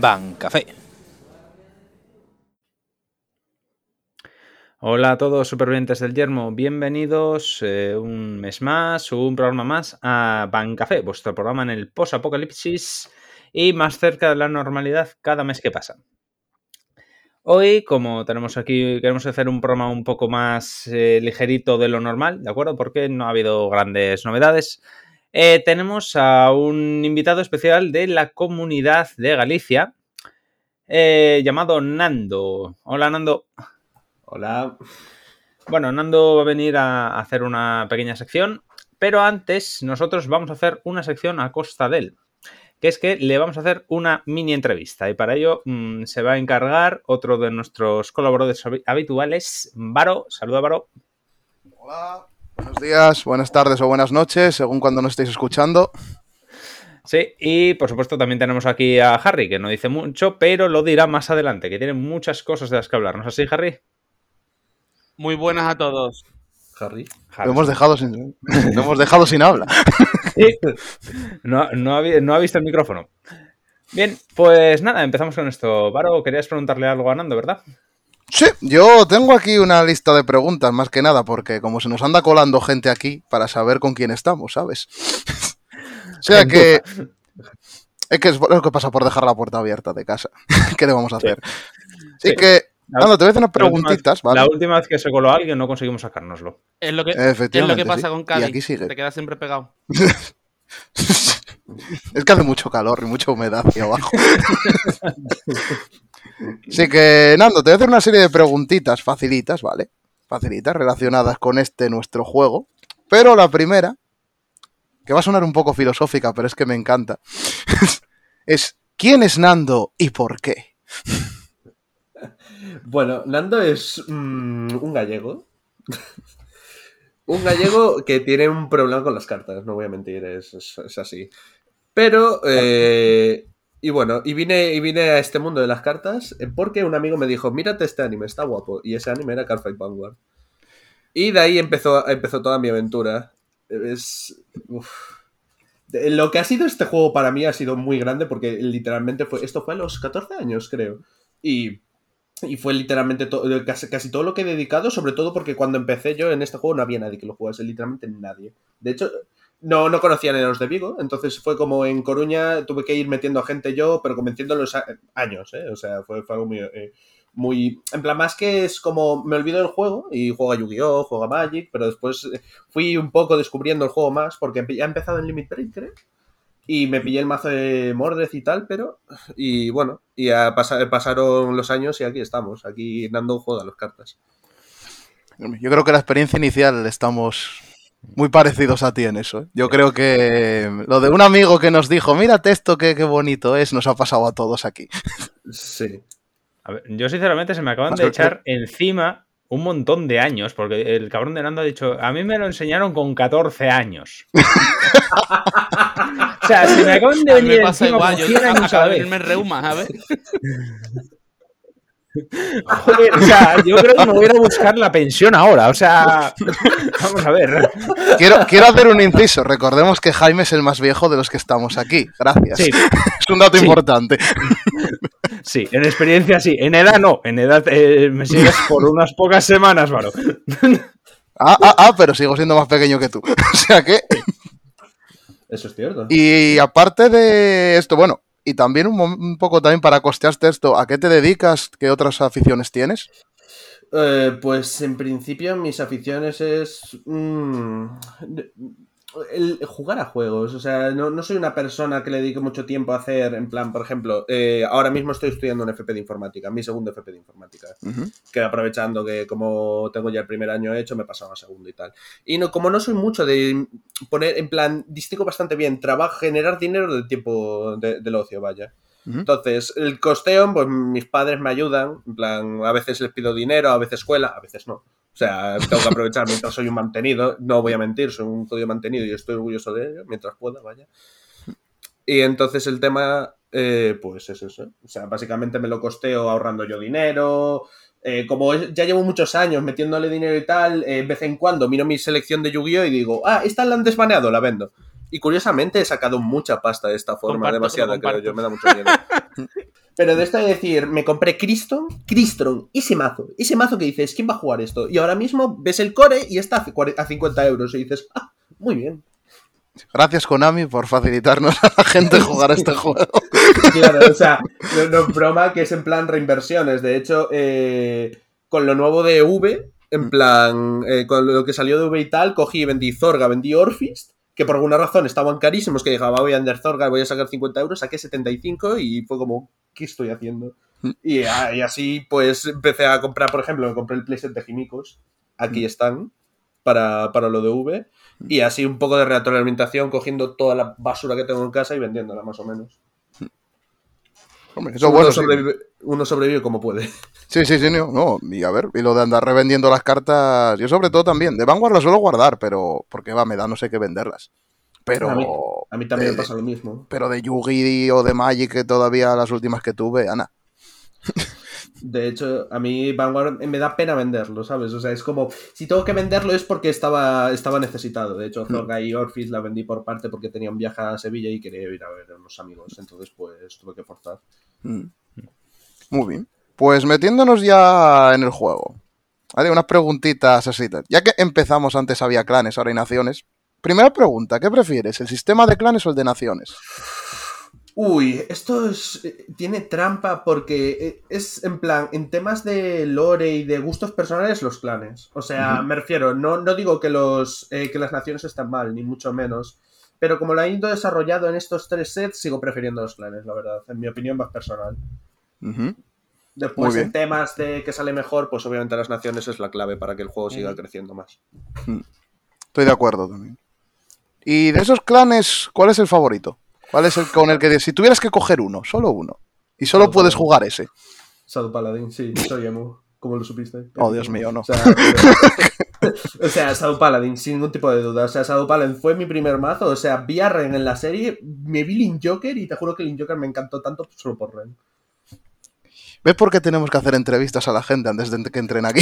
Bancafé. Hola a todos supervivientes del yermo, bienvenidos eh, un mes más, un programa más a Bancafé, vuestro programa en el post-apocalipsis y más cerca de la normalidad cada mes que pasa. Hoy, como tenemos aquí, queremos hacer un programa un poco más eh, ligerito de lo normal, ¿de acuerdo? Porque no ha habido grandes novedades. Eh, tenemos a un invitado especial de la comunidad de Galicia, eh, llamado Nando. Hola, Nando. Hola. Bueno, Nando va a venir a hacer una pequeña sección, pero antes nosotros vamos a hacer una sección a costa de él, que es que le vamos a hacer una mini entrevista y para ello mmm, se va a encargar otro de nuestros colaboradores habituales, Varo. Saluda, Varo. Hola. Buenos días, buenas tardes o buenas noches, según cuando nos estéis escuchando. Sí, y por supuesto también tenemos aquí a Harry, que no dice mucho, pero lo dirá más adelante, que tiene muchas cosas de las que hablarnos. ¿Así, Harry? Muy buenas a todos. Harry. Harry. Lo hemos dejado sin, lo hemos dejado sin habla. Sí. No, no, ha, no ha visto el micrófono. Bien, pues nada, empezamos con esto. Varo, querías preguntarle algo a Nando, ¿verdad? Sí, yo tengo aquí una lista de preguntas, más que nada, porque como se nos anda colando gente aquí para saber con quién estamos, ¿sabes? o sea que... Es que es lo que pasa por dejar la puerta abierta de casa. ¿Qué le vamos a hacer? Así sí. que, Nando, te voy a hacer unas preguntitas, la ¿vale? La última vez que se coló alguien no conseguimos sacárnoslo. Es lo que, es lo que pasa sí. con Cali. Y aquí sigue. Te quedas siempre pegado. es que hace mucho calor y mucha humedad aquí abajo. Así que, Nando, te voy a hacer una serie de preguntitas facilitas, ¿vale? Facilitas relacionadas con este nuestro juego. Pero la primera, que va a sonar un poco filosófica, pero es que me encanta, es ¿quién es Nando y por qué? Bueno, Nando es mmm, un gallego. un gallego que tiene un problema con las cartas, no voy a mentir, es, es, es así. Pero eh, y bueno, y vine, y vine a este mundo de las cartas porque un amigo me dijo, mírate este anime, está guapo. Y ese anime era Cardfight Vanguard. Y de ahí empezó, empezó toda mi aventura. Es... Uf. Lo que ha sido este juego para mí ha sido muy grande porque literalmente fue... Esto fue a los 14 años, creo. Y, y fue literalmente casi, casi todo lo que he dedicado, sobre todo porque cuando empecé yo en este juego no había nadie que lo jugase, literalmente nadie. De hecho, no, no conocían a los de Vigo, entonces fue como en Coruña tuve que ir metiendo a gente yo, pero convenciéndolos a, años, ¿eh? O sea, fue, fue algo muy, eh, muy... En plan, más que es como me olvido del juego y juego a Yu-Gi-Oh!, juego a Magic, pero después fui un poco descubriendo el juego más porque ya he empezado en Limit Break, creo. Y me pillé el mazo de Mordred y tal, pero... Y bueno, y a pasar, pasaron los años y aquí estamos, aquí Nando juega las cartas. Yo creo que la experiencia inicial estamos muy parecidos a ti en eso. ¿eh? Yo creo que lo de un amigo que nos dijo, mírate esto, qué, qué bonito es, nos ha pasado a todos aquí. Sí. A ver, yo sinceramente se me acaban de echar encima un montón de años, porque el cabrón de Nando ha dicho, a mí me lo enseñaron con 14 años. o sea, se me acaban de venir me pasa encima igual, con yo 100 años a la vez. me reuma, ¿sabes? Joder, o sea, yo creo que me voy a ir a buscar la pensión ahora. O sea, vamos a ver. Quiero, quiero hacer un inciso. Recordemos que Jaime es el más viejo de los que estamos aquí. Gracias. Sí. Es un dato Sí. importante. Sí, en experiencia sí. En edad no. En edad eh, me sigues por unas pocas semanas, Varo. Ah, ah, ah, pero sigo siendo más pequeño que tú. O sea que. Eso es cierto. Y aparte de esto, bueno, y también un, poco también para costearte esto, ¿a qué te dedicas? ¿Qué otras aficiones tienes? Eh, pues en principio mis aficiones es mm, el jugar a juegos. O sea, no, no soy una persona que le dedique mucho tiempo a hacer, en plan, por ejemplo, eh, ahora mismo estoy estudiando un FP de informática, mi segundo FP de informática. Que aprovechando que como tengo ya el primer año hecho, me he pasado a segundo y tal. Y no, como no soy mucho de poner, en plan, distingo bastante bien trabajo, generar dinero del tiempo de- del ocio, vaya. Entonces, el costeo, pues mis padres me ayudan. En plan, a veces les pido dinero, a veces escuela, a veces no. O sea, tengo que aprovechar mientras soy un mantenido. No voy a mentir, soy un jodido mantenido y estoy orgulloso de ello, mientras pueda, vaya. Y entonces el tema, eh, pues es eso. O sea, básicamente me lo costeo ahorrando yo dinero. Eh, como ya llevo muchos años metiéndole dinero y tal, eh, de vez en cuando miro mi selección de Yu-Gi-Oh! y digo, ah, esta la han desbaneado, la vendo. Y curiosamente he sacado mucha pasta de esta forma, Comparto, demasiada, creo yo, me da mucho miedo. Pero de esto de decir, me compré Criston, Cristron, ese mazo, ese mazo que dices, ¿quién va a jugar esto? Y ahora mismo ves el core y está a 50 euros y dices, ah, muy bien. Gracias Konami por facilitarnos a la gente jugar a este juego. Claro, o sea, no, es broma que es en plan reinversiones. De hecho, eh, con lo nuevo de V, en mm. plan, eh, con lo que salió de V y tal, cogí y vendí Zorga, vendí Orfist, que por alguna razón estaban carísimos, que dije, voy a vender Zorga, voy a sacar 50 euros, saqué 75 y fue como, ¿qué estoy haciendo? Mm. Y, así, pues, empecé a comprar, por ejemplo, me compré el playset de Jimicos, aquí mm. están, para, para lo de V, y así un poco de retroalimentación, cogiendo toda la basura que tengo en casa y vendiéndola más o menos. Hombre, eso uno, sobrevive, uno sobrevive como puede. Sí, sí, sí, no, Y a ver, y lo de andar revendiendo las cartas, yo sobre todo también. De Vanguard las suelo guardar, pero porque va, me da no sé qué venderlas. Pero. A mí, también me pasa lo mismo. Pero de Yugi o de Magic, que todavía las últimas que tuve, Ana. De hecho, a mí Vanguard me da pena venderlo, ¿sabes? O sea, es como, si tengo que venderlo es porque estaba, estaba necesitado. De hecho, mm. Zorga y Orphis la vendí por parte porque tenía un viaje a Sevilla y quería ir a ver a unos amigos. Entonces, pues tuve que forzar. Mm. Muy bien. Pues metiéndonos ya en el juego. Vale, unas preguntitas así. Ya que empezamos, antes había clanes, ahora hay naciones. Primera pregunta, ¿qué prefieres? ¿El sistema de clanes o el de naciones? Uy, esto es, eh, tiene trampa porque eh, es en plan, en temas de lore y de gustos personales, los clanes. O sea, me refiero, no, no digo que, los, eh, que las naciones están mal, ni mucho menos. Pero como lo han ido desarrollado en estos tres sets, sigo prefiriendo los clanes, la verdad. En mi opinión más personal. Después, en temas de que sale mejor, pues obviamente las naciones es la clave para que el juego siga creciendo más. Estoy de acuerdo también. Y de esos clanes, ¿cuál es el favorito? ¿Cuál es el con el que si tuvieras que coger uno, solo uno, y solo puedes jugar ese? Shadow Paladin, sí, soy emo. ¿Cómo lo supiste? Oh, Dios mío, no. O sea, o sea, Shadow Paladin, sin ningún tipo de duda. O sea, Shadow Paladin fue mi primer mazo. O sea, vi a Ren en la serie, me vi Link Joker y te juro que Link Joker me encantó tanto solo por Ren. ¿Ves por qué tenemos que hacer entrevistas a la gente antes de que entren aquí?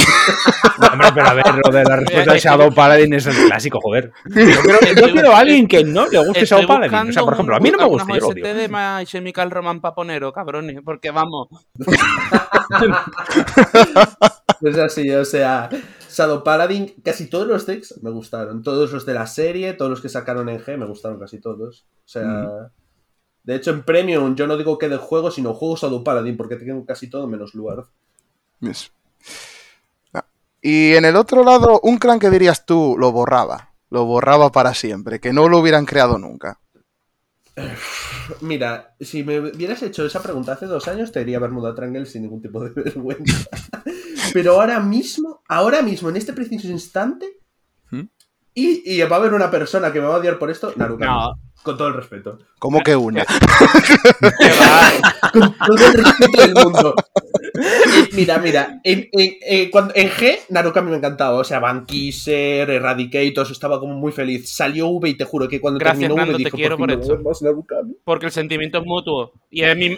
hombre, pero a ver, lo de la respuesta de Shadow Paladin es el clásico, joder. Yo quiero, a alguien que no le guste Shadow Paladin. O sea, por ejemplo, a mí no me gusta. Yo lo odio. de My Chemical Roman Paponero, cabrones, porque vamos. es así, o sea, Shadow Paladin, casi todos los decks me gustaron. Todos los de la serie, todos los que sacaron en G, me gustaron casi todos. O sea. De hecho, en Premium yo no digo que de juego, sino juegos a Paladin, porque tengo casi todo menos lugar. Ah, y en el otro lado, un clan que dirías tú lo borraba. Lo borraba para siempre, que no lo hubieran creado nunca. Mira, si me hubieras hecho esa pregunta hace dos años, te diría Bermuda Triangle sin ningún tipo de vergüenza. Pero ahora mismo, ahora mismo, en este preciso instante, ¿Mm? y, y, va a haber una persona que me va a odiar por esto, Naruto. No, con todo el respeto. ¿Cómo que una? Con todo el respeto del mundo. Mira, mira, en, en, G, Narukami me encantaba. O sea, Bankiser, Eradicator, estaba como muy feliz. Salió V y te juro que cuando Gracias, terminó V te dije, quiero por, esto. Porque el sentimiento es mutuo. Y es mi...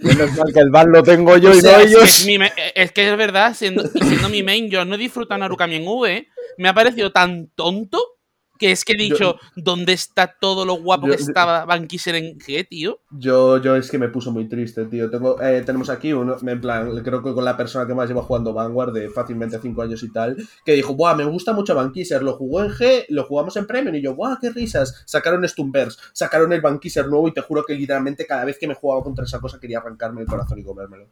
Menos mal que el ban lo tengo yo y no ellos. Es, que es verdad, siendo, siendo mi main, yo no he disfrutado Narukami en V. Me ha parecido tan tonto que es que he dicho, ¿dónde está todo lo guapo que estaba Bankiser en qué, tío? Yo, yo es que me puso muy triste, tío. Tengo, eh, tenemos aquí uno, en plan, creo que con la persona que más lleva jugando Vanguard de fácilmente 5 años y tal, que dijo, ¡buah! Me gusta mucho Bankiser, lo jugó en G, lo jugamos en Premium y yo, ¡buah! ¡Qué risas! Sacaron Stumbers, sacaron el Bankiser nuevo y te juro que literalmente cada vez que me jugaba contra esa cosa quería arrancarme el corazón y comérmelo.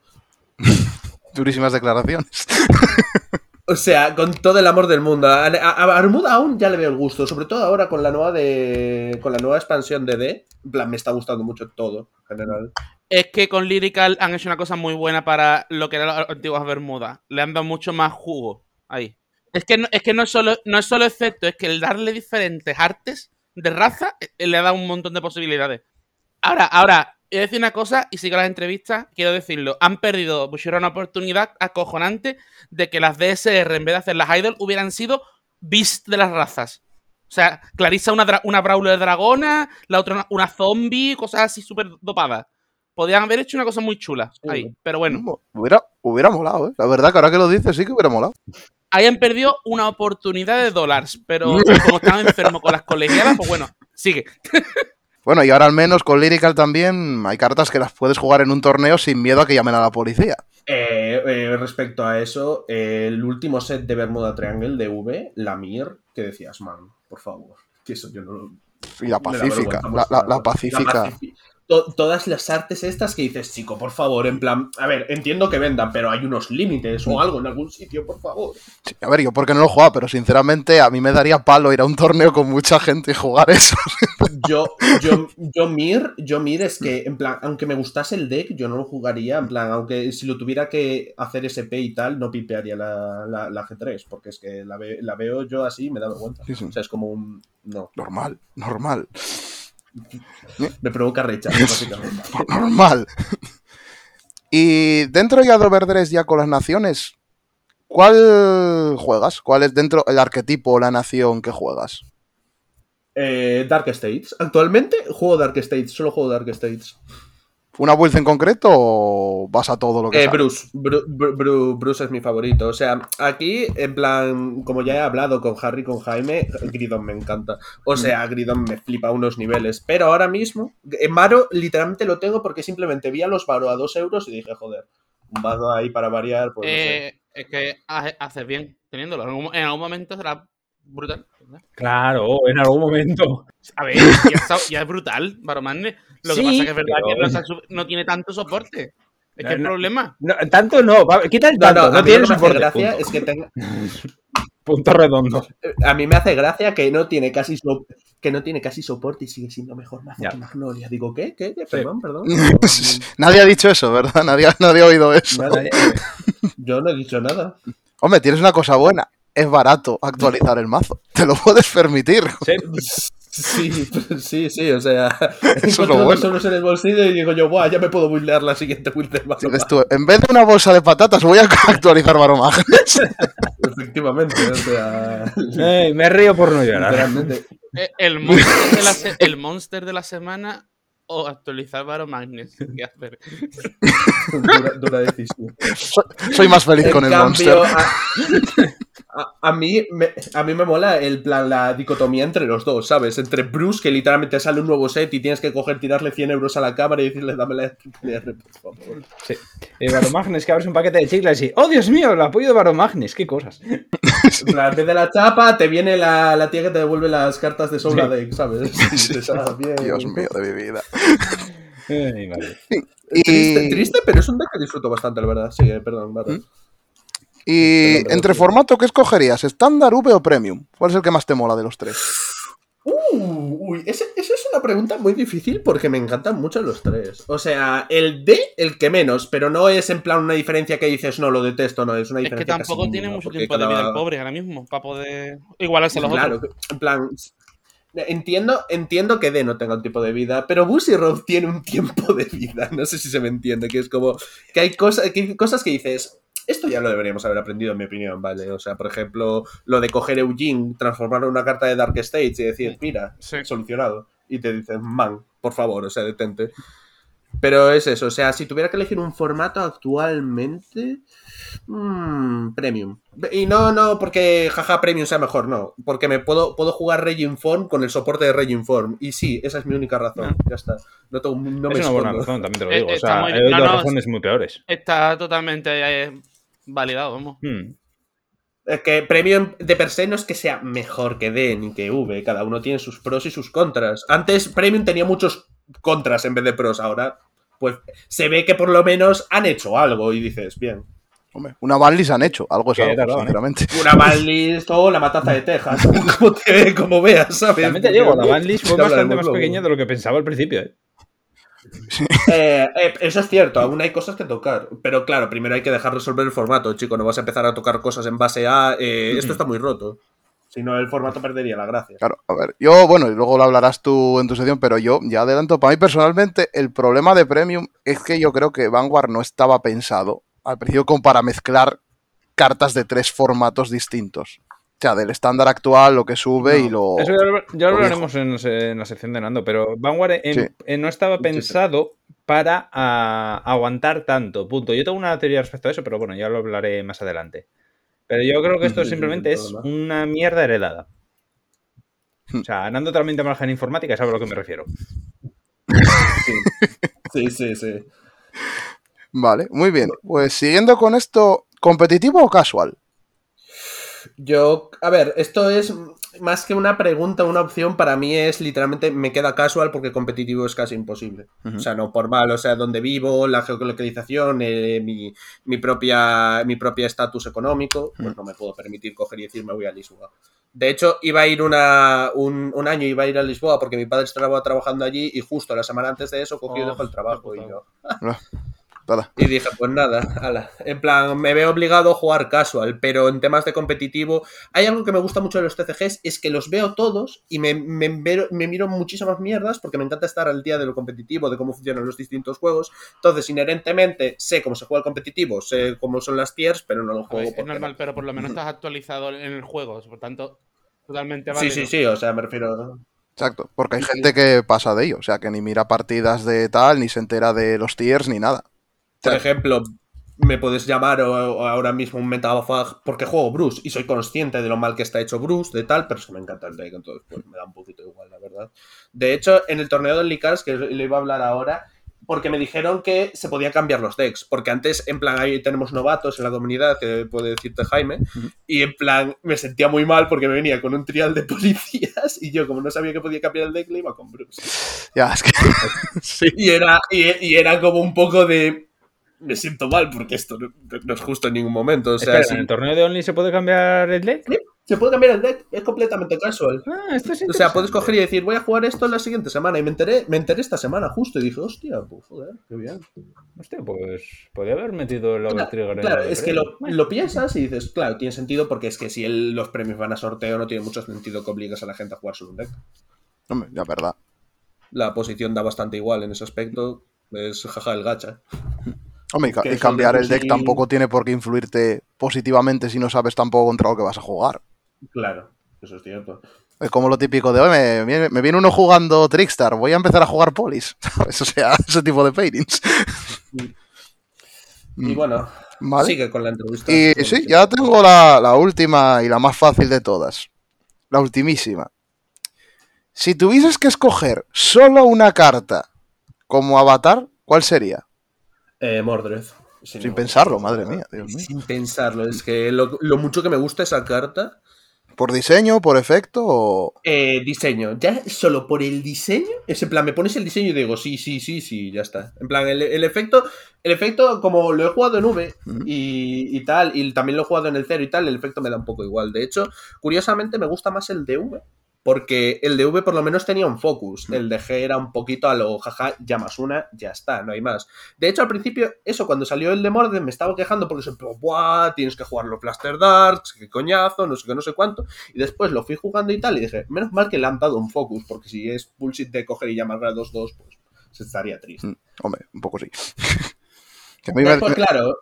Durísimas declaraciones. O sea, con todo el amor del mundo. A, a, aún ya le veo el gusto, sobre todo ahora con la nueva de con la nueva expansión de D. En plan, me está gustando mucho todo, en general. Es que con Lyrical han hecho una cosa muy buena para lo que eran las antiguas Bermudas. Le han dado mucho más jugo ahí. Es que no es, que no es, solo, no es solo efecto, es que el darle diferentes artes de raza eh, le da un montón de posibilidades. Ahora, ahora, A decir una cosa y sigo las entrevistas, quiero decirlo. Han perdido Bushiro una oportunidad acojonante de que las DSR, en vez de hacer las Idol, hubieran sido Beast de las razas. O sea, Clarissa una, una Brawler dragona, la otra una, zombie, cosas así súper dopadas. Podrían haber hecho una cosa muy chula ahí, pero bueno. Hubiera, hubiera molado, ¿eh? La verdad que ahora que lo dices sí que hubiera molado. Ahí han perdido una oportunidad de dólares, pero como estaban enfermos con las colegiadas, pues bueno, sigue. Bueno, y ahora al menos con Lyrical también hay cartas que las puedes jugar en un torneo sin miedo a que llamen a la policía. Eh, eh, respecto a eso, eh, el último set de Bermuda Triangle de V, la Mir, que decías, man, por favor, que eso yo no lo... Y la pacífica, la, la- la mostrarlo. pacífica. To- todas las artes estas que dices, chico, por favor, en plan, a ver, entiendo que vendan, pero hay unos límites o algo en algún sitio, por favor. Sí, a ver, yo porque no lo he jugado, pero sinceramente a mí me daría palo ir a un torneo con mucha gente y jugar eso. Yo, yo, yo Mir, yo Mir es que, en plan, aunque me gustase el deck, yo no lo jugaría, en plan, aunque si lo tuviera que hacer SP y tal, no pipearía la, la, la G3, porque es que la, ve- la veo yo así y me da vergüenza. Sí, sí. O sea, es como un... No, Normal, normal, me provoca rechazo, básicamente. normal. Y dentro ya de Overdress, ya con las naciones, ¿cuál juegas? ¿Cuál es dentro el arquetipo o la nación que juegas? Eh, Dark States. Actualmente juego Dark States, solo juego Dark States. ¿Una build en concreto o vas a todo lo que Eh? Bruce. Bru- Bru- Bru- Bruce es mi favorito. O sea, aquí, en plan, como ya he hablado con Harry, con Jaime, Gridon me encanta. O sea, Gridon me flipa a unos niveles. Pero ahora mismo, en Varo literalmente lo tengo porque simplemente vi a los Varo a dos euros y dije, joder, un Varo ahí para variar. Pues, no sé. Eh, es que hace- haces bien teniéndolo. En algún momento será brutal. ¿verdad? Claro, en algún momento. A ver, ya, está- ya es brutal, Baromanne. Lo que pasa es que es verdad pero- que no, tiene tanto soporte. Es No, que el no. problema. No, tanto no, quita el No, tanto, no, no, tiene soporte. gracia punto. es que tenga, Punto redondo. a mí me hace gracia que no tiene casi so- que no tiene casi soporte y sigue siendo mejor mazo Ya. que Magnolia. Digo, ¿qué? ¿Qué? ¿Qué? Perdón, perdón. Nadie ha dicho eso, ¿verdad? Nadie, nadie ha oído eso. Yo no he dicho nada. Hombre, tienes una cosa buena. Es barato actualizar el mazo. Te lo puedes permitir. Sí. Sí, sí, sí, o sea, es encuentro lo bueno. en el bolsillo y digo yo, Buah, ya me puedo buildear la siguiente build del Pass". tú, en vez de una bolsa de patatas, voy a actualizar Baromagnes. Efectivamente, o sea, Ey, me río por no llorar. Eh, El monster, de la el monster de la semana o actualizar Baromagnes. ¿Qué hacer? Dura, dura decisión. Soy, soy más feliz En con el monster. a, a- a mí me, a mí me mola el plan, la dicotomía entre los dos, ¿sabes? Entre Bruce, que literalmente sale un nuevo set y tienes que coger, tirarle 100 euros a la cámara y decirle, dame la por favor. Sí. Y Baromagnes, que abres un paquete de chicles y ¡Oh, Dios mío! El apoyo de Baromagnes! ¡Qué cosas! En plan, en vez de la chapa, te viene la, la tía que te devuelve las cartas de Soul Sí. Deck, ¿sabes? "Ah, bien". Dios mío de mi vida. Ay. Y, Triste, triste, pero es un deck que disfruto bastante, la verdad. Sí, eh, perdón, vale. Y Perdón, entre formato, ¿qué escogerías? ¿Estándar, V o Premium? ¿Cuál es el que más te mola de los tres? Uh, uy, esa es una pregunta muy difícil porque me encantan mucho los tres. O sea, el D, el que menos, pero no es en plan una diferencia que dices, no, lo detesto, no, es una Es que diferencia. casi tampoco tiene mucho tiempo de vida el pobre ahora mismo para poder igualarse a los Claro, otros. en plan. Entiendo, entiendo que D no tenga un tiempo de vida, pero Busy Road tiene un tiempo de vida. No sé si se me entiende, que es como que hay, cosas que hay cosas que dices, esto ya lo deberíamos haber aprendido, en mi opinión, ¿vale? O sea, por ejemplo, lo de coger Eugene, transformarlo en una carta de Dark States y decir, mira, Sí. solucionado. Y te dicen, man, por favor, o sea, detente. Pero es eso, o sea, si tuviera que elegir un formato actualmente. mm, premium. Y no, no porque jaja Premium sea mejor, no. Porque me puedo, puedo jugar Raging Form con el soporte de Raging Form. Y sí, esa es mi única razón. Ya está. No, tengo, no me es una buena razón, también te lo Eh, digo. O está sea, muy- hay no, dos no, razones muy peores. Está totalmente eh, validado, vamos. Hmm. Es que Premium de per se no es que sea mejor que D ni que V. Cada uno tiene sus pros y sus contras. Antes Premium tenía muchos contras en vez de pros. Ahora, pues se ve que por lo menos han hecho algo y dices, bien. Hombre, una banlist han hecho, algo es Que algo, tardaban, ¿eh? sinceramente. Una banlist o la matanza de Texas. como, te- como veas, ¿sabes? También te digo, la banlist fue bastante más pequeña de lo que pensaba al principio. ¿eh? Eh, eh, eso es cierto, aún hay cosas que tocar. Pero claro, primero hay que dejar resolver el formato, chico. No vas a empezar a tocar cosas en base a. eh, esto está muy roto. Si no, el formato perdería la gracia. Claro, a ver, yo, bueno, y luego lo hablarás tú en tu sección, pero yo ya adelanto, para mí personalmente, el problema de Premium es que yo creo que Vanguard no estaba pensado al principio como para mezclar cartas de tres formatos distintos. O sea, del estándar actual, lo que sube y lo... Eso ya lo, ya lo lo hablaremos en, en la sección de Nando, pero Vanguard en- Sí. en- no estaba sí. pensado para ah, aguantar tanto. Punto. Yo tengo una teoría respecto a eso, pero bueno, ya lo hablaré más adelante. Pero yo creo que esto simplemente es una mierda heredada. O sea, Nando también de margen informática, sabe a lo que me refiero. Sí, sí, sí. sí. Vale, muy bien. Pues siguiendo con esto, ¿competitivo o casual? Yo, a ver, esto es más que una pregunta, una opción, para mí es literalmente me queda casual porque competitivo es casi imposible. O sea, no por mal, o sea, donde vivo, la geolocalización, eh, mi, mi propia mi propia estatus económico, pues no me puedo permitir coger y decir me voy a Lisboa. De hecho, iba a ir una, un, un año, iba a ir a Lisboa porque mi padre estaba trabajando allí y justo la semana antes de eso cogió y Oh, dejó el trabajo y yo... Nada. Y dije, pues nada, ala. en plan, me veo obligado a jugar casual, pero en temas de competitivo, hay algo que me gusta mucho de los TCGs, es que los veo todos y me, me, miro muchísimas mierdas porque me encanta estar al día de lo competitivo, de cómo funcionan los distintos juegos. Entonces, inherentemente, sé cómo se juega el competitivo, sé cómo son las tiers, pero no lo juego. es porque normal, no. pero por lo menos estás actualizado en el juego. Por tanto, totalmente Sí, válido. sí, sí, o sea, me refiero. Exacto, porque hay gente que pasa de ello, o sea, que ni mira partidas de tal, ni se entera de los tiers, ni nada. Por Claro. ejemplo, me puedes llamar o, o ahora mismo un metafag porque juego Bruce y soy consciente de lo mal que está hecho Bruce, de tal, pero es que me encanta el deck, entonces pues me da un poquito igual, la verdad. De hecho, en el torneo del Licars, que le iba a hablar ahora, porque me dijeron que se podían cambiar los decks, porque antes, en plan, ahí tenemos novatos en la comunidad, que puede decirte Jaime, y en plan, me sentía muy mal porque me venía con un trial de policías y yo, como no sabía que podía cambiar el deck, le iba con Bruce. Ya, es que. sí. Y era, y, y era como un poco de. Me siento mal porque esto no, no es justo en ningún momento. O sea, Espera, sí, ¿en el torneo de Only se puede cambiar el deck? se puede cambiar el deck, es completamente casual. Ah, esto es O sea, puedes coger y decir, voy a jugar esto la siguiente semana. Y me enteré, me enteré esta semana justo y dije, hostia, pues joder, qué bien. Hostia, pues podía haber metido el Overtrigger en Claro, el es que lo. Bueno, lo piensas y dices, claro, tiene sentido porque es que si el- los premios van a sorteo, no tiene mucho sentido que obligues a la gente a jugar solo un deck. Hombre, ya, verdad. La posición da bastante igual en ese aspecto. Es jaja el gacha. Hombre, y cambiar el deck sí- tampoco tiene por qué influirte positivamente si no sabes tampoco contra lo que vas a jugar. Claro, eso es cierto. Es como lo típico de, "Oye, me, viene- me viene uno jugando Trickstar, voy a empezar a jugar Polis. ¿Sabes? O sea, ese tipo de pairings. Y bueno, Vale. sigue con la entrevista. Y sí, ya tengo la, la última y la más fácil de todas. La ultimísima. Si tuvieses que escoger solo una carta como avatar, ¿cuál sería? Eh, Mordred. Sin pensarlo, madre mía, Dios mío. Sin pensarlo. Es que lo, lo mucho que me gusta esa carta. ¿Por diseño, por efecto o...? eh, diseño. Ya solo por el diseño. Ese plan, me pones el diseño y digo, sí, sí, sí, sí, ya está. En plan, el, el efecto. El efecto, como lo he jugado en V y, y tal, y también lo he jugado en el 0 y tal, el efecto me da un poco igual. De hecho, curiosamente me gusta más el de V. Porque el de V por lo menos tenía un focus. El de G era un poquito a lo jaja, llamas una, ya está, no hay más. De hecho, al principio, eso, cuando salió el de Morden, me estaba quejando porque se ¡buah! Tienes que jugar los Blaster Darts, qué coñazo, no sé qué, no sé cuánto. Y después lo fui jugando y tal, y dije, menos mal que le han dado un focus, porque si es bullshit de coger y llamar a 2-2, pues se estaría triste. Mm, Hombre, un poco sí. Que a mí Después, me- claro,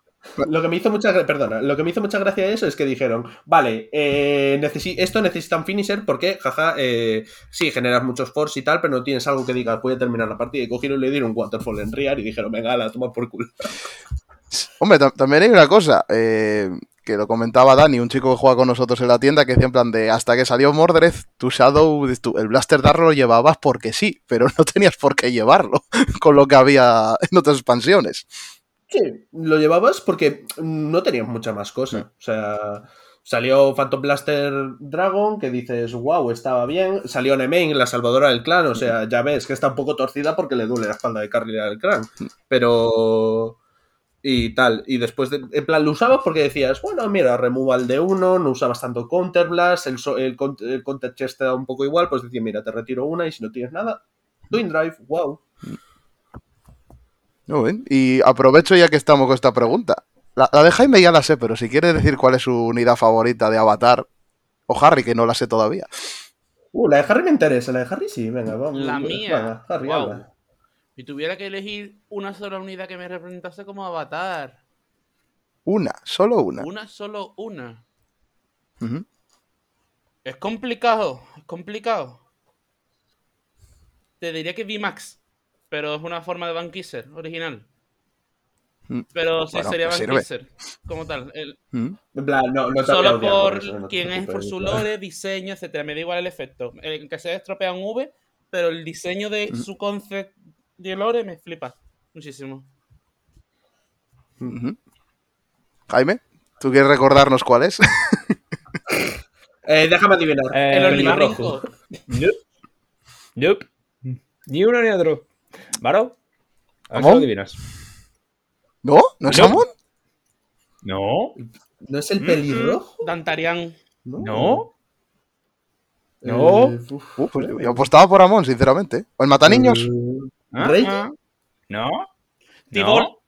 lo que me hizo mucha perdona, lo que me hizo mucha gracia de eso es que dijeron, vale, eh, necesi- esto necesita un finisher porque, jaja, eh, sí, generas muchos force y tal, pero no tienes algo que digas, voy a terminar la partida. Y cogieron y le dieron un waterfall en Rear y dijeron, venga, la toma por culo. Hombre, tam- también hay una cosa, eh, que lo comentaba Dani, un chico que juega con nosotros en la tienda, que decía en plan de, hasta que salió Mordred, tu Shadow, tu- el Blaster Dart lo llevabas porque sí, pero no tenías por qué llevarlo con lo que había en otras expansiones. Sí, lo llevabas porque no tenías mucha más cosa. O sea, salió Phantom Blaster Dragon, que dices, wow, estaba bien. Salió Nemain, la salvadora del clan. O sea, ya ves que está un poco torcida porque le duele la espalda de Carly al clan. Pero. Y tal. Y después, de- en plan, lo usabas porque decías, bueno, mira, removal de uno, no usabas tanto Counter Blast, el, so- el, el Counter Chest te da un poco igual, pues decía, mira, te retiro una y si no tienes nada, Twin Drive, wow. Muy bien. Y aprovecho ya que estamos con esta pregunta. La, la de Jaime ya la sé, pero si quiere decir cuál es su unidad favorita de Avatar, o Harry, que no la sé todavía. Uh, la de Harry me interesa, la de Harry sí, venga, vamos. La venga, mía. Harry, Guau. habla. Si tuviera que elegir una sola unidad que me representase como avatar, Una, solo una. una solo una. Es complicado, es complicado. Te diría que VMAX, pero es una forma de Bankiser original. Mm, Pero sí bueno, sería sirve. Bankiser, como tal. El- plan, no, no solo por no quién es, por su lore, diseño, etcétera. Me da igual el efecto. El que se estropea un V, pero el diseño de Ujú. su concept de Lore me flipa muchísimo. Jaime, ¿tú quieres recordarnos cuál es? Eh, déjame adivinar. Eh, el pelirrojo. ornitorrinco. Nope. Nope. Ni uno ni otro. ¿Varo? A ver si ¿Cómo? lo adivinas. ¿No? ¿No es No. Amon? No. ¿No es el Mm, pelirrojo? Dantarian. No. No. Eh, uf, Uh, pues yo, apostaba por Amon, sinceramente. ¿O el Mataniños? ¿Ah? ¿Rey? Ah, No. Tibol. No.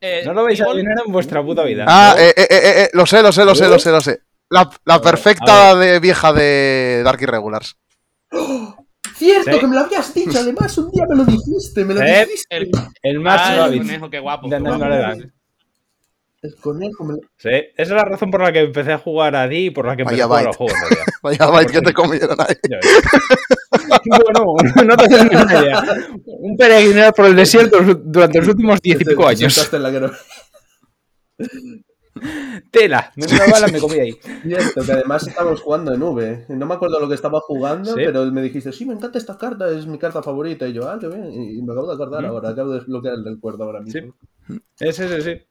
Eh, No lo vais a adivinar en vuestra puta vida. Ah, eh, eh, eh, eh, lo sé, lo sé, lo sé, lo sé, lo sé. La, perfecta de vieja de Dark Irregulars. Cierto, Sí. que me lo habías dicho. Además, un día me lo dijiste. Me lo Sí. dijiste. El, El Max ah, el conejo, qué guapo. De. El conejo me lo... Sí, esa es la razón por la que empecé a jugar a Di y por la que empecé Vaya a jugar a bite. los juegos. Vaya, vaya, que te comieron ahí. Bueno, no te haces una idea. Un peregrinar por el desierto durante los últimos diez y pico años. Tela, bala me comí ahí. Cierto, que además estábamos jugando en V. No me acuerdo lo que estaba jugando, Sí. pero me dijiste, sí, me encanta esta carta, es mi carta favorita. Y yo, ah, qué bien. Y me acabo de acordar Mm. ahora, acabo de desbloquear el recuerdo ahora mismo. Es ese, sí.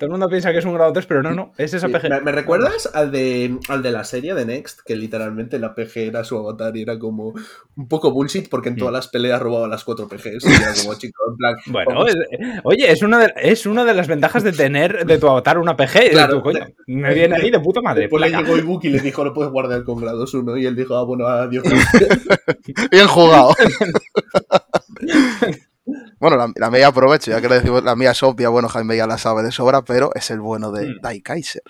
Todo el mundo piensa que es un grado 3, pero no, no, es esa Sí, PG. ¿Me, me recuerdas al de, al de la serie de Next? Que literalmente la PG era su avatar y era como un poco bullshit porque en todas las peleas robaba las cuatro PGs. Y era como, chico, en plan. Bueno, es- oye, es una, de, es una de las ventajas de tener de tu avatar una PG. Claro. tu coño. Me viene ahí de puta madre. Después le llegó Ibuki y le dijo, no puedes guardar con grados 1. Y él dijo, ah, bueno, adiós. Bien jugado. Bueno, la, la mía aprovecho, ya que le decimos, la mía es obvia, bueno, Jaime ya la sabe de sobra, pero es el bueno de Mm. Dai Kaiser.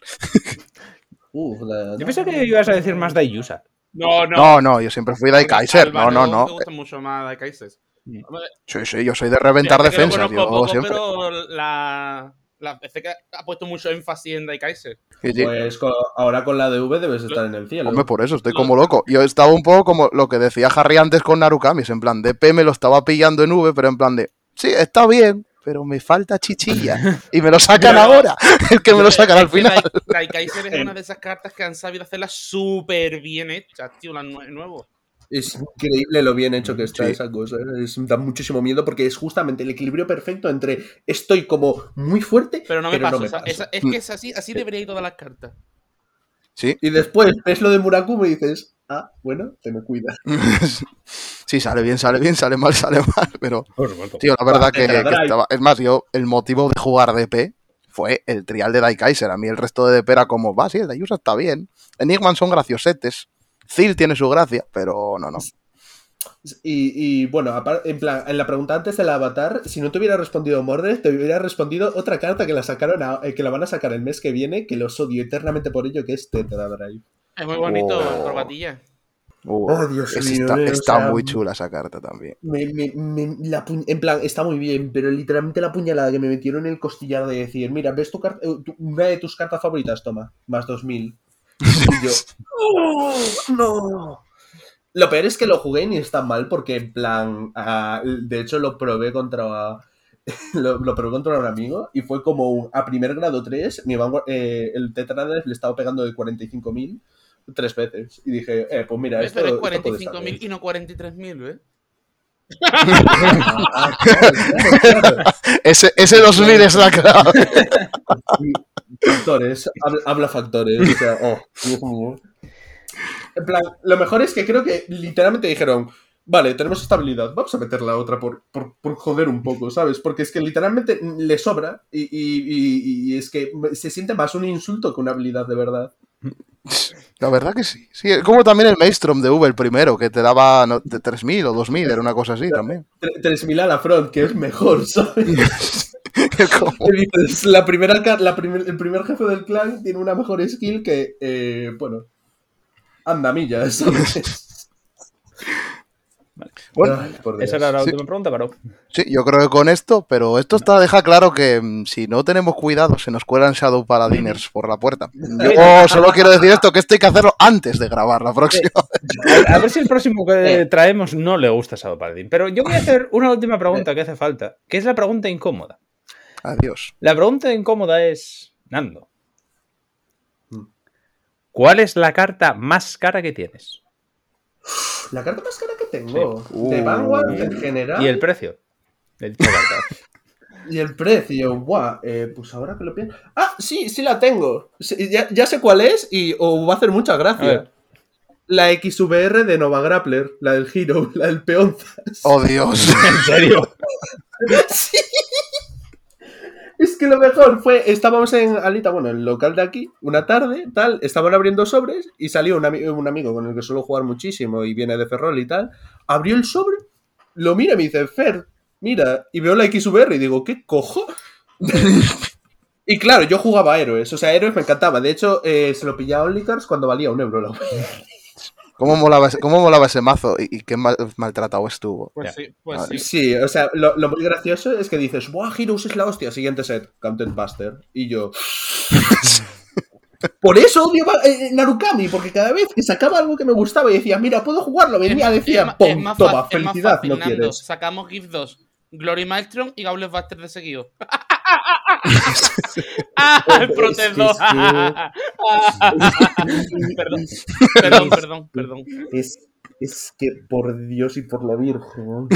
Uf, la- Yo pensé que ibas a decir más de Yusa. No, no. No, no, yo siempre fui Dai Kaiser. No, no, no. Me gusta mucho más Dai Kaiser. Mm. Hombre, Sí, sí, yo soy de reventar fíjate conozco yo poco, siempre. Pero la, la que ha puesto mucho énfasis en Dai Kaiser. Sí, sí. Pues ahora con la DV debes estar en el cielo. Hombre, por eso estoy como loco. Yo estaba un poco como lo que decía Harry antes con Narukami, en plan, DP me lo estaba pillando en V, pero en plan de, sí, está bien, pero me falta chichilla. Y me lo sacan Pero- ahora, el que me lo sacan Es al final. Dai Kaiser es una de esas cartas que han sabido hacerlas súper bien hechas, tío, las nue- nuevo. Es increíble lo bien hecho que está Sí. esa cosa. Es, da muchísimo miedo porque es justamente el equilibrio perfecto entre estoy como muy fuerte, Pero no me paso. me esa- paso. esa- es que es así, así debería ir todas las cartas. Sí, Y después ves lo de Murakumi y dices, ah, bueno, te me cuida. Sí, sale bien, sale bien, sale mal, sale mal, pero, tío, la verdad que, Mega que estaba... Es más, yo, el motivo de jugar DP fue el trial de Dai Kaiser. A mí el resto de DP era como, va, sí, el de Yusa está bien. Enigman son graciosetes. Zil tiene su gracia, pero no, no. Y, y, bueno, en plan, en la pregunta antes del avatar, si no te hubiera respondido Mordred, te hubiera respondido otra carta que la sacaron a- eh, que la van a sacar el mes que viene, que los odio eternamente por ello, que es Tetra Drive. Es muy bonito, Oh. corbatilla. Uh, Oh, Dios mío, está, eh, o está sea, muy chula esa carta también. Me- me- me- la pu- en plan, está muy bien, pero literalmente la puñalada que me metieron en el costillar de decir, mira, ves tu carta, eh, una de tus cartas favoritas, toma, más 2000. Y yo, "Oh, no. Lo peor es que lo jugué y ni está mal porque en plan, de hecho lo probé contra lo, lo probé contra un amigo y fue como un- a primer grado 3, mi Vanguard- eh, el Tetrader le estaba pegando de 45.000 tres veces y dije, eh, pues mira, esto, Pero es esto puede estar 45.000 bien. y no 43.000, ¿eh? Ah, claro, claro, claro. Ese, ese 2000 es la clave. Factores, habla, habla factores. O sea, oh, Dios mío. En plan, lo mejor es que creo que literalmente dijeron, vale, tenemos esta habilidad, vamos a meter la otra por, por, por joder un poco, ¿sabes? Porque es que literalmente le sobra y, y- y- y es que se siente más un insulto que una habilidad de verdad. La verdad que sí. sí. Como también el Maelstrom de el primero, que te daba no, de 3000 o 2000, era una cosa así también. Tre- 3000 a la front, que es mejor, ¿sabes? Dices, la primera, ca- la primer- el primer jefe del clan tiene una mejor skill que, eh, bueno, anda millas, Bueno, Dios. Esa era la Sí. última pregunta, Paro. Sí, yo creo que con esto, pero esto está deja claro que mm, si no tenemos cuidado se nos cuelan Shadow Paladiners por la puerta. Yo solo quiero decir esto, que esto hay que hacerlo antes de grabar la próxima. A, a ver si el próximo que traemos no le gusta Shadow Paladin. Pero yo voy a hacer una última pregunta que hace falta, que es la pregunta incómoda. Adiós. La pregunta incómoda es, Nando, Mm. ¿cuál es la carta más cara que tienes? La carta más cara que tengo. Uh. De Vanguard en general. ¿Y el precio? De dicha carta. Y el precio, buah, eh, pues ahora que lo pienso. Ah, sí, sí la tengo. Sí, ya, ya sé cuál es y os va a hacer mucha A gracia. La XVR de Nova Grappler, la del Hero, la del Peonzas. Oh, Dios. ¿En serio? Sí. Es que lo mejor fue, estábamos en Alita, bueno, en el local de aquí, una tarde, tal, estaban abriendo sobres y salió un, ami- un amigo con el que suelo jugar muchísimo y viene de Ferrol y tal, abrió el sobre, lo mira y me dice, Fer, mira, y veo la XVR y digo, ¿qué cojo? y claro, yo jugaba a héroes, o sea, héroes me encantaba, de hecho, eh, se lo pillaba a Onlycars cuando valía un euro la ¿Cómo molaba ese, cómo molaba ese mazo y, y qué mal- maltratado estuvo? Pues sí, pues sí. Sí, o sea, lo, lo muy gracioso es que dices, ¡Buah, Heroes es la hostia! Siguiente set, Content Buster. Y yo. Por eso odio va- eh, Narukami, porque cada vez que sacaba algo que me gustaba y decía, mira, puedo jugarlo, venía, Es- decía, es ma- es ¡pum! Toma, fa- es más felicidad, no quieres. Sacamos GIF 2, Glory Maelstrom y Gauntlet Buster de seguido. ¡Ah! El Es Protest que- 2. es perdón, perdón, perdón, perdón. Es, es que, por Dios y por la Virgen.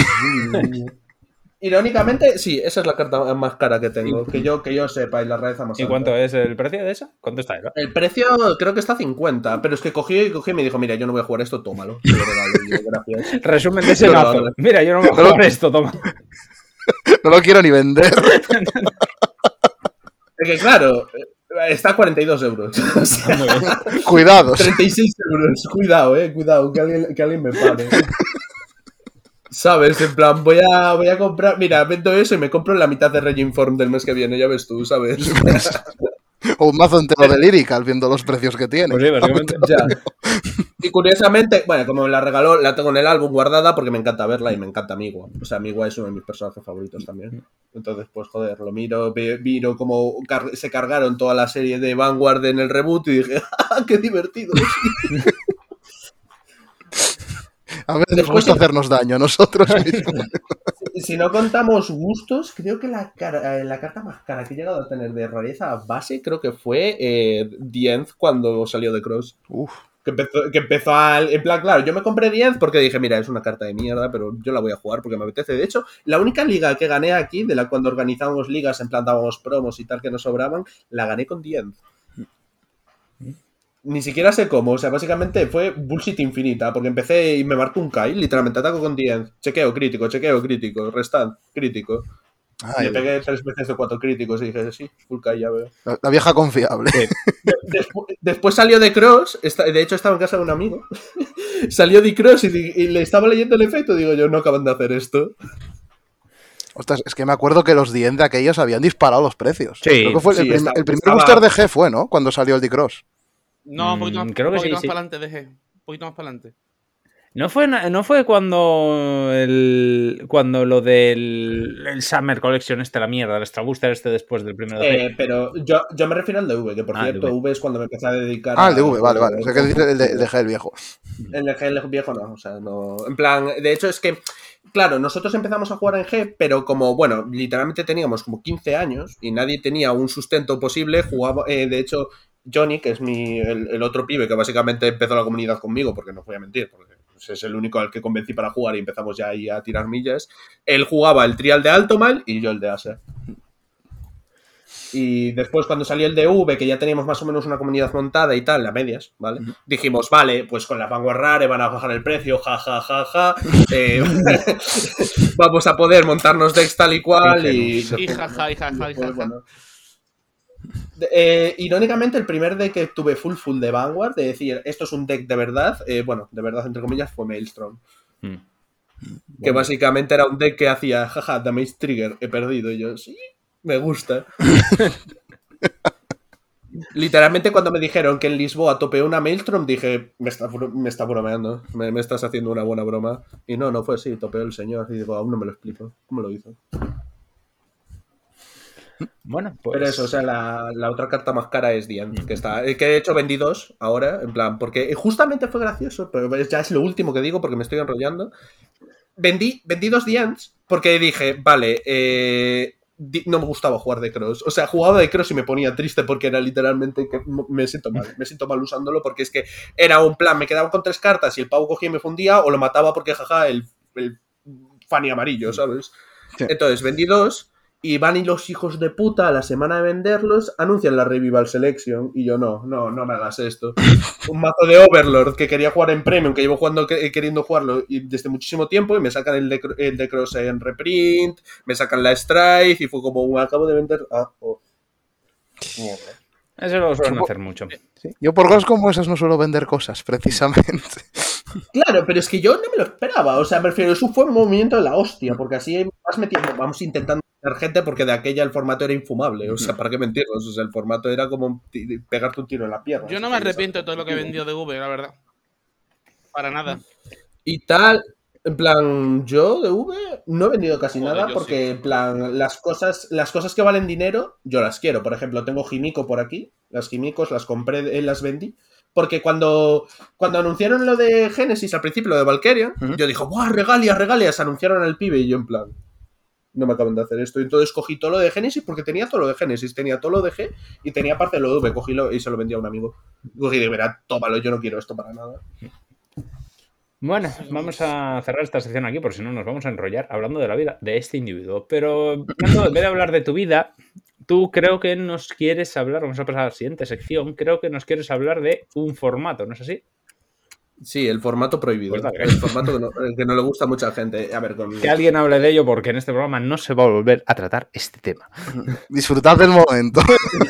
Irónicamente, sí, esa es la carta más cara que tengo. Que yo, que yo sepa, y la rareza más ¿Y alta. cuánto es el precio de esa? ¿Cuánto está? Eva? El precio creo que está a 50, pero es que cogí y cogí y me dijo, mira, yo no voy a jugar esto, tómalo. Te lo regalo. Y yo, gracias. Resumen de ese no. Mira, yo no voy a jugar esto, toma. No lo quiero ni vender. Es que claro, está a 42 euros. O sea. Cuidados. 36 euros. Cuidado, eh, cuidado, que alguien, que alguien me pare. ¿Sabes? En plan, voy a, voy a comprar. Mira, vendo eso y me compro la mitad de Reginform del mes que viene, ya ves tú, ¿sabes? O un mazo entero de Lyrical viendo los precios que tiene. Pues sí, básicamente. Ya. Y curiosamente, bueno, como me la regaló, la tengo en el álbum guardada porque me encanta verla y me encanta Migua. O sea, Migua es uno de mis personajes favoritos también. Entonces, pues joder, lo miro, miro cómo car- se cargaron toda la serie de Vanguard en el reboot y dije, ¡ah, qué divertido! A veces nos gusta hacernos daño a nosotros mismos. si no contamos gustos, creo que la, cara- eh, la carta más cara que he llegado a tener de rareza base creo que fue eh, The cuando salió de Cross. Uf. Que empezó, que empezó al. En plan, claro, yo me compré 10 porque dije, mira, es una carta de mierda, pero yo la voy a jugar porque me apetece. De hecho, la única liga que gané aquí, de la cuando organizábamos ligas, en plan dábamos promos y tal que nos sobraban, la gané con 10. Ni siquiera sé cómo, o sea, básicamente fue bullshit infinita, porque empecé y me marcó un Kai, literalmente ataco con 10, chequeo crítico, chequeo crítico, restant, crítico. Ay, Le pegué tres veces de cuatro críticos y dije, sí, full Kai, ya veo. la, la vieja confiable. Despu- después salió de Cross, de hecho estaba en casa de un amigo. salió de Cross y, le estaba leyendo el efecto. Digo yo, no acaban de hacer esto. Ostras, es que me acuerdo que los Dien de aquellos habían disparado los precios. Sí, Creo que fue el, prim- primer estaba- booster de G fue, ¿no? Cuando salió el D-Cross. No, un poquito Mm, más, creo que un poquito sí, más sí. para adelante, dejé. Un poquito más para adelante. ¿No fue, na- no fue cuando el, cuando lo del el Summer Collection este, la mierda, el Extra Booster este después del primero de? Eh, pero yo, yo me refiero al de V, que por Ah, cierto, V. V es cuando me empecé a dedicar Ah, el de a- V, vale, vale. O sea, que dice el de, el de G, el viejo. El de G, el viejo no, o sea, no. En plan, de hecho es que, claro, nosotros empezamos a jugar en G, pero como, bueno, literalmente teníamos como 15 años y nadie tenía un sustento posible, jugaba, eh, de hecho, Johnny, que es mi, el, el otro pibe que básicamente empezó la comunidad conmigo, porque no voy a mentir, porque pues, es el único al que convencí para jugar y empezamos ya ahí a tirar millas, él jugaba el trial de Altomal y yo el de Aser. Y después, cuando salió el DV, que ya teníamos más o menos una comunidad montada y tal, a medias, ¿vale? Dijimos, vale, pues con la Vanguard Rare van a bajar el precio, ja, ja, ja, ja. eh, vamos a poder montarnos decks tal y cual. Y, Y jaja, y jaja, y jaja. bueno. Eh, irónicamente, el primer deck que tuve full full de Vanguard, de decir, esto es un deck de verdad, eh, bueno, de verdad entre comillas, fue Maelstrom. Mm. Que básicamente era un deck que hacía, jaja, Damage Trigger, he perdido. Y yo, sí, me gusta. Literalmente cuando me dijeron que en Lisboa topeó una Maelstrom, dije, me está, me está bromeando, me, me estás haciendo una buena broma. Y no, no fue así, topeó el señor. Y digo, aún no me lo explico. ¿Cómo lo hizo? Bueno, pues. Pero eso, o sea, la, la otra carta más cara es Dian, que está. Que de hecho vendí dos ahora, en plan, porque justamente fue gracioso, pero ya es lo último que digo porque me estoy enrollando. Vendí, vendí dos Dians porque dije, vale, eh, no me gustaba jugar de cross. O sea, jugaba de cross y me ponía triste porque era literalmente que me siento mal. Me siento mal usándolo porque es que era un plan, me quedaba con tres cartas y el pavo cogía y me fundía o lo mataba porque jaja el, el Fanny amarillo, ¿sabes? Sí. Entonces vendí dos y van y los hijos de puta a la semana de venderlos anuncian la Revival Selection y yo no, no, no me hagas esto. Un mazo de Overlord que quería jugar en Premium, que llevo jugando, que- queriendo jugarlo y desde muchísimo tiempo y me sacan el de, el de Cross en reprint, me sacan la Strife y fue como acabo de vender... Ah, oh. Mierda. Eso lo suelen hacer mucho. Sí. Yo por cosas como esas no suelo vender cosas, precisamente. Claro, pero es que yo no me lo esperaba. O sea, me refiero, eso fue un movimiento de la hostia, porque así vas metiendo, vamos intentando meter gente, porque de aquella el formato era infumable. O sea, ¿para qué mentirnos? O sea, el formato era como pegarte un tiro en la pierna. Yo no me arrepiento de todo lo que he vendido de V, la verdad. Para nada. Y tal, en plan, yo de V no he vendido casi Joder, nada porque, en plan, las cosas, las cosas que valen dinero, yo las quiero. Por ejemplo, tengo Jimico por aquí, las Jimicos las compré, eh, las vendí. Porque cuando, cuando anunciaron lo de Genesis al principio, lo de Valkyria, yo dije, ¡buah, regalias, regalias! Anunciaron al pibe y yo en plan, no me acaban de hacer esto. Y entonces cogí todo lo de Genesis porque tenía todo lo de Genesis, tenía todo lo de G y tenía parte de lo de V. Cogílo y se lo vendí a un amigo. Cogí y dije, mira, tómalo, yo no quiero esto para nada. Bueno, vamos a cerrar esta sección aquí, porque si no nos vamos a enrollar hablando de la vida de este individuo. Pero, Fernando, en vez de hablar de tu vida, tú creo que nos quieres hablar, vamos a pasar a la siguiente sección, creo que nos quieres hablar de un formato, ¿no es así? Sí, el formato prohibido. Pues el formato que no, el que no le gusta a mucha gente. A ver, con... Que alguien hable de ello, porque en este programa no se va a volver a tratar este tema. Disfrutad del momento.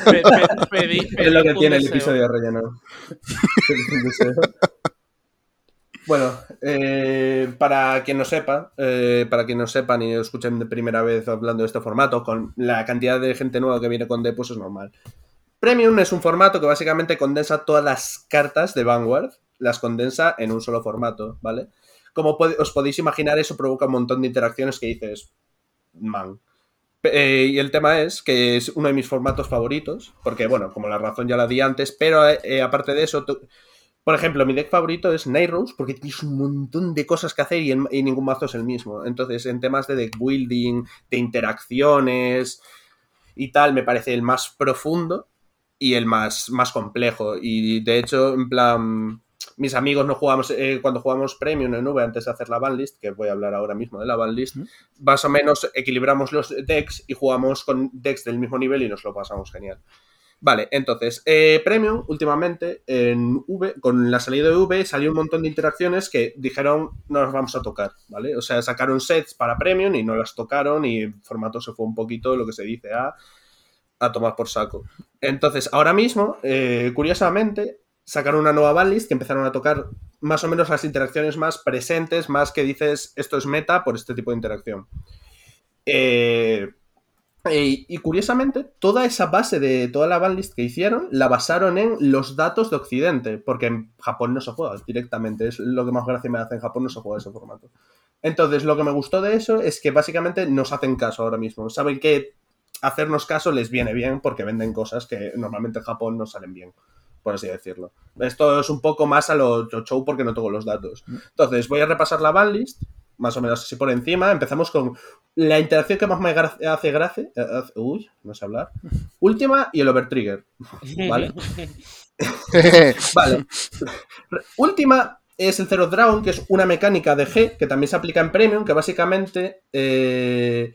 Pe- pe- pedí- es lo que tiene el episodio relleno. Bueno, eh, para quien no sepa, eh, para quien no sepa ni escuchen de primera vez hablando de este formato, con la cantidad de gente nueva que viene con D, pues es normal. Premium es un formato que básicamente condensa todas las cartas de Vanguard, las condensa en un solo formato, ¿vale? Como os podéis imaginar, eso provoca un montón de interacciones que dices, man. Eh, y el tema es que es uno de mis formatos favoritos, porque, bueno, como la razón ya la di antes, pero eh, aparte de eso, por ejemplo, mi deck favorito es Night Rose, porque tienes un montón de cosas que hacer y, en- y ningún mazo es el mismo. Entonces, en temas de deck building, de interacciones y tal, me parece el más profundo y el más, más complejo. Y de hecho, en plan, mis amigos no jugamos, eh, cuando jugamos Premium en V antes de hacer la banlist, que voy a hablar ahora mismo de la banlist, ¿Mm? más o menos equilibramos los decks y jugamos con decks del mismo nivel y nos lo pasamos genial. Vale, entonces, eh, Premium, últimamente, en V, con la salida de V, salió un montón de interacciones que dijeron no las vamos a tocar, ¿vale? O sea, sacaron sets para Premium y no las tocaron y el formato se fue un poquito, lo que se dice, a, a tomar por saco. Entonces, ahora mismo, eh, curiosamente, sacaron una nueva banlist que empezaron a tocar más o menos las interacciones más presentes, más que dices esto es meta por este tipo de interacción. Eh, eh, y curiosamente, toda esa base de toda la banlist que hicieron la basaron en los datos de Occidente, porque en Japón no se juega directamente, es lo que más gracia me hace, en Japón no se juega ese formato. Entonces, lo que me gustó de eso es que básicamente nos hacen caso ahora mismo, saben que hacernos caso les viene bien porque venden cosas que normalmente en Japón no salen bien, por así decirlo. Esto es un poco más a lo show porque no tengo los datos. Entonces, voy a repasar la banlist, más o menos así por encima. Empezamos con la interacción que más me gra- hace gracia. eh, Uy, no sé hablar. Última y el overtrigger. ¿Vale? Vale. Última es el Zero Dragon, que es una mecánica de G que también se aplica en Premium, que básicamente eh,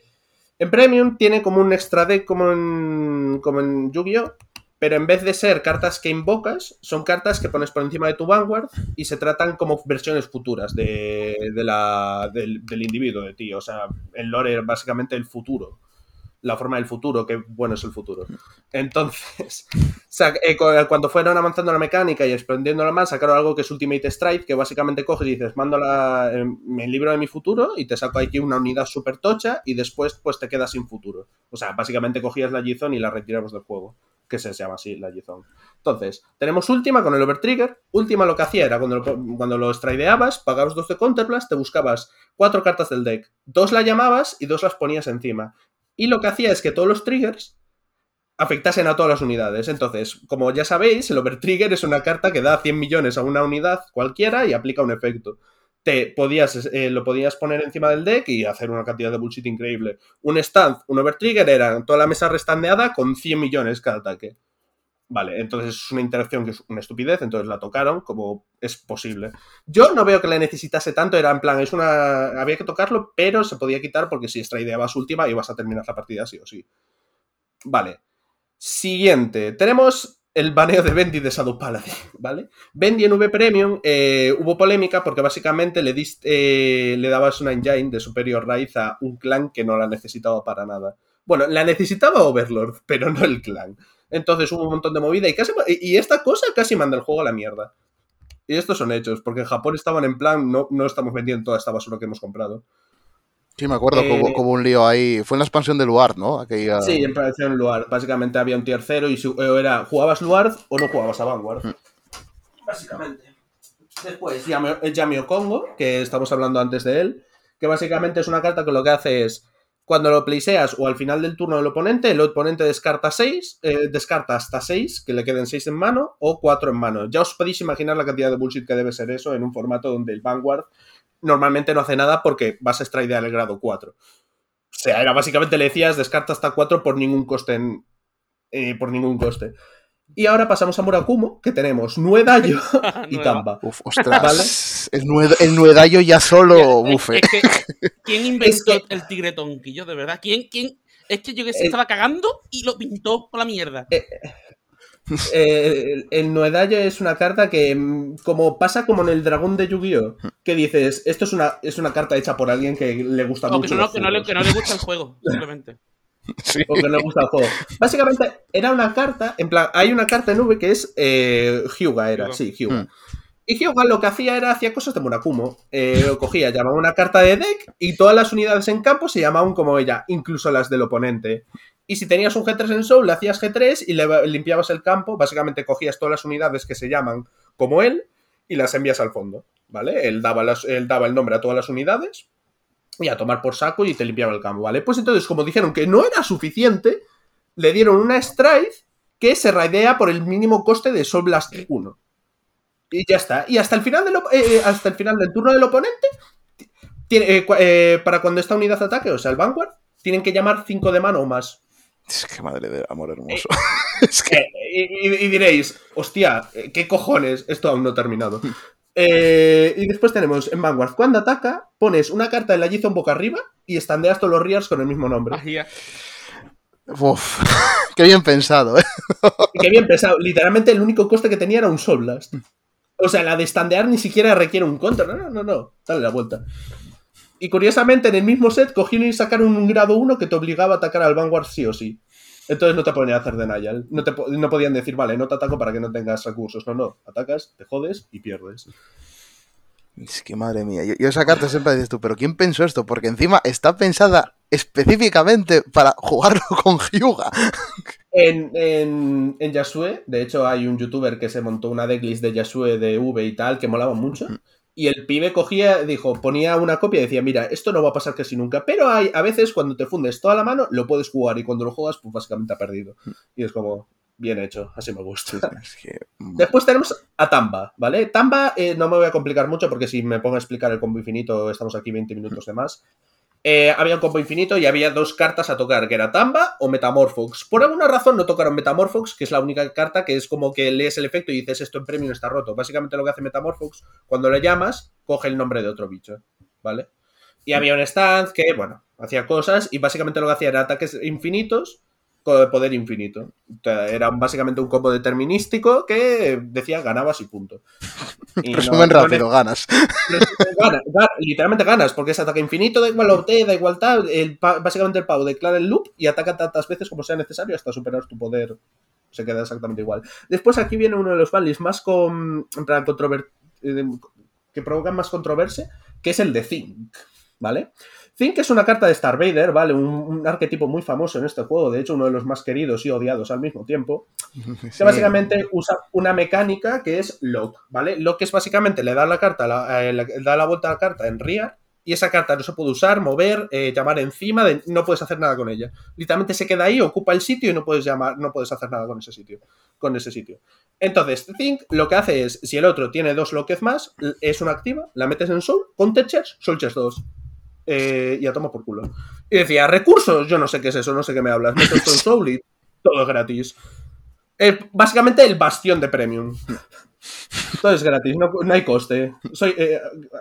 en Premium tiene como un extra deck como en, como en Yu-Gi-Oh! Pero en vez de ser cartas que invocas, son cartas que pones por encima de tu Vanguard y se tratan como versiones futuras de, de la, del, del individuo, de ti. O sea, el lore es básicamente el futuro. La forma del futuro, que bueno es el futuro. Entonces, eh, cu- cuando fueron avanzando la mecánica y expandiéndola más, sacaron algo que es Ultimate Strike, que básicamente coges y dices, mando la, eh, libro de mi futuro y te saco aquí una unidad súper tocha y después pues te quedas sin futuro. O sea, básicamente cogías la Gizon y la retiramos del juego, que se llama así, la Gizon. Entonces, tenemos última con el Overtrigger. Última lo que hacía era cuando lo, cuando lo strideabas, pagabas dos de Counterblast, te buscabas cuatro cartas del deck, dos la llamabas y dos las ponías encima. Y lo que hacía es que todos los triggers afectasen a todas las unidades. Entonces, como ya sabéis, el Overtrigger es una carta que da 100 millones a una unidad cualquiera y aplica un efecto. Te podías, eh, lo podías poner encima del deck y hacer una cantidad de bullshit increíble. Un stand, un overtrigger era toda la mesa restandeada con 100 millones cada ataque. Vale, entonces es una interacción que es una estupidez, entonces la tocaron como es posible. Yo no veo que la necesitase tanto, era en plan, es una. Había que tocarlo, pero se podía quitar porque si extraideabas última ibas a terminar la partida sí o sí. Vale. Siguiente. Tenemos el baneo de Bendy de Shadow Paladin, ¿vale? Bendy en V Premium eh, hubo polémica porque básicamente le, diste, eh, le dabas una engine de superior raíz a un clan que no la necesitaba para nada. Bueno, la necesitaba Overlord, pero no el clan. Entonces hubo un montón de movida y casi y esta cosa casi manda el juego a la mierda. Y estos son hechos, porque en Japón estaban en plan, no, no estamos vendiendo toda esta basura que hemos comprado. Sí, me acuerdo que hubo, Eh, un lío ahí. Fue en la expansión de Luar, ¿no? Aquella... Sí, en expansión Luard. Básicamente había un tier 0 y su- eh, era jugabas Luard o no jugabas a Vanguard. Básicamente. Después, eh, Yamio Congo, que estamos hablando antes de él, que básicamente es una carta que lo que hace es, cuando lo playseas o al final del turno del oponente, el oponente descarta 6, descarta hasta 6, que le queden 6 en mano, o 4 en mano. Ya os podéis imaginar la cantidad de bullshit que debe ser eso en un formato donde el Vanguard normalmente no hace nada porque vas a extraidear el grado 4. O sea, era básicamente le decías descarta hasta 4 por ningún coste en- eh, por ningún coste. Y ahora pasamos a Murakumo, que tenemos Nuedayo y. Tamba. Uf, ostras. El, nue- el nuedallo ya solo. Eh. es que, ¿Quién inventó Es que- el tigre tonquillo, de verdad? ¿Quién, quién? Es que yo que se El- estaba cagando y lo pintó por la mierda. Eh, el, el Nuedayo es una carta que, mm, como pasa como en el dragón de Yu-Gi-Oh! Que dices, esto es una, es una carta hecha por alguien que le gusta O que mucho. no, los que, no le, que no le gusta el juego, simplemente. Sí. o que no le gusta el juego. Básicamente, era una carta, en plan, hay una carta en V que es eh, Hyuga, era, Hyuga. sí, Hyuga. Mm. Y Hyuga lo que hacía era, hacía cosas de Murakumo. Eh, lo cogía, llamaba una carta de deck y todas las unidades en campo se llamaban como ella, incluso las del oponente. Y si tenías un G3 en Soul, le hacías G3 y le limpiabas el campo. Básicamente cogías todas las unidades que se llaman como él y las envías al fondo, ¿vale? Él daba, las- él daba el nombre a todas las unidades y a tomar por saco y te limpiaba el campo, ¿vale? Pues entonces, como dijeron que no era suficiente, le dieron una strike que se raidea por el mínimo coste de Soul Blast 1. Y ya está. Y hasta el final del, eh, eh, hasta el final del turno del oponente, tiene, eh, eh, para cuando esta unidad ataque, o sea, el Vanguard, tienen que llamar 5 de mano o más. Es que madre del amor hermoso. es que. Eh, y, diréis, hostia, eh, ¿qué cojones? Esto aún no ha terminado. Eh, y después tenemos en Vanguard, cuando ataca, pones una carta de la Gizon boca arriba y estandeas todos los Rears con el mismo nombre. Uf, qué bien pensado, ¿eh? Que bien pesado. Literalmente el único coste que tenía era un Soul Blast. O sea, la de standear ni siquiera requiere un contra. No, no, no, no. Dale la vuelta. Y curiosamente, en el mismo set cogieron y sacaron un grado 1 que te obligaba a atacar al Vanguard sí o sí. Entonces no te ponían a hacer denial. No, te, po- no podían decir, vale, no te ataco para que no tengas recursos. No, no. Atacas, te jodes y pierdes. Es que madre mía. Yo, yo esa carta siempre dices tú, pero ¿quién pensó esto? Porque encima está pensada específicamente para jugarlo con Hyuga. En, en, en Yasue, de hecho, hay un youtuber que se montó una decklist de Yasue de V y tal, que molaba mucho. Y el pibe cogía, dijo, ponía una copia y decía, mira, esto no va a pasar casi nunca. Pero hay, a veces cuando te fundes toda la mano, lo puedes jugar. Y cuando lo juegas, pues básicamente ha perdido. Y es como, bien hecho, así me gusta. Es que, mm, Después tenemos a Tamba, ¿vale? Tamba eh, no me voy a complicar mucho porque si me pongo a explicar el combo infinito estamos aquí 20 minutos de más. Eh, había un combo infinito y había dos cartas a tocar, que era Tamba o Metamorphox. Por alguna razón no tocaron Metamorphox, que es la única carta que es como que lees el efecto y dices esto en premio está roto. Básicamente lo que hace Metamorphox, cuando le llamas, coge el nombre de otro bicho, ¿vale? Y había un stance que, bueno, hacía cosas y básicamente lo que hacía era ataques infinitos poder infinito. Era básicamente un combo determinístico que decía ganabas y punto. Y no- resumen no rápido, ganas. Gana- gana- literalmente ganas, porque es ataque infinito, da igual OT, da igual tal. El, básicamente el pavo declara el loop y ataca tantas veces como sea necesario hasta superar tu poder. Se queda exactamente igual. Después aquí viene uno de los valis más con, eh, que provocan más controversia, que es el de Think, ¿vale? Think es una carta de Star Vader, ¿vale? Un, un arquetipo muy famoso en este juego, de hecho uno de los más queridos y odiados al mismo tiempo que básicamente usa una mecánica que es lock, ¿vale? Lock es básicamente le da la carta, la- eh, le da la vuelta a la carta en rear y esa carta no se puede usar, mover, eh, llamar encima, de- no puedes hacer nada con ella. Literalmente se queda ahí, ocupa el sitio y no puedes llamar, no puedes hacer nada con ese sitio. con ese sitio. Entonces, Think lo que hace es, si el otro tiene dos lockers más, es una activa, la metes en Soul, con Techers, Soul Chest 2. Eh, y a toma por culo. Y decía, recursos, yo no sé qué es eso, no sé qué me hablas. Meto esto en Soul y todo es gratis. Eh, básicamente el bastión de Premium. Todo es gratis, no, no hay coste. Soy, eh,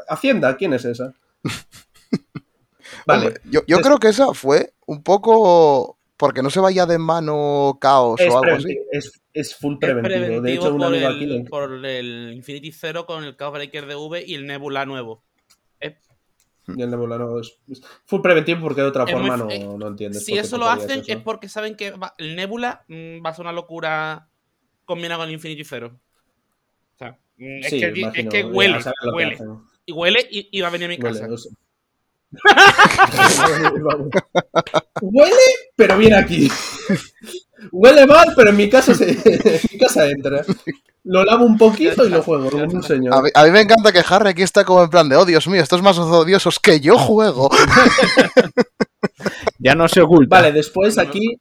Hacienda, ¿quién es esa? Vale. Hombre, yo yo Es- creo que esa fue un poco porque no se vaya de mano caos Es, o algo así. es, es full Es preventivo. preventivo De hecho, un por, amigo el, aquí le- por el Infinity Zero con el Chaos Breaker de V y el Nebula nuevo. Y el Nebula no es, es full preventivo porque de otra Es forma muy no, fe- no entiendes. si eso lo hacen eso. es porque saben que va- el Nebula mm, va a ser una locura combinada con el Infinity Zero. O sea, mm, es, Sí, que, es huele, huele. Y huele y, y va a venir a mi Huele, casa. o sea. Huele, pero viene aquí. Huele mal, pero en mi casa se, en mi casa entra. Lo lavo un poquito y lo juego, como un señor. A mí, a mí me encanta que Harry aquí está como en plan de, oh Dios mío, estos más odiosos que yo juego. Ya no se oculta. Vale, después aquí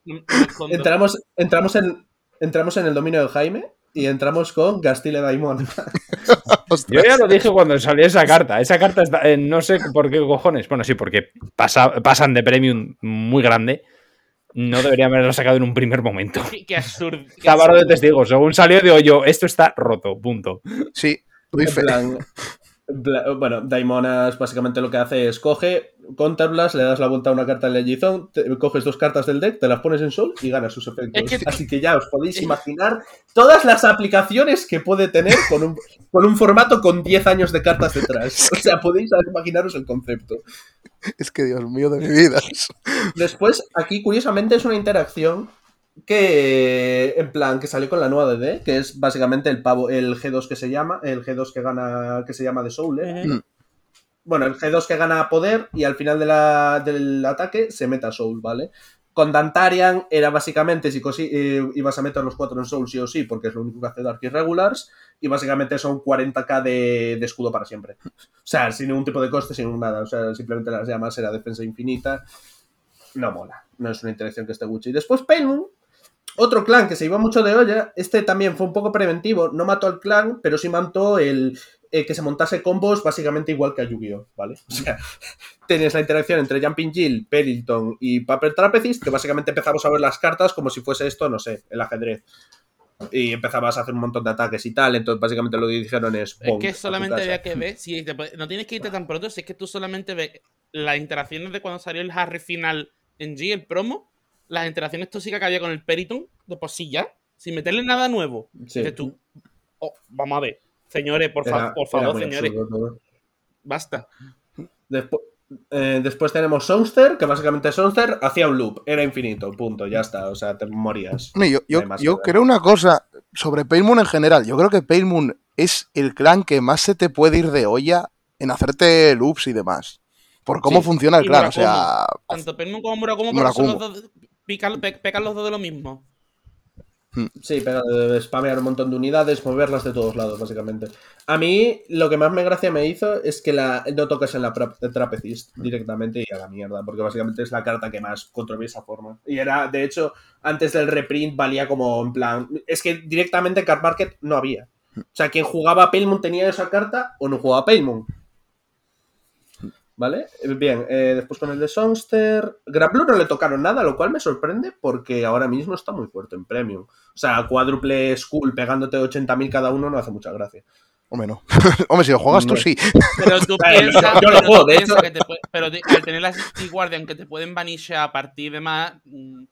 entramos, entramos, en, entramos en el dominio de Jaime y entramos con Castile Daimon. Yo ya lo dije cuando salió esa carta. Esa carta está, eh, no sé por qué cojones. Bueno, sí, porque pasa- pasan de premium muy grande. No debería haberlo sacado en un primer momento. Qué, qué absurdo. qué Cábaro de absurdo. testigos. Según salió, digo yo, esto está roto. Punto. Sí, doy fe. plan- bueno, Daimonas básicamente lo que hace es coge, counterblast, le das la vuelta a una carta en Legizón, coges dos cartas del deck, te las pones en sol y ganas sus efectos. Es que- Así que ya os podéis imaginar todas las aplicaciones que puede tener con un, con un formato con 10 años de cartas detrás. O sea, podéis imaginaros el concepto. Es que Dios mío de mi vida. Después, aquí curiosamente es una interacción que, en plan, que salió con la nueva DD, que es básicamente el pavo, el G2 que se llama, el G2 que gana, que se llama de Soul, ¿eh? Ujú. Bueno, el G2 que gana poder y al final de la- del ataque se meta Soul, ¿vale? Con Dantarian era básicamente si cosi- eh, ibas a meter los cuatro en Soul sí o sí, porque es lo único que hace Dark Irregulars, y básicamente son 40k de, de escudo para siempre. O sea, sin ningún tipo de coste, sin nada. O sea, simplemente las llamas era defensa infinita. No mola. No es una interacción que esté Gucci. Y después Pelmoon, otro clan que se iba mucho de olla. Este también fue un poco preventivo. No mató al clan, pero sí mató el, eh, que se montase combos básicamente igual que a Yu-Gi-Oh! ¿Vale? O sea, tienes la interacción entre Jumping Jill, Perilton y Paper Trapezist, que básicamente empezamos a ver las cartas como si fuese esto, no sé, el ajedrez. Y empezabas a hacer un montón de ataques y tal. Entonces, básicamente lo que dijeron es. Es "Pum, que solamente casa". había que ver. Si te no tienes que irte tan pronto, si es que tú solamente ves las interacciones de cuando salió el Harry final en G, el promo, las interacciones tóxicas que había con el Periton, de por sí ya, sin meterle nada nuevo. Sí. Dices tú, oh, vamos a ver, señores, por, fa- Era- por favor, señores, absurdo basta. Despu- eh, después tenemos Songster, que básicamente Songster hacía un loop, era infinito, punto, ya está, o sea, te morías. Yo, yo- yo creo una cosa sobre Paylmoon en general. Yo creo que Paylmoon es el clan que más se te puede ir de olla en hacerte loops y demás. Por cómo Sí. funciona el clan. O sea, Tanto Penmu como Murakumo, Murakumo. son los dos, pican, pe- pecan los dos de lo mismo. Sí, pero eh, spamear un montón de unidades, moverlas de todos lados, básicamente. A mí, lo que más me gracia me hizo es que la, no tocas en la Trapezist directamente y a la mierda, porque básicamente es la carta que más controlé esa forma. Y era, de hecho, antes del reprint valía como en plan. Es que directamente en Card Market no había. O sea, quien jugaba a tenía esa carta o no jugaba a. ¿Vale? Eh, Bien, eh, después con el de Songster. Grappler no le tocaron nada, lo cual me sorprende porque ahora mismo está muy fuerte en Premium. O sea, cuádruple Skull pegándote 80.000 cada uno no hace mucha gracia. hombre, no. hombre, si lo juegas tú, sí. Pero tú piensas, yo- lo juego, de piensas hecho- que te puede- pero al tener la City Guardian que te pueden vanishar a partir de más, mm,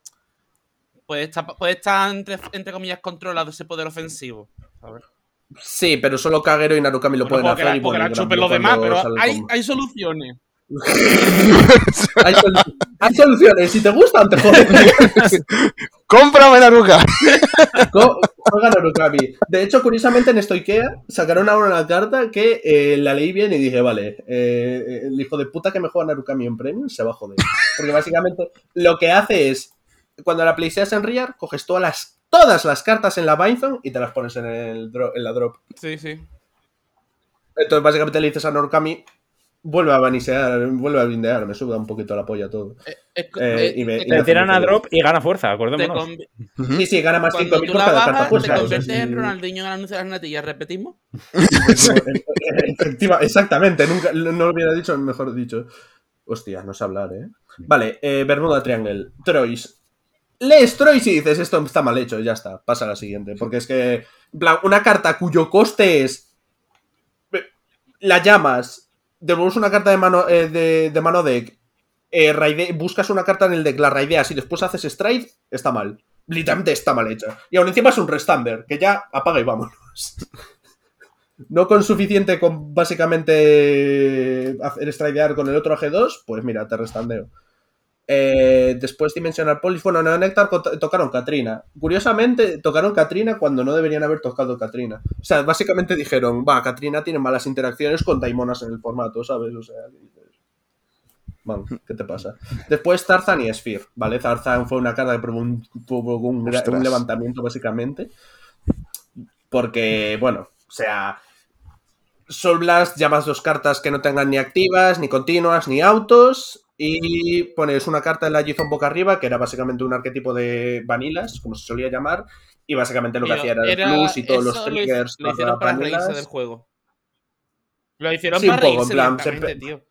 puede estar, puede estar entre, entre comillas controlado ese poder ofensivo. ¿sabes? Sí, pero solo Kagero y Narukami lo Bueno, pueden hacer. la, y porque la chupen los demás, pero hay, soluciones. hay, solu- hay soluciones. Si te gustan, te joden. ¡Cómprame Naruka! Co- Juega Narukami. De hecho, curiosamente en Stoikea sacaron ahora una carta que eh, la leí bien y dije, vale, eh, el hijo de puta que me juega Narukami en Premium se va a joder. Porque básicamente lo que hace es, cuando la playseas en Rear, coges todas las, todas las cartas en la Bindzone y te las pones en, el en la drop. Sí, sí. Entonces básicamente le dices a Narukami, vuelve a banisear, vuelve a bindear, me suda un poquito la polla todo. Eh, Eh, eh, y me- te tiran a drop y gana fuerza, acordémonos. Sí, sí, gana más Cuando 5.000 tú por cada carta bajas, te o sea, en sí. Ronaldinho en el anuncio de las natillas. ¿Repetimos? Efectiva, exactamente, nunca no lo hubiera dicho, mejor dicho. Hostia, no sé hablar, ¿eh? Vale, eh, Bermuda Triangle. Troyes. Lees Troyes y dices, esto está mal hecho, ya está, pasa a la siguiente. Porque es que, una carta cuyo coste es. La llamas, devuelves una carta de mano, eh, de, de mano deck, eh, raide- buscas una carta en el deck, la raideas y después haces stride, está mal. Literalmente está mal hecha. Y aún encima es un restander, que ya apaga y vámonos. No con suficiente con básicamente hacer stridear con el otro AG2, pues mira, te restandeo. Eh, después Dimensional Police, bueno, Neonectar tocaron Katrina. Curiosamente, tocaron Katrina cuando no deberían haber tocado Katrina. O sea, básicamente dijeron, va, Katrina tiene malas interacciones con Daimonas en el formato, ¿sabes? O sea, Vamos, ¿qué te pasa? Después Tarzan y Sphere, ¿vale? Tarzan fue una carta que provocó un levantamiento, básicamente. Porque, bueno, o sea, Soul Blast llamas dos cartas que no tengan ni activas, ni continuas, ni autos. Y pones una carta en la Gizon boca arriba, que era básicamente un arquetipo de vanilas, como se solía llamar. Y básicamente lo que Tío, hacía era el era- plus y todos los eso lo triggers. Lo hicieron para para reírse vanilas. del juego. Lo hicieron Sí, para un poco, reírse en plan, siempre- tío.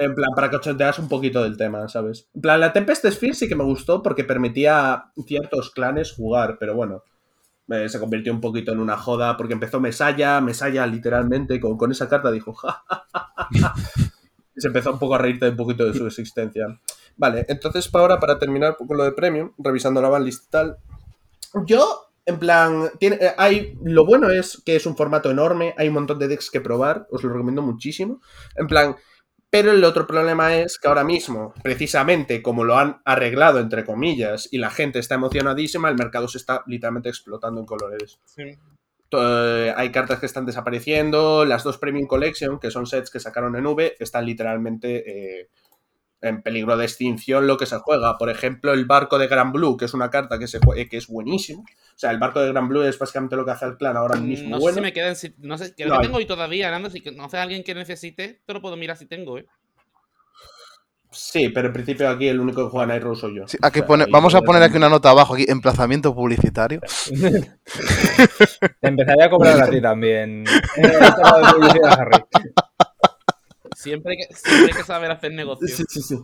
En plan, para que ochonteas un poquito del tema, ¿sabes? En plan, la Tempest Sphere sí que me gustó porque permitía a ciertos clanes jugar, pero bueno, eh, se convirtió un poquito en una joda porque empezó Mesaya, Mesaya literalmente con, con esa carta dijo, ja, ja, ja, ja. Y se empezó un poco a reírte un poquito de su existencia. Vale, entonces para ahora, para terminar con lo de Premium, revisando la banlist y tal, yo, en plan, tiene, eh, hay, lo bueno es que es un formato enorme, hay un montón de decks que probar, os lo recomiendo muchísimo. En plan, pero el otro problema es que ahora mismo, precisamente como lo han arreglado, entre comillas, y la gente está emocionadísima, el mercado se está literalmente explotando en colores. Sí. Eh, hay cartas que están desapareciendo, las dos Premium Collection, que son sets que sacaron en V, están literalmente eh, en peligro de extinción lo que se juega. Por ejemplo, el barco de Gran Blue, que es una carta que, se eh, que es buenísimo. O sea, el barco de Gran Blue es básicamente lo que hace el clan ahora mismo. Mm, No sé bueno. si me quedan. No sé, creo No, que hay- tengo hoy todavía, Nando. Si conoces a alguien que necesite, te lo puedo mirar si tengo, ¿eh? Sí, pero en principio aquí el único que juega Night Rose soy yo. Sí, aquí O sea, pone- ahí vamos a poner aquí una nota abajo, aquí, emplazamiento publicitario. Te empezaría a cobrar a ti también. Siempre hay que, siempre hay que saber hacer negocio. Sí, sí, sí.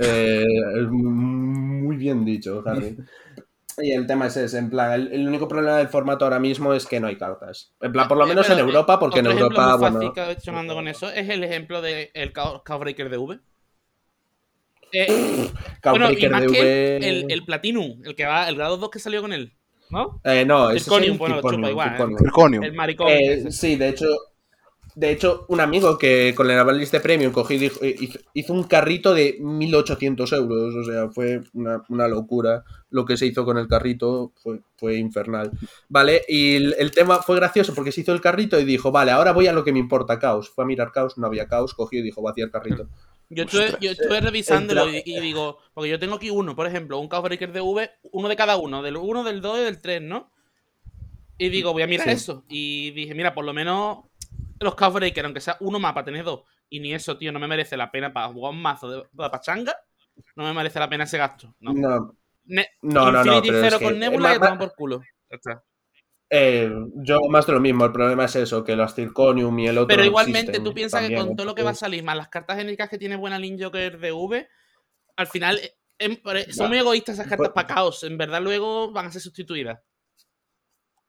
Eh, es muy bien dicho, Harry. Y el tema es ese, en plan, el, el único problema del formato ahora mismo es que no hay cartas. En plan, por lo Eh, menos pero, en Europa, porque en Europa, fácil bueno... Nando con eso es el ejemplo del Cowbreaker de V. Eh, bueno, y más de que el, el, el Platinum, el que va, el grado 2 que salió con él. ¿No? Eh, no, es el bueno, Zirconium, chupa igual, ¿eh? El maricón. Eh, sí, de hecho, de hecho, un amigo que con el Avalist de Premium cogí, y dijo- hizo, hizo un carrito de 1800 euros. O sea, fue una, una locura. Lo que se hizo con el carrito fue, fue infernal. Vale, y el, el tema fue gracioso porque se hizo el carrito y dijo, vale, ahora voy a lo que me importa, caos. Fue a mirar caos, no había caos, cogió y dijo, vacía el carrito. Yo estuve, Ostras. yo estuve revisándolo Entra- y, y digo, porque yo tengo aquí uno, por ejemplo, un Cowbreaker de V, uno de cada uno, del 1, del 2 y del 3, ¿no? Y digo, voy a mirar Sí. eso. Y dije, mira, por lo menos los Cowbreaker, aunque sea uno más para tener dos, y ni eso, tío, no me merece la pena para jugar un mazo de, de pachanga, no me merece la pena ese gasto. No. No, Ne- No, no, no, Infinity pero es Zero que- con Nebula eh, y por culo. Ya está. Eh, yo más de lo mismo. El problema es eso, que los Zirconium y el otro Pero igualmente, existen tú piensas que con todo lo que va a salir, más las cartas genéricas que tiene buena Link Joker de V, al final eh, em, por- son muy egoístas esas cartas Pues- para caos. En verdad, luego van a ser sustituidas.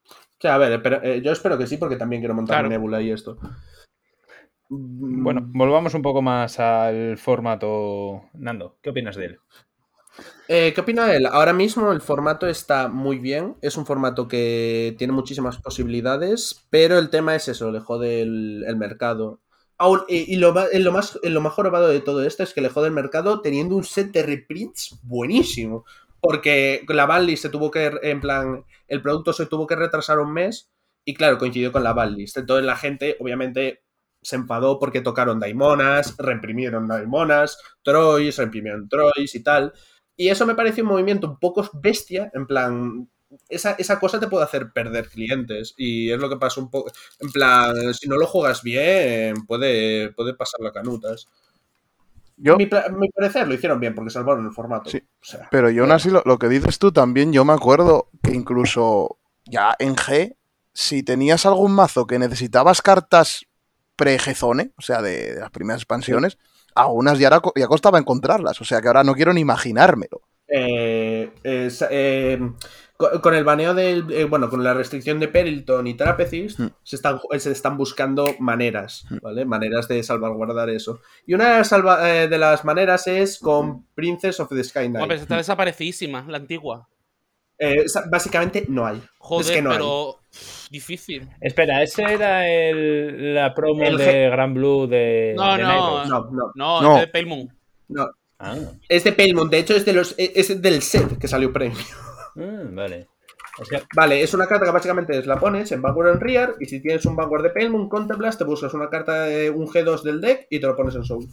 O sea, a ver, pero, eh, yo espero que sí, porque también quiero montar Claro. Nebula y esto. Mm, Bueno, volvamos un poco más al formato. Nando, ¿qué opinas de él? Eh, ¿qué opina él? Ahora mismo el formato está muy bien. Es un formato que tiene muchísimas posibilidades, pero el tema es eso, le jode el, el mercado. Aún- y y lo, lo más, eh, lo más jorobado de todo esto es que le jode el mercado teniendo un set de reprints buenísimo. Porque la banlist se tuvo que, en plan, el producto se tuvo que retrasar un mes y claro, coincidió con la banlist. Entonces la gente, obviamente, se enfadó porque tocaron Daimonas, reimprimieron Daimonas, Troyes, reimprimieron Troyes y tal. Y eso me parece un movimiento un poco bestia, en plan, esa, esa cosa te puede hacer perder clientes. Y es lo que pasa un poco. En plan, si no lo juegas bien, puede, puede pasar la canutas. Yo, Mi, parecer lo hicieron bien porque salvaron el formato. Sí. O sea, pero yo aún así, lo, lo que dices tú también, yo me acuerdo que incluso ya en G, si tenías algún mazo que necesitabas cartas pre-Gezone, o sea, de, de las primeras expansiones, algunas ya, era ya costaba encontrarlas. O sea que ahora no quiero ni imaginármelo. eh, es- eh, co- con el baneo del. eh, bueno, con la restricción de Perilton y Trapezist, Hmm. se, están, se están buscando maneras, ¿vale? Maneras de salvaguardar eso. Y una de las, salva- eh, de las maneras es con Princess of the Sky Knight. Hombre, está desaparecidísima, la antigua. Eh, básicamente no hay. Joder, es que no pero difícil. Espera, ese era el, la promo El de Gran Blue de. No, de no. No, no, No, No. es de Pale Moon. no. Ah, Es de Palemon, de hecho es, de los, es del set que salió premio. mm, vale. O sea, Vale, es una carta que básicamente es la pones en Vanguard en Rear y si tienes un Vanguard de Palemon, contemplas, te buscas una carta de un G2 del deck y te lo pones en Soul.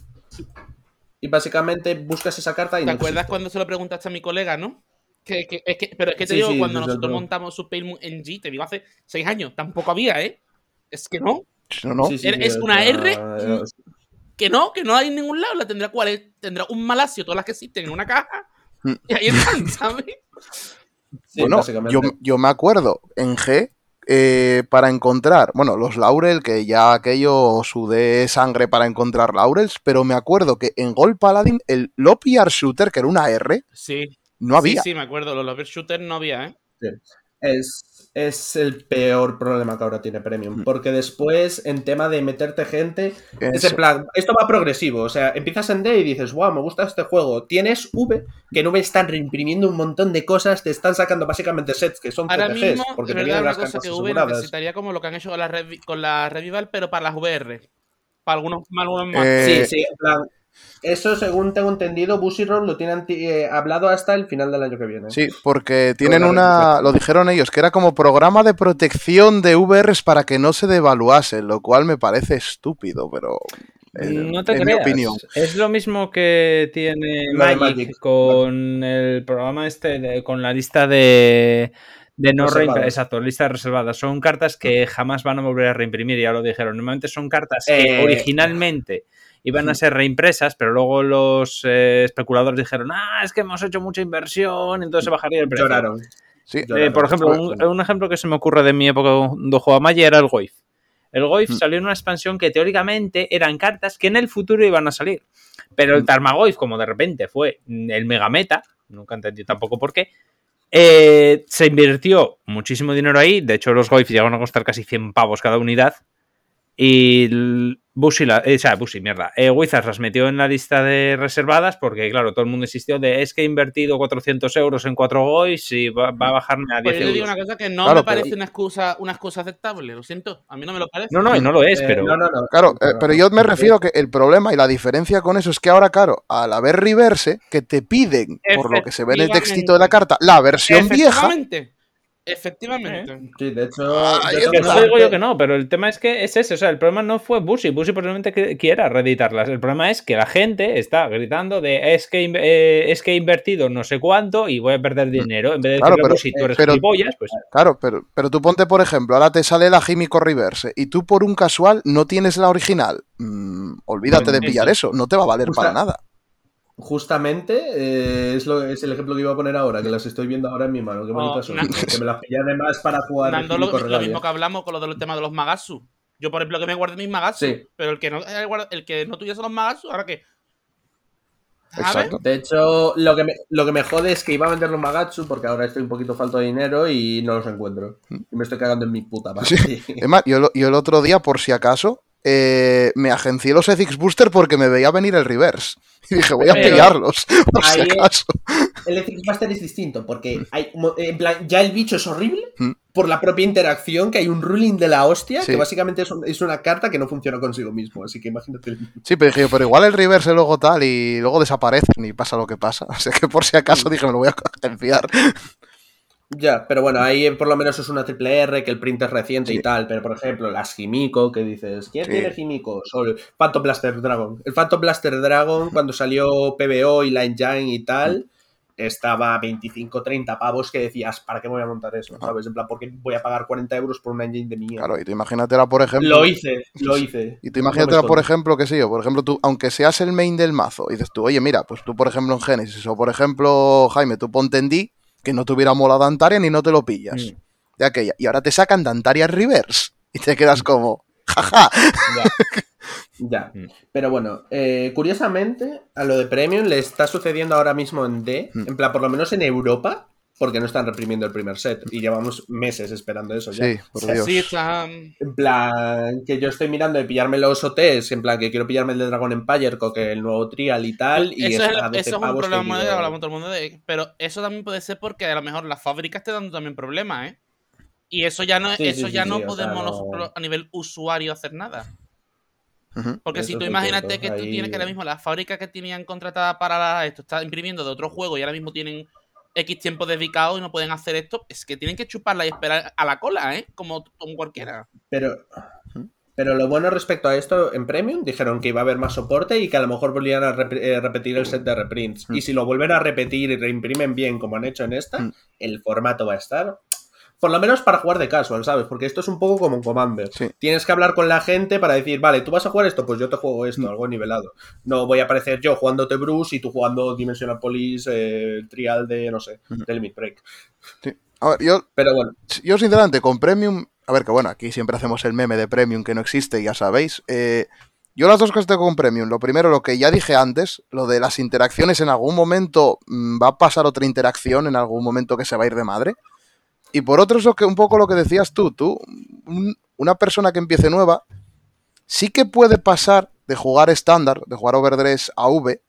Y básicamente buscas esa carta y ¿Te no acuerdas existe. cuando se lo preguntaste a mi colega, no? Que, que- es que- pero es que te Sí, digo, sí, cuando nosotros luego. montamos su Pale Moon en G, te digo hace seis años, tampoco había, ¿eh? Es que no, No, no. Sí, sí, Es sí, una R, eh, que no, que no hay en ningún lado. La tendrá cuál es? Tendrá un malacio, todas las que existen en una caja. Mm. Y ahí están, ¿sabes? sí, bueno, yo, yo me acuerdo en G, eh, para encontrar, bueno, los Laurel, que ya aquello sudé sangre para encontrar Laurels, pero me acuerdo que en Gold Paladin el Lopiar Shooter, que era una R, Sí. No había. Sí, sí, me acuerdo. Los Lover Shooter no había, ¿eh? Es, es el peor problema que ahora tiene Premium. Mm. Porque después, en tema de meterte gente, es en plan, esto va progresivo. O sea, empiezas en D y dices, wow, me gusta este juego. Tienes V, que en V están reimprimiendo un montón de cosas, te están sacando básicamente sets que son Ahora CTGs, mismo, porque de te verdad, una las cosa que V aseguradas. necesitaría como lo que han hecho con la, Revi- con la Revival, pero para las VR. Para algunos, para algunos más. Eh, Sí, sí, en plan. Eso, según tengo entendido, Bushiroad lo tienen eh, hablado hasta el final del año que viene. Sí, porque tienen una, lo dijeron ellos, que era como programa de protección de VRs para que no se devaluasen, lo cual me parece estúpido, pero eh, no te en mi opinión. Es lo mismo que tiene Magic, Magic. con el programa este, de- con la lista de, de no reimprimir. Exacto, listas reservadas. Son cartas que jamás van a volver a reimprimir, ya lo dijeron. Normalmente son cartas que Eh, originalmente iban a ser reimpresas, pero luego los eh, especuladores dijeron, ah, es que hemos hecho mucha inversión, entonces se bajaría el precio. Lloraron. Sí, Eh, Lloraron. por ejemplo, un, un ejemplo que se me ocurre de mi época cuando jugaba Magic era el Goif. El Goif Mm. salió en una expansión que teóricamente eran cartas que en el futuro iban a salir. Pero el Tarmagoyf, como de repente fue el Megameta, nunca entendí tampoco por qué, eh, se invirtió muchísimo dinero ahí. De hecho, los Goif llegaron a costar casi 100 pavos cada unidad. Y Bushi, la, eh, o sea, Bushi, mierda. Eh, Wizards las metió en la lista de reservadas porque, claro, todo el mundo insistió de es que he invertido 400 euros en 4 Gois y va, va a bajarme a 10 Pues yo te digo euros. una cosa que no Claro, me pero- parece una excusa, una excusa aceptable, lo siento. A mí no me lo parece. No, no, y no lo es, Eh, pero. no, no, no. Claro, eh, pero yo me refiero que el problema y la diferencia con eso es que ahora, claro, al haber reverse, que te piden, por lo que se ve en el textito de la carta, la versión vieja, Efectivamente. Sí, de hecho. Ah, yo Que no digo yo que no, pero el tema es que es ese. O sea, el problema no fue Bushi. Bushi probablemente que- quiera reeditarlas. El problema es que la gente está gritando de es que, eh, es que he invertido no sé cuánto y voy a perder dinero. En vez de Claro, decirle pero- Bushi, tú eres pero- gilipollas, pues. claro, pero, pero tú ponte, por ejemplo, ahora te sale la Jimico Reverse y tú por un casual no tienes la original. Mm, olvídate de pillar eso, no te va a valer para nada. Justamente eh, es, lo, es el ejemplo que iba a poner ahora, que las estoy viendo ahora en mi mano. Qué Oh, bonitas son. na- Que me las pillé además para jugar. Nando, lo, mismo que hablamos con lo del tema de los Magasu. Yo, por ejemplo, que me guardé mis Magasu, Sí. pero el que no, el que no tuviese los Magasu, ¿ahora qué? Exacto. De hecho, lo que, me, lo que me jode es que iba a vender los Magatsu porque ahora estoy un poquito falto de dinero y no los encuentro. Y me estoy cagando en mi puta madre. Sí. Es más, yo, lo- yo el otro día, por si acaso, eh, me agencié los Ethics Booster porque me veía venir el reverse. Y dije, voy a Pero pillarlos, por si acaso. El Ethics Buster es distinto porque hay, mo- en plan, ya el bicho es horrible Mm. por la propia interacción, que hay un ruling de la hostia, Sí. que básicamente es, un- es una carta que no funciona consigo mismo. Así que imagínate. el- Sí, pero dije, pero igual el reverse luego tal y luego desaparecen y pasa lo que pasa. Sea que por si acaso dije, me lo voy a agenciar. Ya, pero bueno, ahí por lo menos es una triple R, que el print es reciente Sí. y tal, pero por ejemplo, las Himiko, que dices, ¿quién Sí. tiene Himiko? Solo Phantom Blaster Dragon. El Phantom Blaster Dragon, cuando salió PBO y la Engine y tal, estaba a 25, 30 pavos que decías, ¿para qué voy a montar eso? ¿Sabes? En plan, ¿por qué voy a pagar 40 euros por una engine de mierda? Claro, y tú imagínatela, por ejemplo. Lo hice, lo hice. Y tú imagínatela, por ejemplo, que sí, o por ejemplo, tú, aunque seas el main del mazo, y dices tú, oye, mira, pues tú, por ejemplo, en Genesis, o por ejemplo, Jaime, tú ponte en D, que no te hubiera molado Antaria ni no te lo pillas. Mm. De aquella. Y ahora te sacan Dantaria Reverse. Y te quedas como, jaja. Ya. Mm. Pero bueno, eh, curiosamente, a lo de Premium le está sucediendo ahora mismo en D, Mm. en plan, por lo menos en Europa, porque no están reprimiendo el primer set. Y llevamos meses esperando eso ya. Sí, por Dios. Sí, está. mm, En plan, que yo estoy mirando de pillarme los OTs, en plan, que quiero pillarme el de Dragon Empire con que el nuevo Trial y tal. Y Eso es, está a el- 12 eso es un que problema de hablamos todo el mundo de. Pero eso también puede ser porque a lo mejor la fábrica esté dando también problemas, ¿eh? Y eso ya no, Sí, eso sí, ya sí, no o sea, podemos no- nosotros a nivel usuario hacer nada. Porque Eso si tú imagínate cierto, que tú ahí- tienes que ahora mismo la fábrica que tenían contratada para la- esto está imprimiendo de otro juego y ahora mismo tienen X tiempo dedicado y no pueden hacer esto, es que tienen que chuparla y esperar a la cola, ¿eh? Como, como cualquiera. Pero, pero lo bueno respecto a esto, en Premium dijeron que iba a haber más soporte y que a lo mejor volvían a rep- eh, repetir el set de reprints. Mm. Y si lo vuelven a repetir y reimprimen bien como han hecho en esta, Mm. el formato va a estar. Por lo menos para jugar de casual, ¿sabes? Porque esto es un poco como un Commander. Sí. Tienes que hablar con la gente para decir, vale, tú vas a jugar esto, pues yo te juego esto, Mm. algo nivelado. No voy a aparecer yo jugándote Bruce y tú jugando Dimensional Police, eh, Trial de, no sé, Ujú. del Midbreak. A ver, yo, Pero bueno, yo sinceramente con Premium, a ver que bueno, aquí siempre hacemos el meme de Premium que no existe, ya sabéis. eh, yo las dos cosas tengo con Premium. Lo primero, lo que ya dije antes, lo de las interacciones, en algún momento mm, va a pasar otra interacción, en algún momento que se va a ir de madre. Y por otro, es lo que, un poco lo que decías tú, tú, un- una persona que empiece nueva, sí que puede pasar de jugar estándar, de jugar overdress a V,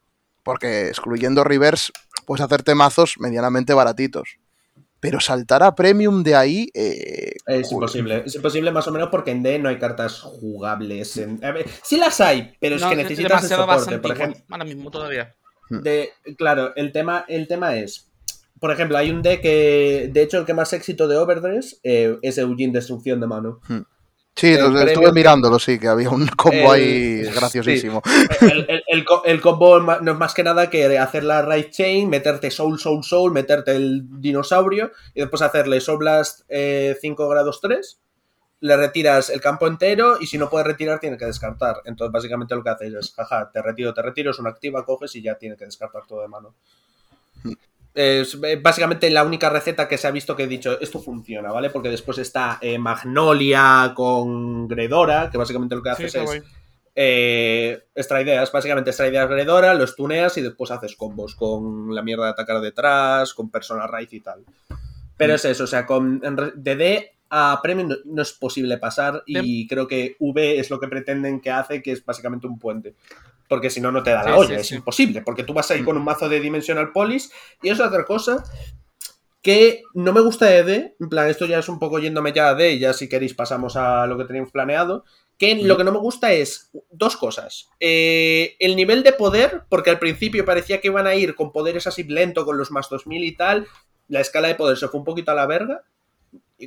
porque excluyendo reverse, puedes hacerte mazos medianamente baratitos. Pero saltar a premium de ahí. eh, Es imposible. Es imposible más o menos porque en D no hay cartas jugables. En... a ver, sí las hay, pero es No, que es necesitas el demasiado soporte. Por ejemplo, ahora mismo todavía. de, claro, el tema, el tema es. Por ejemplo, hay un deck que. De hecho, el que más éxito de Overdress eh, es Eugene Destrucción de Mano. Sí, el lo- estuve mirándolo, sí, que había un combo El- ahí graciosísimo. El, el- el co- el combo no es más que nada que hacer la Right Chain, meterte Soul, Soul, Soul, meterte el dinosaurio y después hacerle Soul Blast eh, 5 grados 3. Le retiras el campo entero y si no puedes retirar, tiene que descartar. Entonces, básicamente lo que haces es, jaja, te retiro, te retiro, es una activa, coges y ya tiene que descartar todo de mano. Es eh, básicamente la única receta que se ha visto que he dicho, esto funciona, ¿vale? Porque después está eh, Magnolia con Gredora, que básicamente lo que haces es eh, extra ideas, básicamente extra ideas Gredora, los tuneas y después haces combos con la mierda de atacar detrás, con persona raíz y tal. Pero es eso, o sea, con de D a Premium no, no es posible pasar y creo que V es lo que pretenden que hace, que es básicamente un puente. Porque si no, no te da la Sí, olla, sí, es sí. imposible, porque tú vas ahí con un mazo de Dimensional Police y es otra cosa que no me gusta de D, en plan, esto ya es un poco yéndome ya a D, y ya si queréis pasamos a lo que teníamos planeado, que lo que no me gusta es dos cosas. Eh, el nivel de poder, porque al principio parecía que iban a ir con poderes así lento, con los más 2000 y tal, la escala de poder se fue un poquito a la verga,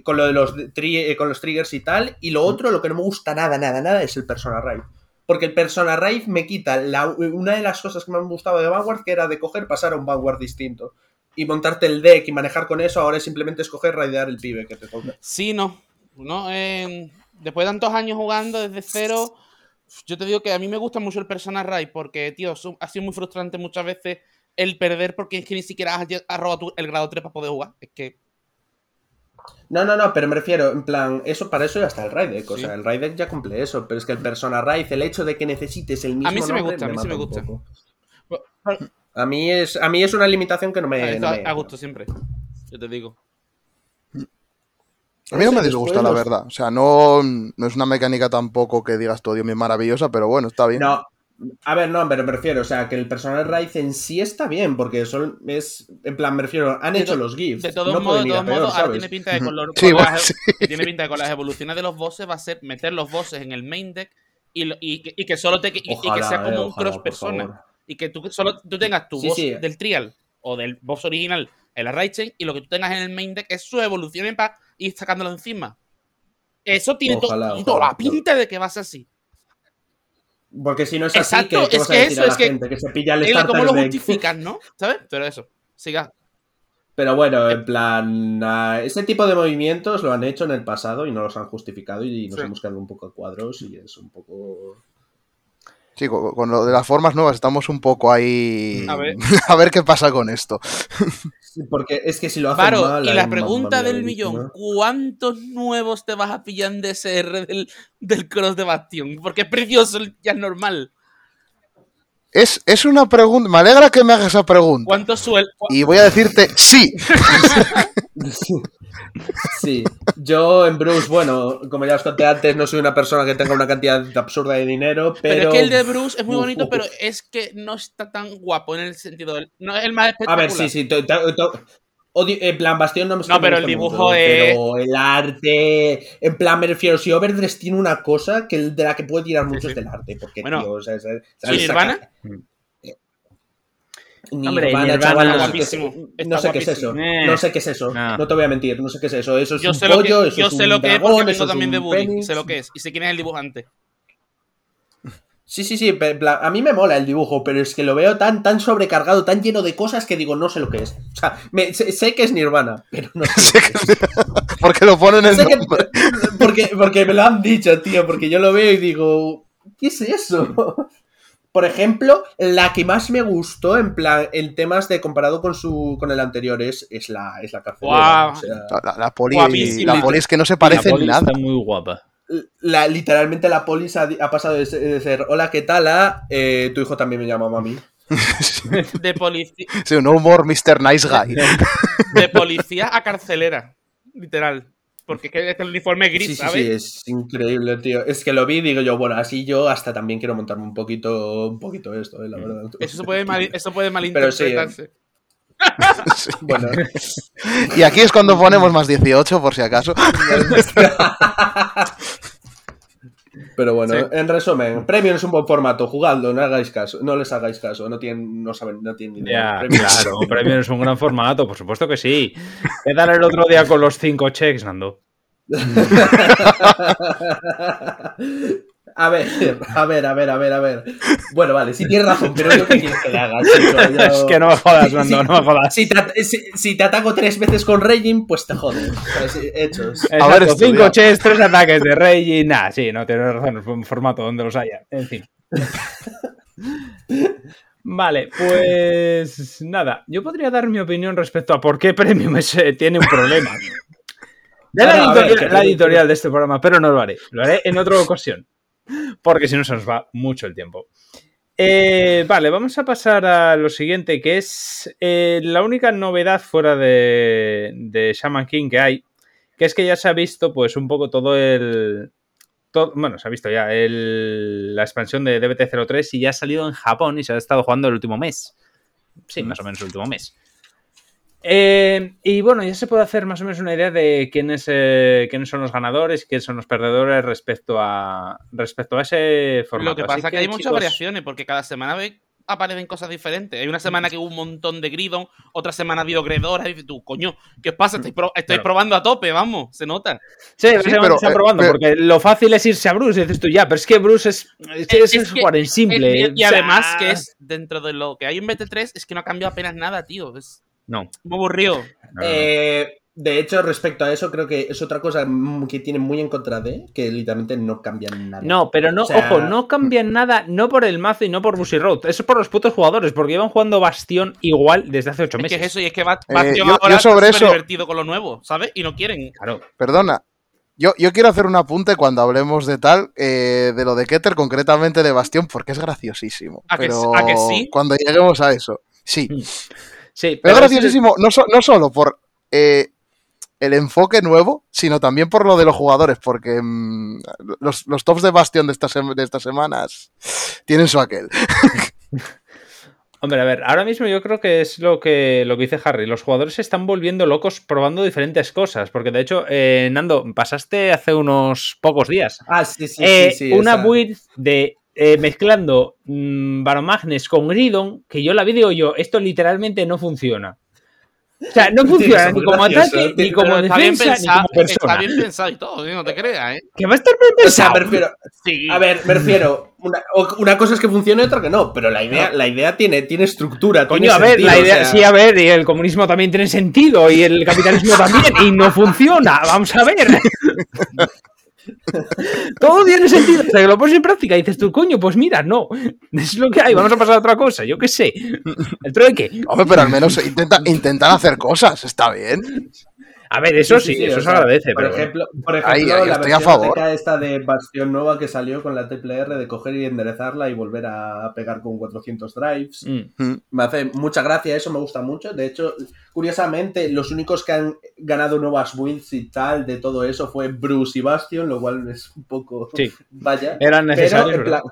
con lo de los, tri- eh, con los triggers y tal, y lo otro, lo que no me gusta nada, nada, nada, es el Persona Raid. Porque el Persona Raid me quita la- una de las cosas que me han gustado de Vanguard, que era de coger, pasar a un Vanguard distinto. Y montarte el deck y manejar con eso, ahora es simplemente escoger raidear el pibe que te toca. Sí, no. no después de tantos años jugando desde cero, yo te digo que a mí me gusta mucho el Persona Raid porque, tío, ha sido muy frustrante muchas veces el perder porque es que ni siquiera has, robado el grado 3 para poder jugar. Es que No, no, no, pero me refiero, en plan, eso para eso ya está el raid deck. O Sí. sea, el raid deck ya cumple eso. Pero es que el Persona Raid, el hecho de que necesites el mismo A mí sí me gusta, a mí sí me un gusta. poco. A mí es, a mí es una limitación que no me. no a, me- a gusto siempre. Yo te digo. A mí no me disgusta, la verdad. O sea, no, no es una mecánica tampoco que digas todo Dios mío, maravillosa, pero bueno, está bien. No, a ver, no, pero me refiero, o sea, que el personal Raid en sí está bien, porque son, es, en plan, me refiero, han De hecho los GIFs. De todos no modos, peor, modos, ahora ¿sabes? tiene pinta de con, los- Sí, con las, sí. tiene pinta de con las evoluciones de los bosses va a ser meter los bosses en el main deck y, y, que- y que solo te y- y que sea como eh, un ojalá, cross persona. Y que tú solo tú tengas tu Sí, boss sí. del trial o del boss original en la chain y lo que tú tengas en el main deck es su evolución para ir sacándolo encima. Eso tiene to- toda la pinta de que va a ser así. Porque si no es así, Exacto, ¿qué, qué es vas a que decir eso, a la es que- gente? Que se pilla el Ella, ¿Cómo starter lo deck. justifican, no? ¿Sabes? Pero eso. Siga. Pero bueno, en plan, ese tipo de movimientos lo han hecho en el pasado y no los han justificado y nos Sí. hemos quedado un poco a cuadros y es un poco... Sí, con, con lo de las formas nuevas estamos un poco ahí. A ver. a ver qué pasa con esto. Porque es que si lo hacen Varo, mal... y la un pregunta del millón: ¿cuántos nuevos te vas a pillar en DSR del, del Cross de Bastion? Porque es precioso, ya es normal. Es, es una pregunta. Me alegra que me hagas esa pregunta. ¿Cuántos suel Y voy a decirte sí. Sí, yo en Bruce, bueno, como ya os conté antes, no soy una persona que tenga una cantidad absurda de dinero, pero... Pero, es que el de Bruce es muy bonito, pero es que no está tan guapo en el sentido del. No es el más A espectacular. ver, sí, sí. to- to- to- odio- en plan, Bastión no me No, pero el dibujo mucho, es- Pero el arte. En plan, me refiero, si Overdress tiene una cosa que de la que puede tirar mucho sí. es del arte. Porque, Bueno, tío, o sea, es- es- ¿y Nirvana? Hombre, Nirvana, Nirvana chaval, es no sé qué es- guapísimo, No está sé qué es eso. Eh. No sé qué es eso. No. No te voy a mentir, no sé qué es eso. Eso es Yo un sé lo pollo, que, eso yo es sé un lo que es dragón, eso también de. Sé lo que es. Y sé quién es el dibujante. Sí, sí, sí. a mí me mola el dibujo, pero es que lo veo tan, tan sobrecargado, tan lleno de cosas que digo, no sé lo que es. O sea, me- sé, sé que es Nirvana, pero no sé. Sé lo que es. Porque lo ponen en el que- porque, porque me lo han dicho, tío, porque yo lo veo y digo, ¿qué es eso? Por ejemplo, la que más me gustó, en plan, en temas de comparado con su con el anterior, es, es la, es la carcelera. O sea, La, la- la poli, Guapísimo. la poli es que no se La parece poli en nada. Está muy guapa. la, literalmente la polis ha, ha pasado de ser, de ser, hola, ¿qué tal? a eh, tu hijo también me llama mami. De, polici- Sí, un humor Mr. Nice Guy. de policía a carcelera. Literal. Porque es el uniforme gris, Sí, sí, ¿sabes? sí, es increíble, tío. Es que lo vi y digo yo, bueno, así yo hasta también quiero montarme un poquito, un poquito esto, eh, la verdad. Eso puede, mal- eso puede Pero sí, malinterpretarse. Sí. Bueno, Y aquí es cuando ponemos más 18, por si acaso. pero bueno, Sí. en resumen, Premium es un buen formato, jugadlo, no hagáis caso, no les hagáis caso, no tienen, no saben, no tienen ni idea. Claro, Premium es un gran formato, por supuesto que sí. ¿Qué tal el otro día con los cinco checks, Nando? A ver, a ver, a ver, a ver, a ver. Bueno, vale, sí tienes razón, pero yo qué quieres que le haga, chico? Yo- Es que no me jodas, Nando, sí. no me jodas. Si te, si, si te ataco tres veces con Raging, pues te jodes. ¿sabes? Hechos. Exacto, ver, cinco estudiado. checks, tres ataques de y nada, sí, no tienes razón, es un formato donde los haya. En fin. Vale, pues nada, yo podría dar mi opinión respecto a por qué Premium es, eh, tiene un problema. De la, Claro, a ver, editorial, que- la editorial de este programa, pero no lo haré. Lo haré en otra ocasión. Porque si no se nos va mucho el tiempo. Eh, vale, vamos a pasar a lo siguiente, que es eh, la única novedad fuera de, de Shaman King que hay, que es que ya se ha visto pues un poco todo el... todo- bueno, se ha visto ya el- la expansión de DBT03 y ya ha salido en Japón y se ha estado jugando el último mes. Sí, más o menos el último mes. Eh, y bueno, ya se puede hacer más o menos una idea de quiénes, eh, quiénes son los ganadores y quiénes son los perdedores respecto a, respecto a ese formato. Lo que Así pasa es que hay muchas variaciones, porque cada semana ve- aparecen cosas diferentes. Hay una semana que hubo un montón de Gridon, otra semana dio Gredora, y dices tú, coño, ¿qué os pasa? Estoy, pro- estoy probando a tope, vamos, se nota. Sí, Sí, básicamente pero, están eh, probando, pero- porque lo fácil es irse a Bruce y dices tú, ya, pero es que Bruce es, es, Es- es es que- jugar en simple. Es- y, y o sea, además que es dentro de lo que hay en BT3, es que no ha cambiado apenas nada, tío. Es No. muy aburrido. Eh, de hecho, respecto a eso, creo que es otra cosa mm, que tienen muy en contra de, que literalmente no cambian nada. No, pero no, O sea- ojo, no cambian nada, no por el mazo y no por Busy Road. Eso es por los putos jugadores, porque llevan jugando Bastión igual desde hace ocho Es que meses. es eso, y es que Eh, Bastion yo- ahora yo sobre está eso- divertido con lo nuevo, ¿sabes? Y no quieren. Claro. Perdona. Yo, yo quiero hacer un apunte cuando hablemos de tal, eh, de lo de Keter, concretamente de Bastión, porque es graciosísimo. ¿A que- pero a que sí? cuando lleguemos a eso. Sí. Sí, Pero es es- graciosísimo, no, so- no solo por eh, el enfoque nuevo, sino también por lo de los jugadores, porque mm, los, los tops de Bastion de estas, de estas semanas tienen su aquel. Hombre, a ver, ahora mismo yo creo que es lo que, lo que dice Harry. Los jugadores se están volviendo locos probando diferentes cosas. Porque de hecho, eh, Nando, pasaste hace unos pocos días Ah, sí, sí, eh, sí, sí, una esa- build de eh, mezclando mm, Baromagnes con Gridon, que yo la vi digo yo, esto literalmente no funciona. O sea, no funciona ni como gracioso, ataque, tío. ni como Pero está bien, defensa, ni pensado, como persona. está bien pensado y todo, no te creas, ¿eh? Que va a estar bien O sea, pensado. me refiero, Sí. a ver, me refiero, una, una cosa es que funcione y otra que no, pero la idea, la idea tiene, tiene estructura. Coño, tiene a ver, sentido, la o idea, sea, sí, a ver, y el comunismo también tiene sentido, y el capitalismo también, y no funciona, vamos a ver. Todo tiene sentido, hasta que lo pones en práctica y dices tú, coño, pues mira, no, es lo que hay, vamos a pasar a otra cosa, yo qué sé. El trueque. Hombre, pero al menos intenta, intentan hacer cosas, está bien. A ver, eso sí, eso o se agradece, Por pero bueno. ejemplo, por ejemplo ahí la estoy a versión favor. ATK esta de Bastion nueva que salió con la triple R de coger y enderezarla y volver a pegar con 400 drives. Mm. Me hace mucha gracia, eso me gusta mucho. De hecho, curiosamente, los únicos que han ganado nuevas builds y tal de todo eso fue Bruce y Bastion, lo cual es un poco. Sí. Vaya. Eran Pero, necesarios,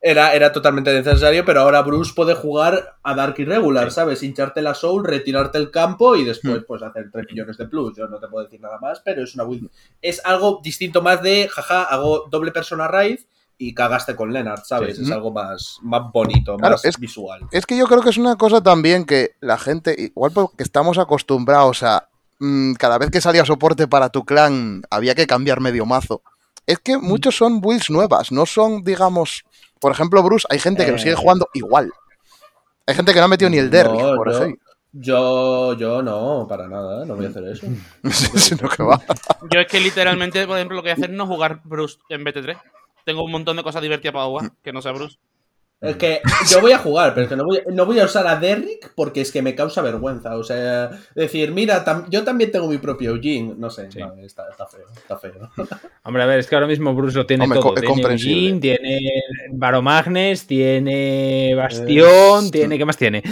era, era totalmente necesario, pero ahora Bruce puede jugar a Dark Irregular, ¿sabes? Hincharte la soul, retirarte el campo y Hmm. después pues hacer 3 millones de plus. Yo no te puedo decir nada más, pero es una build. Es algo distinto más de, jaja, hago doble persona raid y cagaste con Leonard, ¿sabes? Sí. Es algo más, más bonito, Claro, más es- visual. Es que yo creo que es una cosa también que la gente, igual porque estamos acostumbrados a mm, cada vez que salía soporte para tu clan había que cambiar medio mazo. Es que Mm. muchos son builds nuevas, no son, digamos, por ejemplo, Bruce, hay gente que lo sigue Eh. jugando igual. Hay gente que no ha metido ni el derrick, No, por yo- ejemplo. Yo, yo no, para nada, no voy a hacer eso. Sino que va. Yo es que literalmente, por ejemplo, lo que voy a hacer es no jugar Bruce en BT3. Tengo un montón de cosas divertidas para jugar, que no sea Bruce. Es que yo voy a jugar, pero es que no voy, no voy a usar a Derrick porque es que me causa vergüenza. O sea, decir, mira, tam- yo también tengo mi propio Jin. No sé, Sí. no, está, está feo, está feo. Hombre, a ver, es que ahora mismo Bruce lo tiene Hombre, todo. Tiene. Eugene, tiene Baromagnes, tiene Bastión, Eh, tiene... ¿Qué más tiene?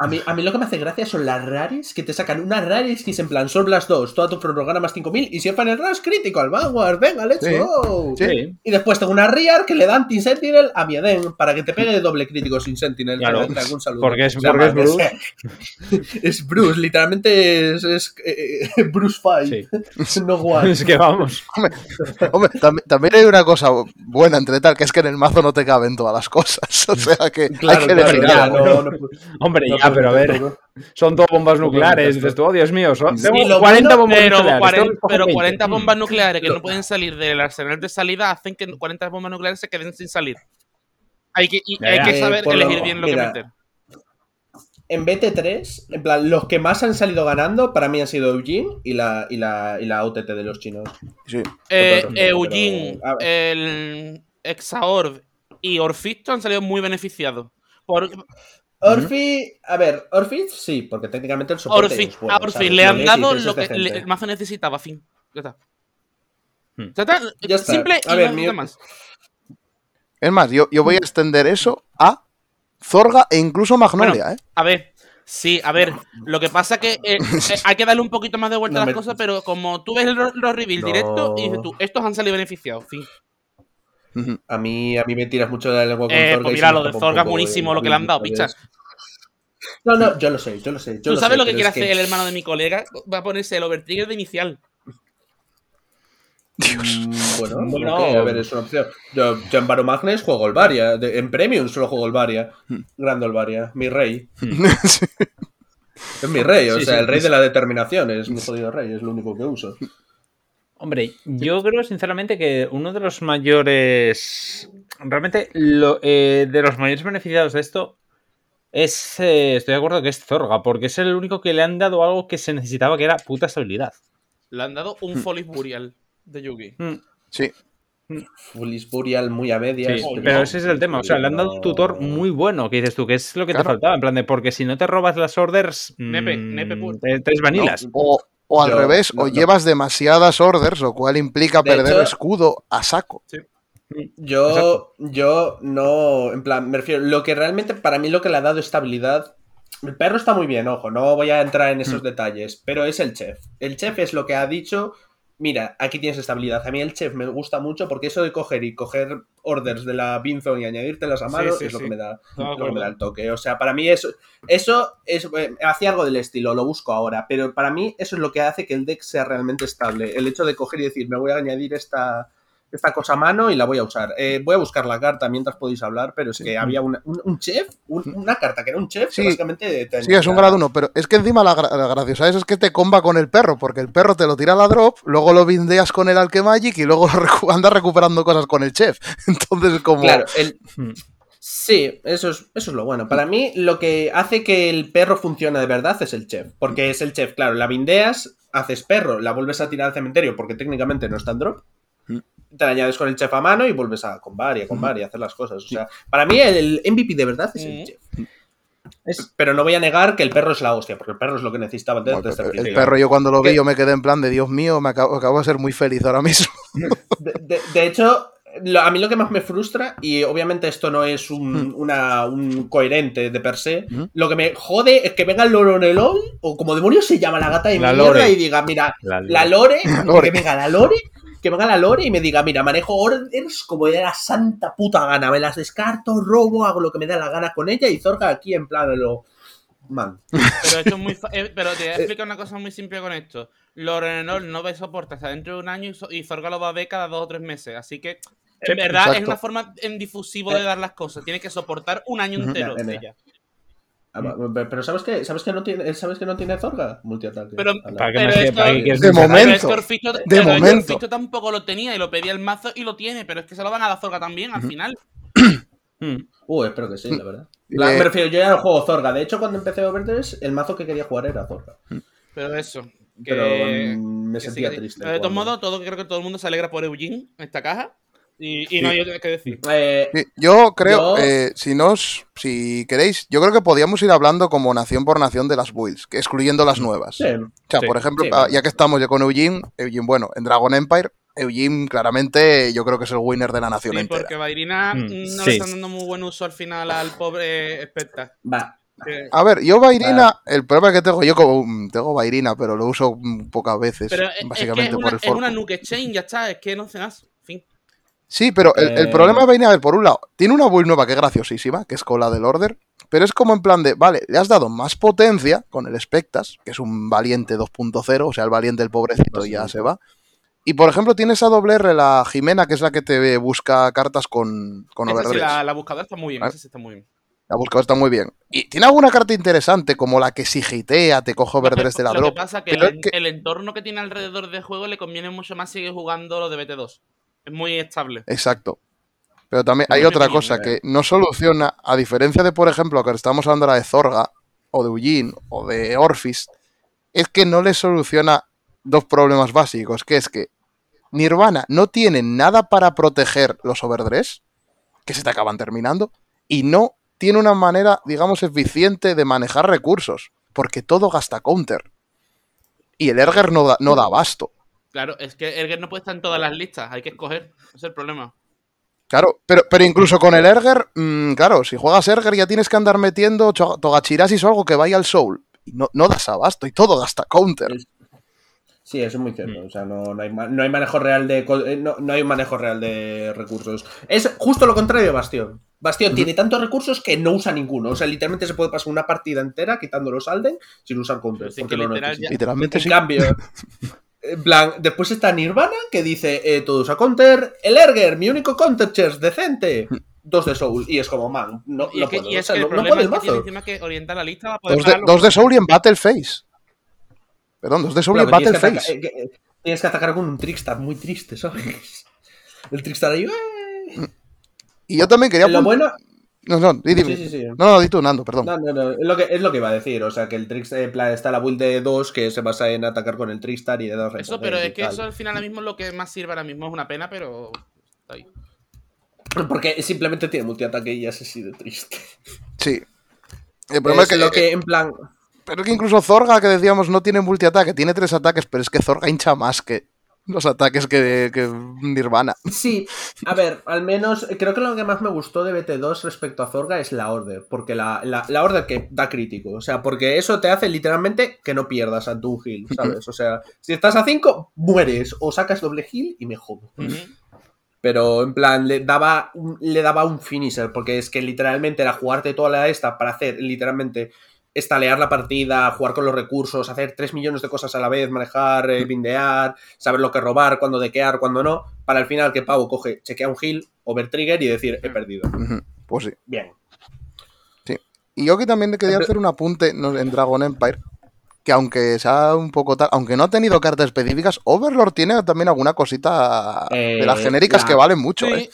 A mí, a mí lo que me hace gracia son las rares que te sacan unas rares que es en plan Soul Blast 2, toda tu prorrogana más 5000 y si es Final Rush crítico al Vanguard, venga, let's Sí. go. Sí. Y después tengo una Riar que le dan Team Sentinel a mi Eden para que te pegue de doble crítico sin Sentinel. Claro. Un saludo. Porque es- O sea, porque es Bruce, literalmente es, es, eh, Bruce Fight. Sí. No One. Es que vamos. Hombre, tam- también hay una cosa buena entre tal, que es que en el mazo no te caben todas las cosas. O sea que Claro, hay que claro, ya, algo. no, no, pu- Hombre, no ya, puedo pero a ver, son todo bombas nucleares. Dices tú, oh Dios mío, son, Sí, tengo lo 40 bueno, bombas Pero, nucleares. 40, tengo que coger pero 20. 40 Mm. bombas nucleares que no pueden salir del arsenal de salida hacen que 40 bombas nucleares se queden sin salir. Hay que, y Ya, hay ya. que Eh, saber elegir bien lo mira, que meter. En BT3, en plan, los que más han salido ganando para mí han sido Eugene y la, y la, y la OTT de los chinos. Sí. Eh, pero- Eugene, ver. el Exaorb y Orfisto han salido muy beneficiados. Por, Orfi, a ver, Orfi sí, porque técnicamente el soporte Orfi, es bueno, a Orfi ¿sabes? le han Lo dado lo que le- el mazo necesitaba, fin. Ya está. Hmm. Ya está. Ya está. Simple y ver, mi- más. Es más, yo, yo voy a extender eso a Zorga e incluso Magnolia, Bueno, ¿eh? A ver, sí, a ver. Lo que pasa que eh, eh, hay que darle un poquito más de vuelta No a las me- cosas, pero como tú ves los reveal No. directo y dices tú, estos han salido beneficiados, fin. A mí, a mí me tiras mucho de la lengua con Eh, Zorga pues mira, lo de Zorga es buenísimo lo que le han dado, ¿sabes? picha. No, no, yo lo sé, yo lo sé. Yo ¿Tú sabes sé, lo que quiere hacer el hermano de mi colega? Va a ponerse el overtrigger de inicial. Mm, Bueno, Bueno. a ver, es una opción. Yo, yo en Baromagnes juego el Varia. de- en Premium solo juego el Varia. Hmm. Grande el Varia. Mi rey. Sí. Es mi rey, o Sí, sea, sí. el rey de la determinación. Es mi jodido rey, es lo único que uso. Hombre, yo creo sinceramente que uno de los mayores. Realmente, lo, eh, de los mayores beneficiados de esto es. eh, estoy de acuerdo que es Zorga, porque es el único que le han dado algo que se necesitaba, que era puta estabilidad. Le han dado un Folis Burial de Yugi. Mm, Sí. Fulis Burial muy a medias. Sí, pero no. ese es el tema. O sea, le han dado un tutor muy bueno, que dices tú, que es lo que te faltaba. En plan de, porque si no te robas las orders. Nepe, mm, nepe puro. te- tres vanilas. O, o al Yo- revés, no, o no. llevas demasiadas orders, lo cual implica De perder hecho- escudo a saco. Yo, Exacto. yo no, en plan, me refiero, lo que realmente para mí lo que le ha dado estabilidad, el perro está muy bien, ojo, no voy a entrar en esos detalles, pero es el chef. El chef es lo que ha dicho, mira, aquí tienes estabilidad. A mí el chef me gusta mucho porque eso de coger y coger orders de la Binzone y añadírtelas a mano Sí, sí, es lo sí. que me da, lo que me da el toque. O sea, para mí eso, eso es, eh, hacía algo del estilo, lo busco ahora, pero para mí eso es lo que hace que el deck sea realmente estable. El hecho de coger y decir, me voy a añadir esta esta cosa a mano y la voy a usar. Eh, voy a buscar la carta mientras podéis hablar, pero es que había una- un, un chef, un- una carta que era un chef, Sí. que básicamente... tenía- Sí, es un grado 1, pero es que encima la, la graciosa es, es que te comba con el perro, porque el perro te lo tira a la drop, luego lo bindeas con el Alchemagic y luego andas recuperando cosas con el chef. Entonces, es como. Claro, el... Hmm. Sí, eso es, eso es lo bueno. Para mí, lo que hace que el perro funcione de verdad es el chef. Porque es el chef, claro, la bindeas, haces perro, la vuelves a tirar al cementerio porque técnicamente no está en drop. Mm. Te la añades con el chef a mano y vuelves a combar y a combar y a hacer las cosas. O sea, para mí el MVP de verdad es el Mm. chef. Es- pero no voy a negar que el perro es la hostia, porque el perro es lo que necesitaba Bueno, desde este el principio. perro, yo cuando lo vi, ¿Qué? yo me quedé en plan de Dios mío, me acabo, acabo de ser muy feliz ahora mismo. De, de- de hecho, lo- a mí lo que más me frustra, y obviamente esto no es un, una- un coherente de per se, Ujú. lo que me jode es que venga el Loronelol, o como demonios se llama la gata de La mierda, Lore. y diga, mira, La- la Lore, Lore. que venga la Lore, que venga la Lore y me diga, mira, manejo orders como de la santa puta gana, me las descarto, robo, hago lo que me da la gana con ella, y Zorga aquí en plan lo... Man. Pero esto es muy fa- eh, pero te voy a explicar una cosa muy simple con esto. Lorenol no va a soportar hasta dentro de un año y, so- y Zorga lo va a ver cada dos o tres meses. Así que, en verdad, es una forma en difusivo de dar las cosas. Tiene que soportar un año entero Ya, de ya. ella. Ah, Pero ¿sabes que ¿Sabes que no tiene, ¿sabes que no tiene Zorga? Multiataque. Pero- Ala. ¿Para qué Pero me sé- esto- De momento. De pero momento. Tampoco lo tenía y lo pedía el mazo y lo tiene, pero es que se lo van a dar Zorga también al final. Uh, espero que sí, la verdad. La- me refiero, yo ya no juego Zorga. De hecho, cuando empecé Overdress, el mazo que quería jugar era Zorga. Pero eso. Que, Pero mm, me que sentía sí. triste. Pero de todos modos, todo, creo que todo el mundo se alegra por Eugene en esta caja. Y, y no hay otra que decir. Eh, Sí, yo creo, Yo- eh, si nos, si queréis, yo creo que podíamos ir hablando como nación por nación de las builds, excluyendo las nuevas. sí. O sea, Sí, por ejemplo, sí, ah, ya que estamos ya con Eugene, Eugene, bueno, en Dragon Empire, Eugene claramente yo creo que es el winner de la nación Sí, entera. porque Vairina Mm, no sí. le están dando muy buen uso al final al pobre Specta. Va. Que- A ver, yo Vairina, el problema que tengo, yo como, mm, tengo Vairina, pero lo uso mm, pocas veces, Pero es- es que básicamente es por una, el es fork. una nuke chain, ya está, es que no. Fin. Sí, pero el, el Eh. problema de Vairina, a ver, por un lado, tiene una build nueva que es graciosísima, que es con la del Order, pero es como en plan de, vale, le has dado más potencia con el Spectas, que es un valiente 2.0, o sea, el valiente el pobrecito y ya se va. Y por ejemplo, tienes a doble R la Jimena, que es la que te busca cartas con, con Esa sí, la, la buscadora está muy bien, esa sí está muy bien. La buscadora está muy bien. Y tiene alguna carta interesante, como la que si hitea, te coge Overdress de la lo drop. que pasa que pero el, es que- el entorno que tiene alrededor del juego le conviene mucho más seguir jugando lo de BT2. Es muy estable. Exacto. Pero también Muy hay otra cosa eh. que no soluciona, a diferencia de, por ejemplo, que estamos hablando ahora de Zorga, o de Eugene, o de Orphis, es que no le soluciona dos problemas básicos, que es que Nirvana no tiene nada para proteger los overdress, que se te acaban terminando, y no tiene una manera, digamos, eficiente de manejar recursos, porque todo gasta counter. Y el Erger no da, no da abasto. Claro, es que Erger no puede estar en todas las listas, hay que escoger. Ese es el problema. Claro, pero, pero incluso con el Erger, mm, claro, si juegas Erger ya tienes que andar metiendo Togachirasis o algo que vaya al Soul. Y no, no das abasto y todo gasta counter. Sí, eso es muy cierto. O sea, no, no hay, no hay manejo real de. eh, No, no hay un manejo real de recursos. Es justo lo contrario de Bastión. Bastión tiene tantos recursos que no usa ninguno. O sea, literalmente se puede pasar una partida entera quitando los Alden sin usar counter. Sí porque que no lo literal necesita. ya- Literalmente En sí. cambio, en plan, después está Nirvana que dice eh, todo usa counter. El Erger, mi único counter chest decente. Dos de Soul. Y es como, man, no, Y no es que, puedo. y o es sea, que el no, no problema puedo es el que tiene mazo. encima que orientar la lista para poder Dos de, pagarlo. dos de Soul y en Battleface. Perdón, dos de Soul y en eh, que- tienes que atacar con un Trickstar muy triste, ¿sabes? El Trickstar ahí. ¡eh! Y yo también quería. Lo bueno. No, no, di, dime. Sí, sí, sí. No, no, di tú, Nando, perdón. No, no, no. Es lo que, es lo que iba a decir. O sea, que el Trickstar. En plan, está la build de 2 que se basa en atacar con el Trickstar y de dos Eso, pero es que eso al final ahora mismo es lo que más sirve ahora mismo. Es una pena, pero. Está ahí. Porque simplemente tiene multiataque y ya se sido triste. Sí. El problema es, es que, lo que, en plan. Pero es que incluso Zorga, que decíamos, no tiene multiataque, tiene tres ataques, pero es que Zorga hincha más que los ataques que, que Nirvana. Sí, a ver, al menos creo que lo que más me gustó de BT2 respecto a Zorga es la Order, porque la, la, la Order que da crítico, o sea, porque eso te hace literalmente que no pierdas a tu heal, ¿sabes? O sea, si estás a 5, mueres, o sacas doble heal y me jodo. Pero en plan, le daba, un, le daba un finisher, porque es que literalmente era jugarte toda la esta para hacer literalmente estalear la partida, jugar con los recursos, hacer 3 millones de cosas a la vez, manejar, eh, bindear, saber lo que robar, cuándo dequear, cuándo no, para al final que Pavo coge, chequea un heal, over trigger y decir, he perdido. Pues sí. Bien. Y yo aquí también quería hacer un apunte no, en Dragon Empire. Que aunque sea un poco tal, aunque no ha tenido cartas específicas, Overlord tiene también alguna cosita de las Eh, genéricas la- que valen mucho, Sí,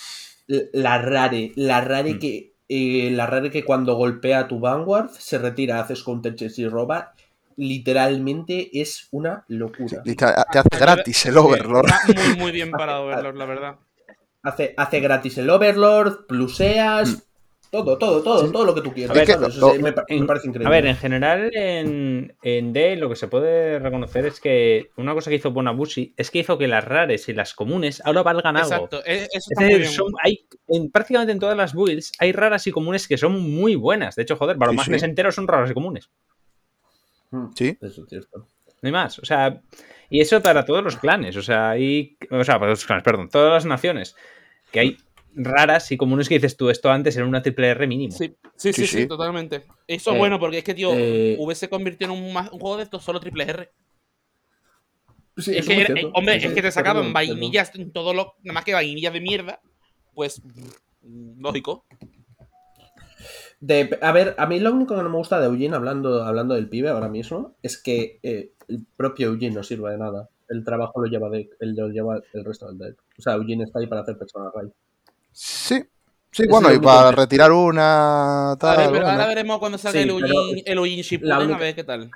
¿eh? La rare, la rare Mm. que. Eh, la rare que cuando golpea a tu Vanguard se retira, haces counter chess y roba. Literalmente es una locura. Te, te hace gratis el Overlord. Está muy, muy bien para Overlord, la verdad. Hace, hace gratis el Overlord, pluseas, todo, todo, todo, todo lo que tú quieras. A ver, me, parece increíble. A ver, en general en, en D lo que se puede reconocer es que una cosa que hizo Bonabusi es que hizo que las rares y las comunes ahora valgan algo. Exacto, e- eso Es decir, son- hay, en, prácticamente en todas las builds hay raras y comunes que son muy buenas. De hecho, joder, para Sí, los más sí. mesenteros son raras y comunes. Mm, Sí. Eso es cierto. No hay más. O sea, y eso para todos los clanes. O sea, hay. O sea, para todos los clanes, perdón, todas las naciones. Que hay raras y comunes que dices tú, esto antes era una triple R mínimo. Sí, sí, sí, Sí, sí, sí. totalmente. Eso es Eh, bueno porque es que, tío, eh, V se convirtió en un, juego de estos solo triple R. Sí, es que, era- eh, hombre, es que te sacaban verdad. vainillas en todo lo. Nada más que vainillas de mierda. Pues. Lógico. De- a ver, a mí lo único que no me gusta de Eugene, hablando, hablando del pibe ahora mismo, es que eh, el propio Eugene no sirve de nada. El trabajo lo lleva, deck, él lo lleva el resto del deck. O sea, Eugene está ahí para hacer personal raid. Sí. Sí, bueno, y para retirar una. A Tal, ver, pero bueno. ahora veremos cuando salga Sí, el Eugene Shippuden, la a ver qué tal.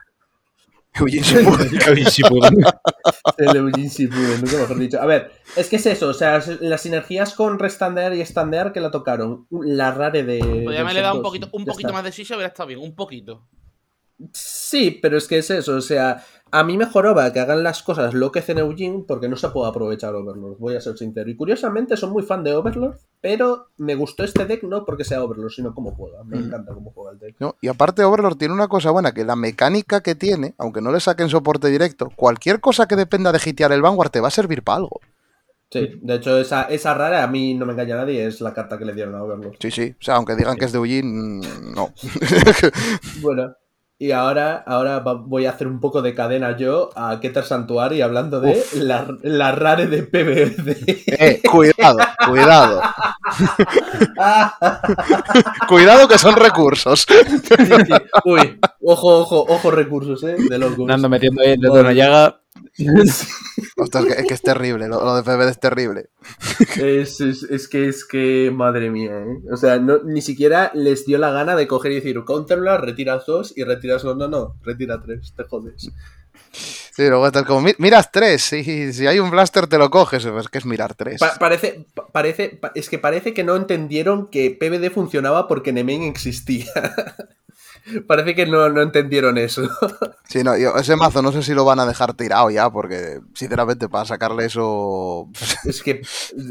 Eugene Shippuden. El Eugene Shippuden, nunca mejor dicho. A ver, es que es eso, o sea, las sinergias con restandear y estandear que la tocaron. La rare de. Pues ya del me le he dado un poquito, un poquito más de shisha, hubiera estado bien, un poquito. Sí, pero es que es eso, o sea, a mí me joroba que hagan las cosas lo que hacen Eugene porque no se puede aprovechar Overlord, voy a ser sincero. Y curiosamente soy muy fan de Overlord, pero me gustó este deck no porque sea Overlord, sino cómo juega. Me Mm. encanta cómo juega el deck. ¿no? Y aparte Overlord tiene una cosa buena, que la mecánica que tiene, aunque no le saquen soporte directo, cualquier cosa que dependa de hitear el Vanguard te va a servir para algo. Sí, de hecho, esa, esa rara a mí no me engaña nadie, es la carta que le dieron a Overlord. Sí, sí. O sea, aunque digan que es de Eugene, mm, no. Bueno, y ahora, ahora voy a hacer un poco de cadena yo a Keter Santuari hablando de la, la rare de PBD. eh, cuidado, cuidado. Cuidado que son recursos. Uy, ojo, ojo, ojo recursos, eh, de locos. Ando metiendo ahí el dedo en la llaga. Es que, es terrible, lo, lo de PBD es terrible. Es, es- es que es que, madre mía, ¿eh? O sea, no, ni siquiera les dio la gana de coger y decir, counterblast, retiras dos y retiras dos. No, no, retira tres, te jodes. Sí, luego estás como, "Mi- miras tres, si, si hay un blaster te lo coges, es que es mirar tres. Pa- parece, pa- parece, pa- es que parece que no entendieron que PBD funcionaba porque Nemain existía. parece que no, no entendieron eso. Sí, no, yo- ese mazo no sé si lo van a dejar tirado ya, porque sinceramente para sacarle eso... es que,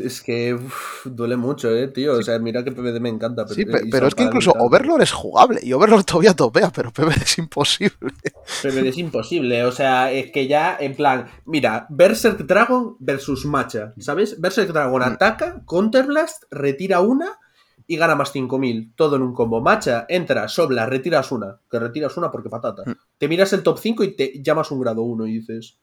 es que uf, duele mucho, eh, tío. O sea, mira que PBD me encanta. Pero, Sí, pero es que incluso. Overlord es jugable y Overlord todavía topea, pero PBD es imposible. PBD es imposible. O sea, es que ya, en plan, mira, Berserk Dragon versus Macha, ¿sabes? Berserk Dragon Mm. ataca, Counterblast, retira una y gana más 5000. Todo en un combo. Macha, entra, sobla, retiras una. Que retiras una porque patata. Mm. Te miras el top 5 y te llamas un grado 1 y dices.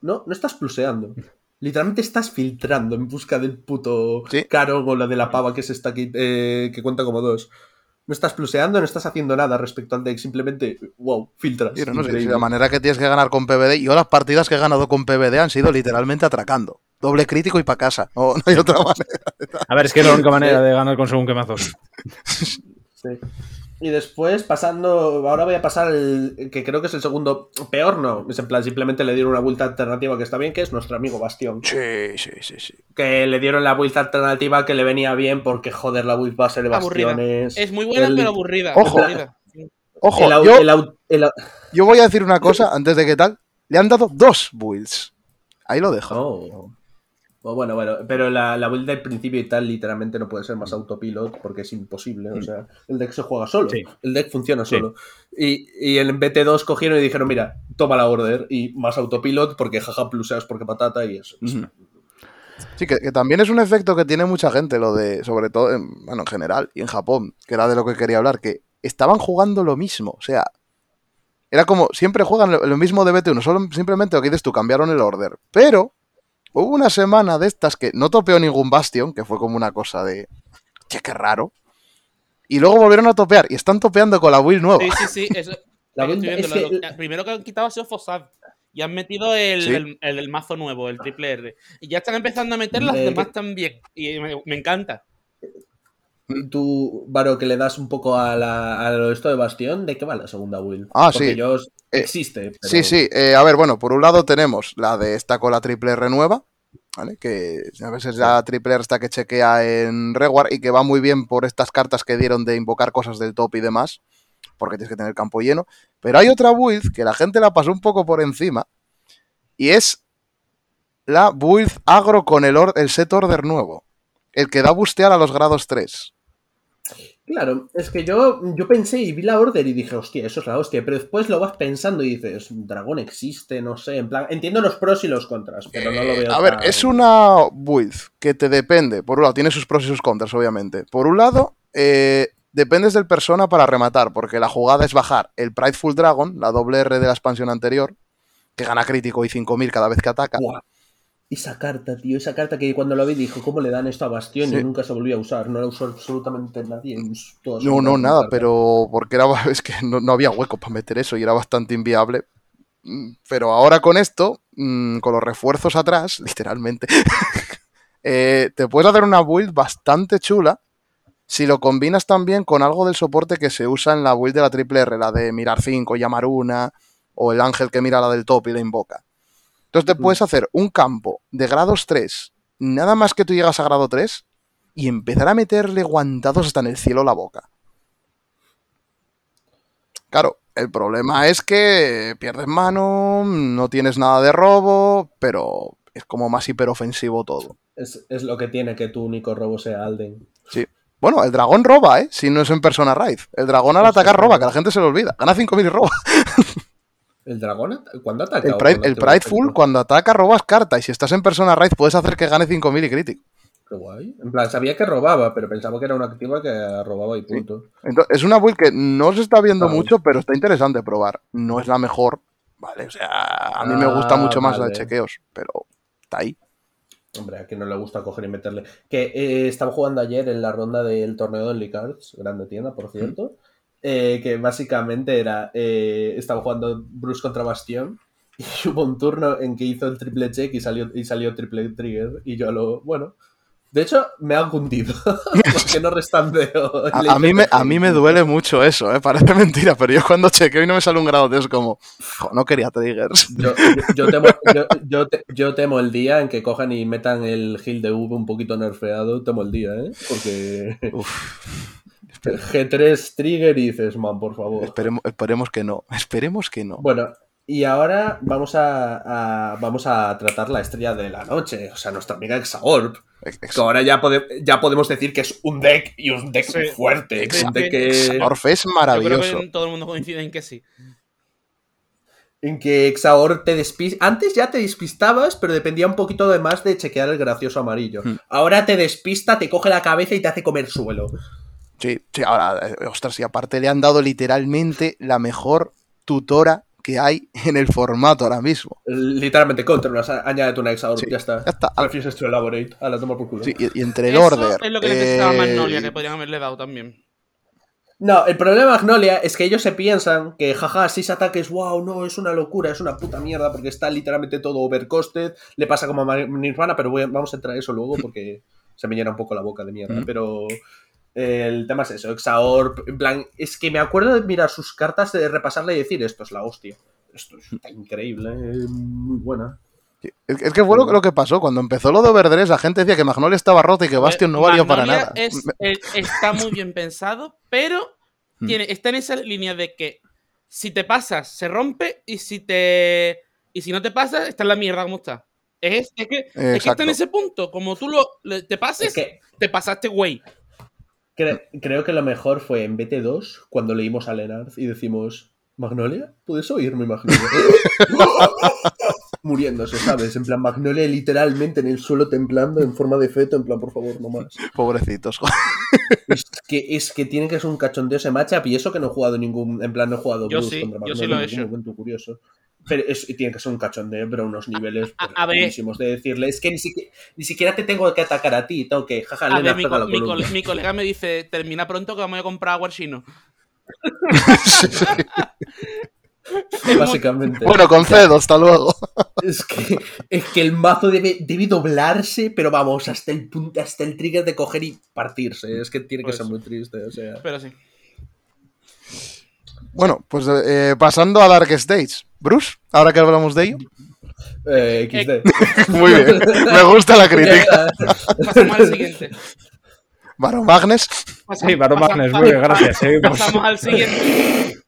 No, no estás pluseando. Literalmente estás filtrando en busca del puto Sí. caro o la de la pava que se está aquí, eh, que cuenta como dos. No estás pluseando, no estás haciendo nada respecto al deck, simplemente, wow, filtras. No, sé, la manera que tienes que ganar con PBD, yo las partidas que he ganado con PBD han sido literalmente atracando. Doble crítico y para casa. No, no hay otra manera. A ver, es que es la única manera de ganar con según qué mazos. Sí. Y después, pasando. Ahora voy a pasar al. que creo que es el segundo. Peor no. Es en plan, simplemente le dieron una vuelta alternativa que está bien, que es nuestro amigo Bastión. Sí, sí, sí, sí. Que le dieron la vuelta alternativa que le venía bien porque, joder, la build base de Aburrida. Bastiones. Es muy buena, el- pero aburrida. Ojo. aburrida. Ojo, el au- yo, el au- el au- yo voy a decir una cosa antes de que tal. Le han dado dos builds. Ahí lo dejo. Oh. Oh, bueno, bueno, pero la, la build del principio y tal literalmente no puede ser más autopilot porque es imposible. O sea, el deck se juega solo. Sí. El deck funciona Sí. solo. Y, y en BT2 cogieron y dijeron, mira, toma la order y más autopilot porque jaja pluseas porque patata y eso. Sí, que, que también es un efecto que tiene mucha gente, lo de, sobre todo, en, bueno, en general y en Japón, que era de lo que quería hablar, que estaban jugando lo mismo. O sea, era como, siempre juegan lo, lo mismo de BT1, solo simplemente lo que dices tú, cambiaron el order. Pero hubo una semana de estas que no topeó ningún Bastion, que fue como una cosa de, che, qué raro. Y luego volvieron a topear y están topeando con la build nueva. Sí, sí, sí. Eso, La estoy build- viendo, es lo- que- lo- primero que han quitado ha sido Fossad. Y han metido el, Sí. el- el- el mazo nuevo, el triple R. Y ya están empezando a meter las Eh, demás también. Y me, me encanta. Tú, Varo, que le das un poco a, la, a esto de Bastión, ¿de qué va la segunda build? Ah, Porque sí. yo Eh, existe. pero- Sí, sí. eh, a ver, bueno, por un lado tenemos la de esta con la triple R nueva, ¿vale? Que a veces la triple R está que chequea en Reward y que va muy bien por estas cartas que dieron de invocar cosas del top y demás, porque tienes que tener campo lleno. Pero hay otra build que la gente la pasó un poco por encima y es la build agro con el, or- el set order nuevo, el que da bustear a los grados 3. Claro, es que yo, yo pensé y vi la order y dije, hostia, eso es la hostia. Pero después lo vas pensando y dices, dragón existe, no sé. En plan, entiendo los pros y los contras, pero no lo Eh, veo. a ver, tan- es una build que te depende. Por un lado, tiene sus pros y sus contras, obviamente. Por un lado, eh, dependes del persona para rematar, porque la jugada es bajar el Prideful Dragon, la doble R de la expansión anterior, que gana crítico y 5000 cada vez que ataca. Esa carta, tío, esa carta que cuando lo vi dijo, ¿cómo le dan esto a Bastión? Sí. Y nunca se volvió a usar. No la usó absolutamente nadie en toda su No, no, nada, carta. pero porque era, es que no, no había hueco para meter eso y era bastante inviable. Mm, Pero ahora con esto, mm, con los refuerzos atrás, literalmente, eh, te puedes hacer una build bastante chula si lo combinas también con algo del soporte que se usa en la build de la triple R, la de mirar 5, llamar una, o el ángel que mira la del top y la invoca. Entonces te puedes hacer un campo de grados 3, nada más que tú llegas a grado 3, y empezar a meterle guantados hasta en el cielo la boca. Claro, el problema es que pierdes mano, no tienes nada de robo, pero es como más hiperofensivo todo. Es, es lo que tiene que tu único robo sea Alden. Sí. Bueno, el dragón roba, ¿eh? Si no es en persona raid. El dragón al atacar roba, que a la gente se le olvida. Gana 5.000 y roba. ¿El dragón? ¿Cuándo ataca? El, pride, Prideful, cuando ataca, robas carta. Y si estás en persona raid, puedes hacer que gane 5.000 y crítico. Qué guay. En plan, sabía que robaba, pero pensaba que era una activa que robaba y punto. Entonces, es una build que no se está viendo mucho, pero está interesante probar. No es la mejor, ¿vale? O sea, a mí me gusta Ah, mucho más la de chequeos, pero está ahí. Hombre, a quien no le gusta coger y meterle. Que eh, estaba jugando ayer en la ronda del torneo de Licards, grande tienda, por cierto. Eh, que básicamente era. eh, estaba jugando Bruce contra Bastión. Y hubo un turno en que hizo el triple check y salió, y salió triple trigger. Y yo lo. Bueno. De hecho, me ha hundido. porque no restandeo. A, a mí me, a mí me duele mucho eso, ¿eh? Parece mentira, pero yo cuando chequeo y no me sale un grado de eso, como, "Jo, no quería triggers. Yo, yo- yo temo, te- yo temo el día en que cojan y metan el heal de V un poquito nerfeado. Temo el día, ¿eh? Porque. G3 trigger y dices, man, por favor. Esperemos, esperemos que no, esperemos que no. Bueno, y ahora vamos a, a- vamos a tratar la estrella de la noche, o sea, nuestra amiga Exaorb. Ex- ex- Que ahora ya, pode- ya podemos decir que es un deck y un deck Sí. fuerte. Exa- un deck que- es Yo maravilloso. creo que todo el mundo coincide en que sí. en que Exaor te despista. Antes ya te despistabas, pero dependía un poquito de más de chequear el gracioso amarillo. Hmm. Ahora te despista, te coge la cabeza y te hace comer suelo. Sí, sí, ahora, eh, ostras, y aparte le han dado literalmente la mejor tutora que hay en el formato ahora mismo. Literalmente, controlas, añádete una Exaor, Sí, ya está. ya está. Refuses to elaborate. A la toma por culo. Sí, y, y entre el Eso order. es lo que necesitaba eh, Magnolia, que podrían haberle dado también. No, el problema de Magnolia es que ellos se piensan que, jaja, seis ataques, wow, no, es una locura, es una puta mierda, porque está literalmente todo overcosted. Le pasa como a Nirvana, pero voy vamos a entrar a eso luego porque se me llena un poco la boca de mierda. Pero el tema es eso, Exaorb, en plan, es que me acuerdo de mirar sus cartas, de repasarla y decir, esto es la hostia. Esto está increíble, muy buena. Es es que fue lo, lo que pasó. Cuando empezó lo de Overdress, la gente decía que Magnolia estaba rota y que Bastion no valía para nada. es- está muy bien pensado, pero Hmm. tiene, está en esa línea de que si te pasas, se rompe y si te y si no te pasas, está en la mierda como está. Es, es que, es que está en ese punto. Como tú lo, te pases, Es que te pasaste, güey. Cre- creo que lo mejor fue en BT2 cuando leímos a Lenard y decimos, Magnolia, ¿puedes oírme, Magnolia? muriéndose, ¿sabes? En plan, Magnolia literalmente en el suelo temblando en forma de feto, en plan, por favor, no más. Pobrecitos. Es que, es que tiene que ser un cachondeo ese matchup y eso que no he jugado ningún, en plan, no he jugado Yo Blues sí, contra yo sí Magnolia lo he en ningún hecho. momento curioso. Pero es, y tiene que ser un cachondeo, pero a unos niveles A- pues, a ver. buenísimos de decirle, es que ni siquiera, ni siquiera te tengo que atacar a ti, tengo que, jaja, A ver, mi, co- mi cole- mi colega me dice, termina pronto que vamos a comprar agua chino. Básicamente. bueno, concedo, hasta luego. Es que, es que el mazo debe, debe doblarse, pero vamos, hasta el punto, hasta el trigger de coger y partirse. Es que tiene que Pues ser muy triste. O sea. Pero sí. Bueno, pues eh, pasando a Dark Stage. Bruce, ahora que hablamos de ello. Eh, XD. Muy bien. Me gusta la crítica. Pasamos al siguiente. Varo Magnes. Sí, pasa- Magnes, muy bien, gracias. seguimos. Pasamos al siguiente.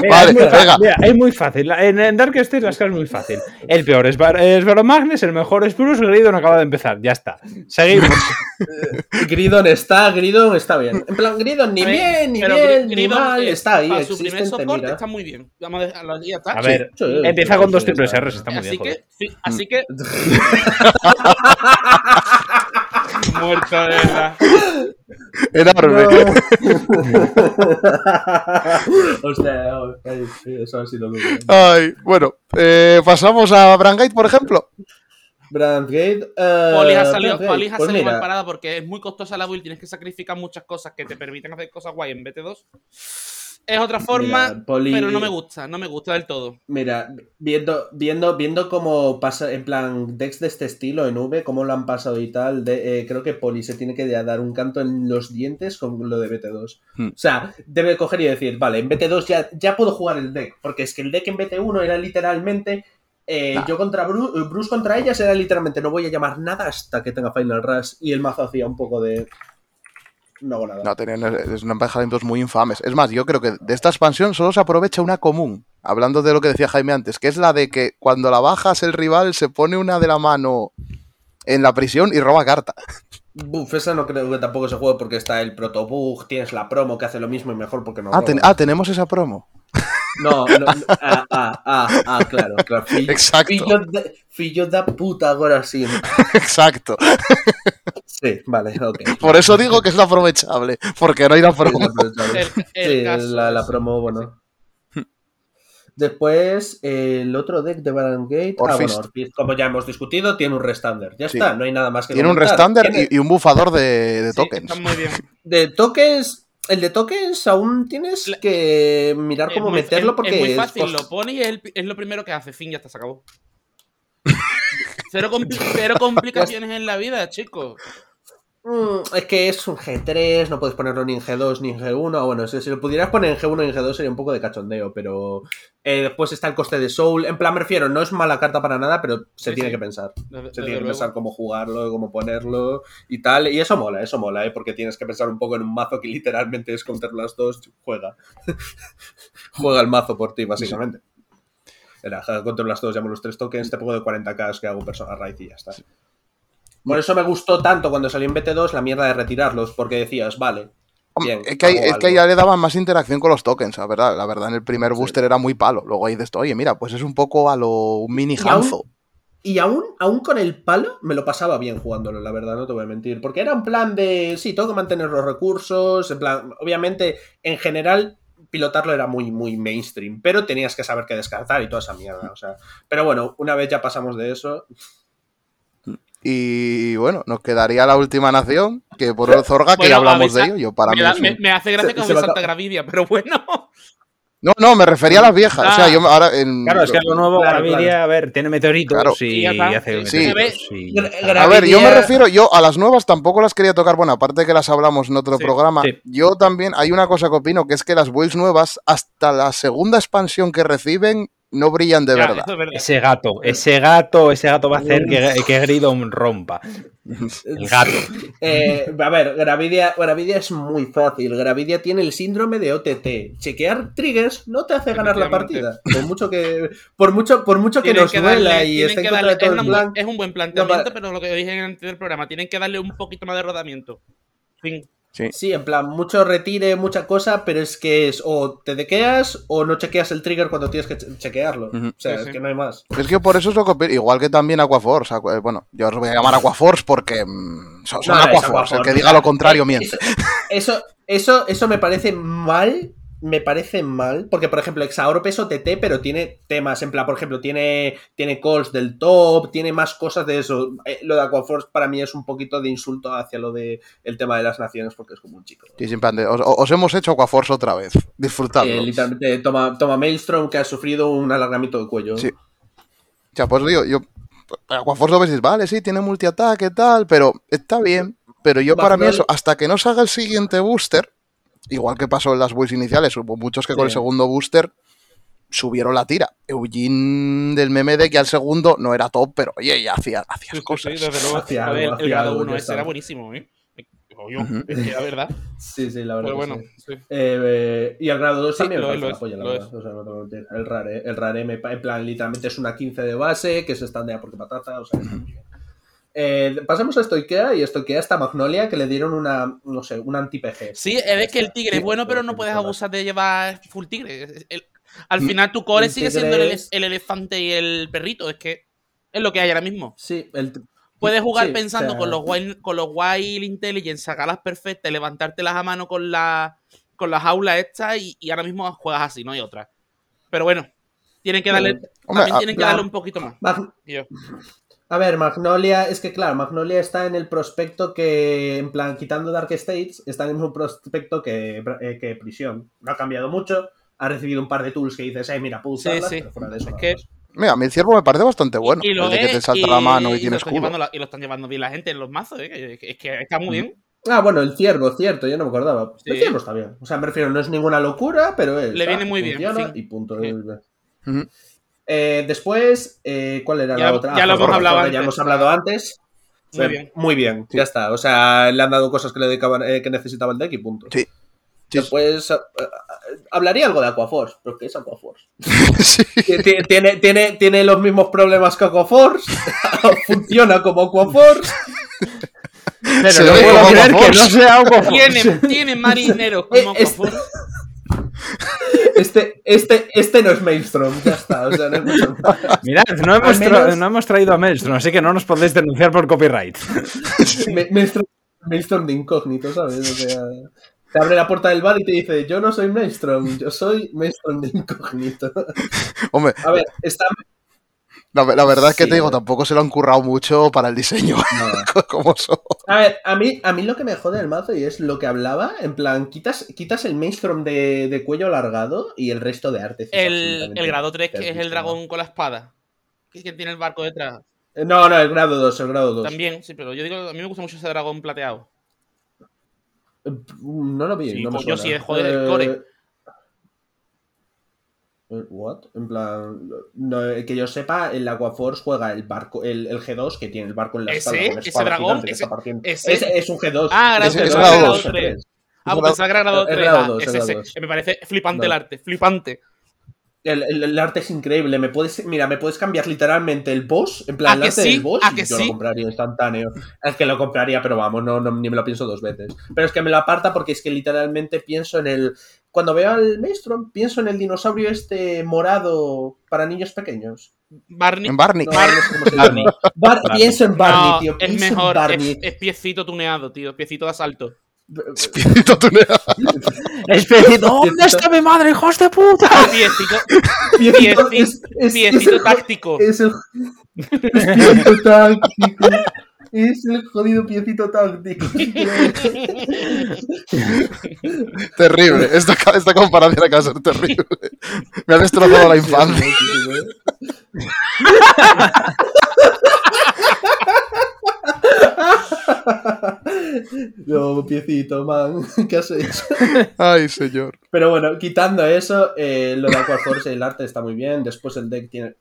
Mira, Vale, es muy fácil, venga. mira, es muy fácil. En, en Dark Stage las cosas es muy fácil. El peor es, Bar es Baro Magnes, el mejor es Bruce, Gridon acaba de empezar. Ya está. Seguimos. Gridon está, Gridon está bien. En plan, Gridon ni bien, ni pero bien, ni mal. eh, Está ahí, su primer soporte está muy bien. Vamos a dejarlo y ya está. A ver, Sí, empieza sí, con dos triples está- R's, está muy así bien. que, así que. Muerto de verdad. Enorme. Hostia, ay, sí, eso ha sido bien. Ay, bueno, eh, pasamos a Brangate, por ejemplo. Brandgate. eh, Polis ha salido, Brandgate, Polis ha pues salido mal parada porque es muy costosa la build, tienes que sacrificar muchas cosas que te permiten hacer cosas guay en BT2. Es otra forma, Mira, Poli- pero no me gusta, no me gusta del todo. Mira, viendo, viendo, viendo cómo pasa, en plan, decks de este estilo en V, cómo lo han pasado y tal, de, eh, creo que Poli se tiene que dar un canto en los dientes con lo de BT2. Hmm. O sea, debe coger y decir, vale, en BT2 ya, ya puedo jugar el deck, porque es que el deck en BT1 era literalmente. eh, Nah. Yo contra Bruce, Bruce contra ellas era literalmente no voy a llamar nada hasta que tenga Final Rush y el mazo hacía un poco de. No hago nada. No, tenían, es eventos muy infames. Es más, yo creo que de esta expansión solo se aprovecha una común. Hablando de lo que decía Jaime antes, que es la de que cuando la bajas el rival se pone una de la mano en la prisión y roba carta. Buf, esa no creo que tampoco se juegue porque está el protobug, tienes la promo que hace lo mismo y mejor porque no. Ah, ten- ah, tenemos esa promo. No, no, no, ah, ah, ah, ah, claro, claro. Fillo, Exacto. Fillo de, fillo da puta agora sí. Exacto. Sí, vale, ok. Por eso digo que es la aprovechable, porque no hay la promo. El, el Sí, la, la promo, bueno. Después, el otro deck de Barangate. Ah, bueno, Orfist, como ya hemos discutido, tiene un restander. Ya Sí. está, no hay nada más que Tiene un restander y, y un bufador de, de sí, tokens. está muy bien. De tokens, el de tokens aún tienes que mirar cómo muy- meterlo porque es muy fácil, lo pones y es, el- es lo primero que hace. Fin, ya está, se acabó. cero complicaciones en la vida, chicos. Mm, es que es un G3, no puedes ponerlo ni en G2 ni en G1. Bueno, si, si lo pudieras poner en G1 y en G2 sería un poco de cachondeo, pero eh, después está el coste de Soul. En plan, me refiero, no es mala carta para nada, pero se Sí, tiene sí. que pensar. Desde- Se desde tiene que luego. pensar cómo jugarlo, cómo ponerlo y tal. Y eso mola, eso mola, ¿eh? porque tienes que pensar un poco en un mazo que literalmente es contra las dos. Juega. juega el mazo por ti, básicamente. Era, control las dos, llamo los tres tokens, te pongo de 40k que hago persona raíz y ya está. Por eso me gustó tanto cuando salió en BT2 la mierda de retirarlos, porque decías, vale. Bien, es que, hago es que ya le daban más interacción con los tokens, la verdad. La verdad, en el primer Sí. booster era muy palo. Luego ahí de esto, oye, mira, pues es un poco a lo un mini Y aún- Hanzo. Y aún, aún con el palo me lo pasaba bien jugándolo, la verdad, no te voy a mentir. Porque era en plan de, sí, tengo que mantener los recursos, en plan, obviamente, en general, pilotarlo era muy, muy mainstream, pero tenías que saber qué descartar y toda esa mierda, o sea. Pero bueno, una vez ya pasamos de eso, Y bueno, nos quedaría la última nación, que por el Zorga, que Bueno, ya hablamos de ello. Yo para me, mí da- es un- me- me hace gracia Se- que va Santa acabar. Gravidia, pero bueno. No, no, me refería a las viejas. O sea, Ah. yo ahora. en- Claro, es que lo nuevo, Claro, Gravidia, claro. a ver, tiene meteoritos Claro. y, hace Sí. meteoritos y A ver, yo me refiero, yo a las nuevas tampoco las quería tocar, bueno, aparte de que las hablamos en otro Sí, programa, sí. yo también, hay una cosa que opino, que es que las builds nuevas, hasta la segunda expansión que reciben, no brillan de Ya, verdad. eso es verdad. Ese gato, ese gato, ese gato va a hacer que, que Gridon rompa. El gato. Eh, a ver, Gravidia, Gravidia es muy fácil. Gravidia tiene el síndrome de OTT. Chequear triggers no te hace ganar la partida. Por mucho que, por mucho, por mucho que nos que duela darle- y esté en que contra darle- es, el una plan. es un buen planteamiento, No, pero lo que dije en el anterior programa, tienen que darle un poquito más de rodamiento. Fin. Sí. Sí, en plan, mucho retire, mucha cosa, pero es que es o te dequeas o no chequeas el trigger cuando tienes que che- chequearlo. O sea, Sí, es sí. que no hay más. Es que por eso es lo que igual que también Aquaforce. Aqua- eh, bueno, yo os voy a llamar Aquaforce porque mm, son, son No, Aquaforce. El que diga lo contrario miente. Eso, eso, eso me parece mal. Me parece mal. Porque, por ejemplo, Exaorp es OTT, pero tiene temas. En plan, por ejemplo, tiene, tiene calls del top, tiene más cosas de eso. Eh, Lo de Aquaforce para mí es un poquito de insulto hacia lo de el tema de las naciones, porque es como un chico. Sí, sin plan de, os, os hemos hecho Aquaforce otra vez. Disfrutadlo. Eh, literalmente toma, toma Maelstrom que ha sufrido un alargamiento de cuello. Sí. Sea, pues digo, yo. Aquaforce lo ves vale, sí, tiene multiataque, tal, pero está bien. Pero yo para mí eso, hasta que no salga el siguiente booster, igual que pasó en las builds iniciales, hubo muchos que con el Sí. segundo booster subieron la tira. Eugene del meme de que al segundo no era top, pero oye, ya hacía, hacía Sí, sí, cosas. sí, desde luego. Hacía A algo, ver, el hacía grado algo, 1 ya ese era buenísimo, ¿eh? Obvio, Ujú. es que la verdad. Sí, sí, la verdad. Pero que bueno, sí. sí. Eh, eh, y el grado 2 Sí, también lo me es, parece lo la es, polla, la lo verdad. O sea, no el rare, el rare me pa- en plan, literalmente es una 15 de base, que se estandea porque patata, o sea, está muy bien. Eh, pasamos a Stoikea y Stoikea está Magnolia que le dieron una, no sé, un anti-PG. Sí, es que el tigre es bueno, pero no puedes abusar de llevar full tigre. El- al Mm. final tu core sigue tigre siendo el, elefante y el perrito. Es que es lo que hay ahora mismo. Sí, el, Puedes jugar Sí, pensando o sea- con los wild, con los wild intelligence, sacarlas perfectas, levantártelas a mano con la con las aulas estas y, y ahora mismo juegas así, no hay otra. Pero bueno, tienen que darle, Hombre, también a- tienen que la- darle un poquito más. Mag-. A ver, Magnolia, es que claro, Magnolia está en el prospecto que, en plan, quitando Dark States, está en el mismo prospecto que, eh, que Prisión. No ha cambiado mucho, ha recibido un par de tools que dices, eh, mira, puedo Sí, usarlas, sí. pero fuera de eso Es que-. Mira, a mí el ciervo me parece bastante bueno. y, y lo el de que es, te salta y- la mano y y tiene lo están escudo. llevando la- y lo están llevando bien la gente en los mazos, ¿eh? es que está muy bien. Ah, bueno, el ciervo, cierto, yo no me acordaba. El Sí. ciervo está bien. O sea, me refiero, no es ninguna locura, pero es. Le viene muy bien, sí. Y punto. Sí. Ujú. Eh, después, eh, ¿cuál era Ya- la otra? ya Ah, lo hemos hablado antes. Ya hemos hablado antes. Muy bien. Muy bien, ya está. O sea, le han dado cosas que le dedicaban, eh, que necesitaba el deck y punto. Sí. Sí. Después, eh, eh, hablaría algo de Aquaforce, pero ¿qué es Aquaforce? Sí. Ti- ti- tiene, tiene, tiene los mismos problemas que Aquaforce, funciona como Aquaforce. Pero Se no puedo creer que no sea Aquaforce. Tiene, tiene marineros como es- Aquaforce. Este, este, este no es Maelstrom, ya está. O sea, no más. Mirad, no hemos, Al tra- menos- no hemos traído a Maelstrom, así que no nos podéis denunciar por copyright. Me- Maelstrom, Maelstrom de incógnito, ¿sabes? O sea, te abre la puerta del bar y te dice, yo no soy Maelstrom, yo soy Maelstrom de incógnito. Hombre, A ver, está... la, la verdad es que Sí. te digo, tampoco se lo han currado mucho para el diseño. como son. A ver, a mí, a mí lo que me jode el mazo y es lo que hablaba, en plan, quitas, quitas el Maelstrom de, de cuello alargado y el resto de arte. El, el grado 3, que es el dragón con la espada. Que tiene el barco detrás. Eh, No, no, el grado 2, el grado 2. También, sí, pero yo digo, a mí me gusta mucho ese dragón plateado. No lo vi, Sí, no me coño, suena. sí, joder, el core. Eh, ¿What? En plan, no, que yo sepa, el Aquaforce juega el barco, el, el G2 que tiene el barco en la ¿Ese? espalda. con ¿Ese espada dragón? ¿Ese? ¿Ese? Es, es un G2. Ah, tres, ese grado grado dos. tres. Ah, Es pues pensaba grado es 3. grado ah, dos, es ese, grado ese. dos. Me parece flipante No. el arte, flipante. El, el- el arte es increíble. Me puedes, mira, me puedes cambiar literalmente el boss, en plan, ¿A el arte sí? del boss, ¿A y yo sí? lo compraría instantáneo. Es que lo compraría, pero vamos, no, no, ni me lo pienso dos veces. Pero es que me lo aparta porque es que literalmente pienso en el. Cuando veo al Maelstrom, pienso en el dinosaurio este morado para niños pequeños. Barney. En Barney. No, no sé cómo se Barney. Bar- Barney. Pienso en Barney, No, tío. es en mejor, Barney. es, es piecito tuneado, tío, piecito de asalto. Espíritu tuneado. Especito, ¿dónde está mi madre, hijos de puta? Piecito, Piecito- piecito, es- es- es piecito el táctico. Es el piecito táctico. Es el jodido piecito táctico. Terrible. Esta, esta comparación acaba de ser terrible. Me ha destrozado la infancia. No, piecito, man. ¿Qué has hecho? Ay, señor. Pero bueno, quitando eso, eh, lo de Aquaforce, el arte está muy bien. Después el deck tiene.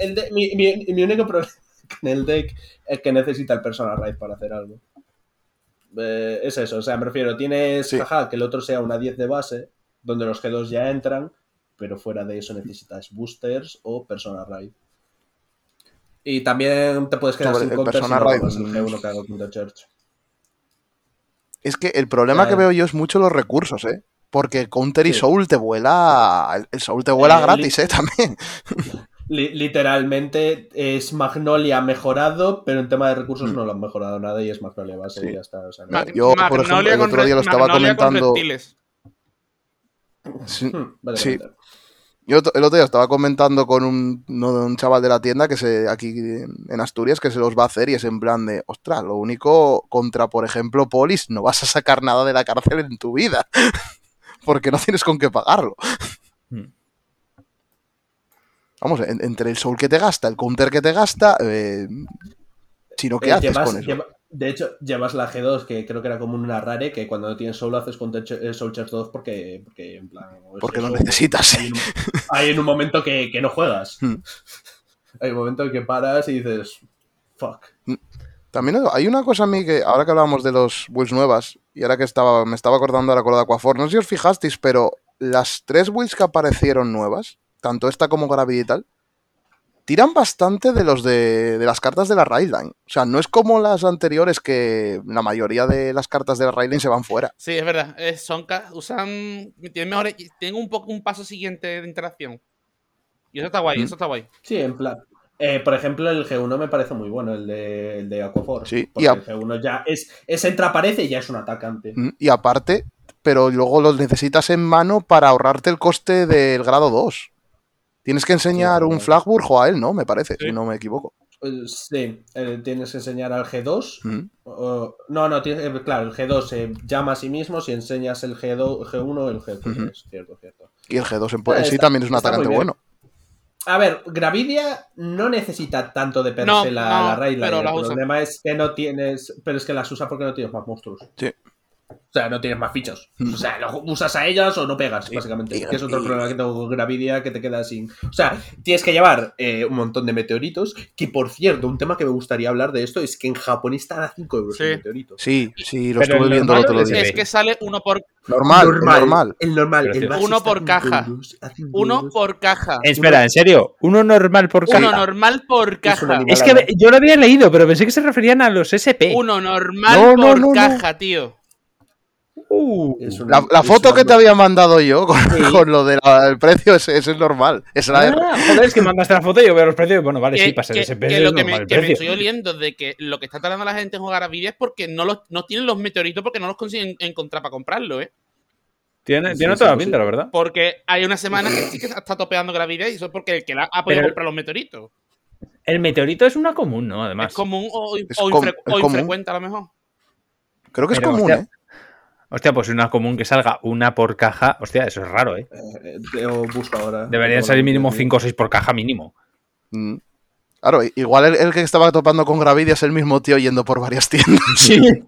el mi, mi- mi único problema con el deck es que necesita el Personal Raid para hacer algo. Eh, es eso, o sea, me refiero, tienes Sí. que el otro sea una 10 de base, donde los G2 ya entran, pero fuera de eso necesitas boosters o Personal Raid. Y también te puedes quedar Sobre sin el counter no Raid, robas el. G1 que haga Counter Church. Es que el problema que veo yo es mucho los recursos, ¿eh? Porque Counter y Sí. Soul te vuela. el- Soul te vuela Eh, gratis, ¿eh? También. Li- literalmente es Magnolia mejorado, pero en tema de recursos Mm. no lo han mejorado nada y es Magnolia base Sí. y ya está. o sea, no- Ma- Yo, por ejemplo, el otro día lo estaba Magnolia comentando- reptiles. Sí. Hmm, vale, Sí. Yo el otro día estaba comentando con un, no, un chaval de la tienda que se aquí en Asturias que se los va a hacer y es en plan de, ostras, lo único contra, por ejemplo, Polis, no vas a sacar nada de la cárcel en tu vida. Porque no tienes con qué pagarlo. Hmm. Vamos, en- entre el soul que te gasta, el counter que te gasta, eh, si no, ¿qué Eh, haces llevas- con eso? lleva- de hecho, llevas la G2, que creo que era como una rare, que cuando no tienes solo haces con eh, Soul Chest 2 porque, porque en plan... Porque lo necesitas. Hay en un, hay en un momento que, que no juegas. Hmm. Hay un momento en que paras y dices, fuck. También hay una cosa a mí que, ahora que hablábamos de los builds nuevas, y ahora que estaba, me estaba acordando ahora con la de Aquafor, no sé si os fijasteis, pero las tres builds que aparecieron nuevas, tanto esta como Gravity y tal, tiran bastante de los de, de las cartas de la Raidline. O sea, no es como las anteriores que la mayoría de las cartas de la Raidline se van fuera. Sí, es verdad. Es, son usan. Tienen mejores. Tienen un poco un paso siguiente de interacción. Y eso está guay, Mm. eso está guay. Sí, en plan... eh, por ejemplo, el G1 me parece muy bueno, el de, el de Aquafor. Sí, y porque a- el G1 ya es, es entra-aparece y ya es un atacante. Mm, Y aparte, pero luego los necesitas en mano para ahorrarte el coste del grado 2. Tienes que enseñar Sí, un claro. Flagburg o a él, ¿no? Me parece, Sí. si no me equivoco. Eh, Sí, eh, tienes que enseñar al G2 Mm. O- no, no, tiene- eh, claro, el G2 se llama a sí mismo si enseñas el G2, G1 el G2. Ujú. Es cierto, cierto. Y el G2 en, Ah, en sí está- también es un atacante bueno. A ver, Gravidia no necesita tanto de per No, se la, no, la raid line, pero El usa. problema es que no tienes. Pero es que las usas porque no tienes más monstruos. Sí. O sea, no tienes más fichos. Mm. O sea, lo usas a ellas o no pegas, básicamente. y- que es otro y- problema que tengo con Gravidia que te queda sin. O sea, tienes que llevar eh, un montón de meteoritos. Que por cierto, un tema que me gustaría hablar de esto es que en Japón están a 5 euros Sí. el meteorito. Sí, sí, lo Pero estuve viendo el normal otro es día. Es que sale uno por Normal, el normal. El normal. El base Uno por caja. euros, uno euros. por caja. Espera, en serio, uno normal por Uno caja. normal por caja. Es que yo lo había leído, pero pensé que se referían a los SP. Uno normal No, no, por no, no. caja, tío. Uh, Es una- La, la es foto una- que te había mandado yo con, Sí. con lo del precio, ese, ese es normal. Era de- Ah, joder, es que mandaste la foto y yo veo los precios y bueno, vale, sí, que, para ser que- SP que es lo que, normal me, el que me precio. estoy oliendo de que lo que está tardando la gente en jugar a Vidia es porque no, los, no tienen los meteoritos porque no los consiguen encontrar para comprarlo, ¿eh? Tiene, Sí, tiene sí, toda la sí. pinta, la verdad. Porque hay una semana que sí que está topeando Gravidia y eso es porque el que la ha podido Pero- comprar los meteoritos. El meteorito es una común, ¿no? Además. Es común o, Es o com- infre- es o común. infrecuente a lo mejor. Creo que es Pero, común, hostia, ¿eh? Hostia, pues una común que salga una por caja. Hostia, eso es raro, ¿eh? Eh, yo busco ahora. Deberían salir mínimo 5 o 6 por caja mínimo. Mm. Claro, igual el, el que estaba topando con Gravidia es el mismo tío yendo por varias tiendas. Sí.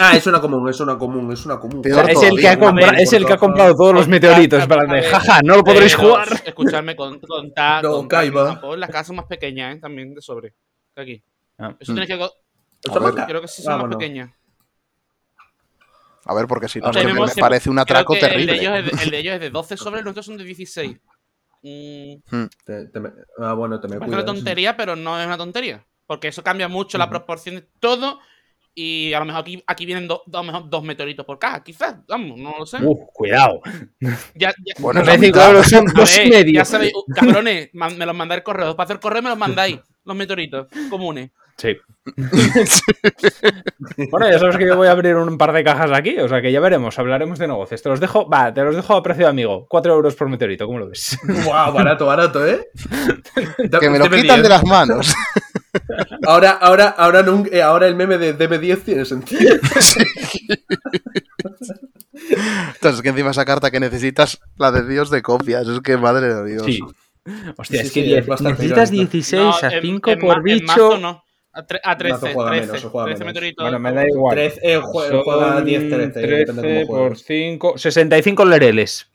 Ah, es una común, es una común, es una común. Peor es el que ha, compra- es el que ha comprado todos los meteoritos. Para de, jaja, no lo podréis jugar. Escuchadme, con. No, contar que en Kaiba. Japón las casas son más pequeñas, ¿eh? También de sobre. Aquí. Ah, Eso Mm. tienes que. co- ¿Está A ver. más Creo que sí son más pequeñas. A ver, porque si no, es me, tenemos me que- parece un atraco que el de, terrible. ellos es de, el de ellos es de 12 sobre, los nuestros son de 16. Mm, Te- te me- ah, bueno, te me parece una tontería, pero no es una tontería. Porque eso cambia mucho la proporción de todo. Y a lo mejor aquí, aquí vienen do- do- a lo mejor dos meteoritos por caja, quizás. Vamos, no lo sé. Uh, cuidado. Ya, ya- Bueno, es mitad. que son dos y medio. Ya sabéis, cabrones, me los mandáis el correo. Para hacer correo me los mandáis, los meteoritos comunes. Sí. bueno, ya sabes que yo voy a abrir un par de cajas aquí, o sea que ya veremos, hablaremos de negocios. Te los dejo, va, te los dejo a precio de amigo. 4 euros por meteorito, ¿cómo lo ves? Guau, barato, barato, ¿eh? Que me lo DB10. quitan de las manos. Ahora, ahora, ahora, nun- eh, ahora el meme de DB10 tiene sentido. Sí. Entonces, que encima esa carta que necesitas, la de Dios de copias. Es que madre de Dios. Sí. Hostia, Sí, es que sí, 10 es bastante necesitas irónico. 16 No, a en- 5 en por en bicho. mazo no. A, tre- a 13, Mazo juega 13, menos, juega 13 menos. meteoritos. Bueno, me da igual. 13, eh, jue- juega 10, 13, depende cómo 13 por juegues. 5, 65 lereles.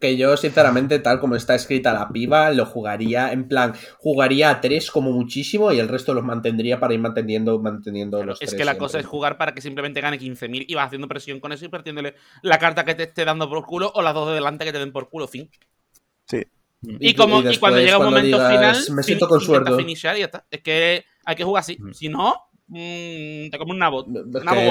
Que yo, sinceramente, tal como está escrita la piba, lo jugaría en plan, jugaría a 3 como muchísimo y el resto los mantendría para ir manteniendo, manteniendo los Es tres que la siempre. cosa es jugar para que simplemente gane 15.000 y vas haciendo presión con eso y partiéndole la carta que te esté dando por culo o las dos de delante que te den por culo, fin. Sí. Y, como, y, después, cuando llega un momento digas, final, Me siento con intenta suerte. finishar y ya está. Es que hay que jugar así. Mm. Si no, mm, te come un nabo.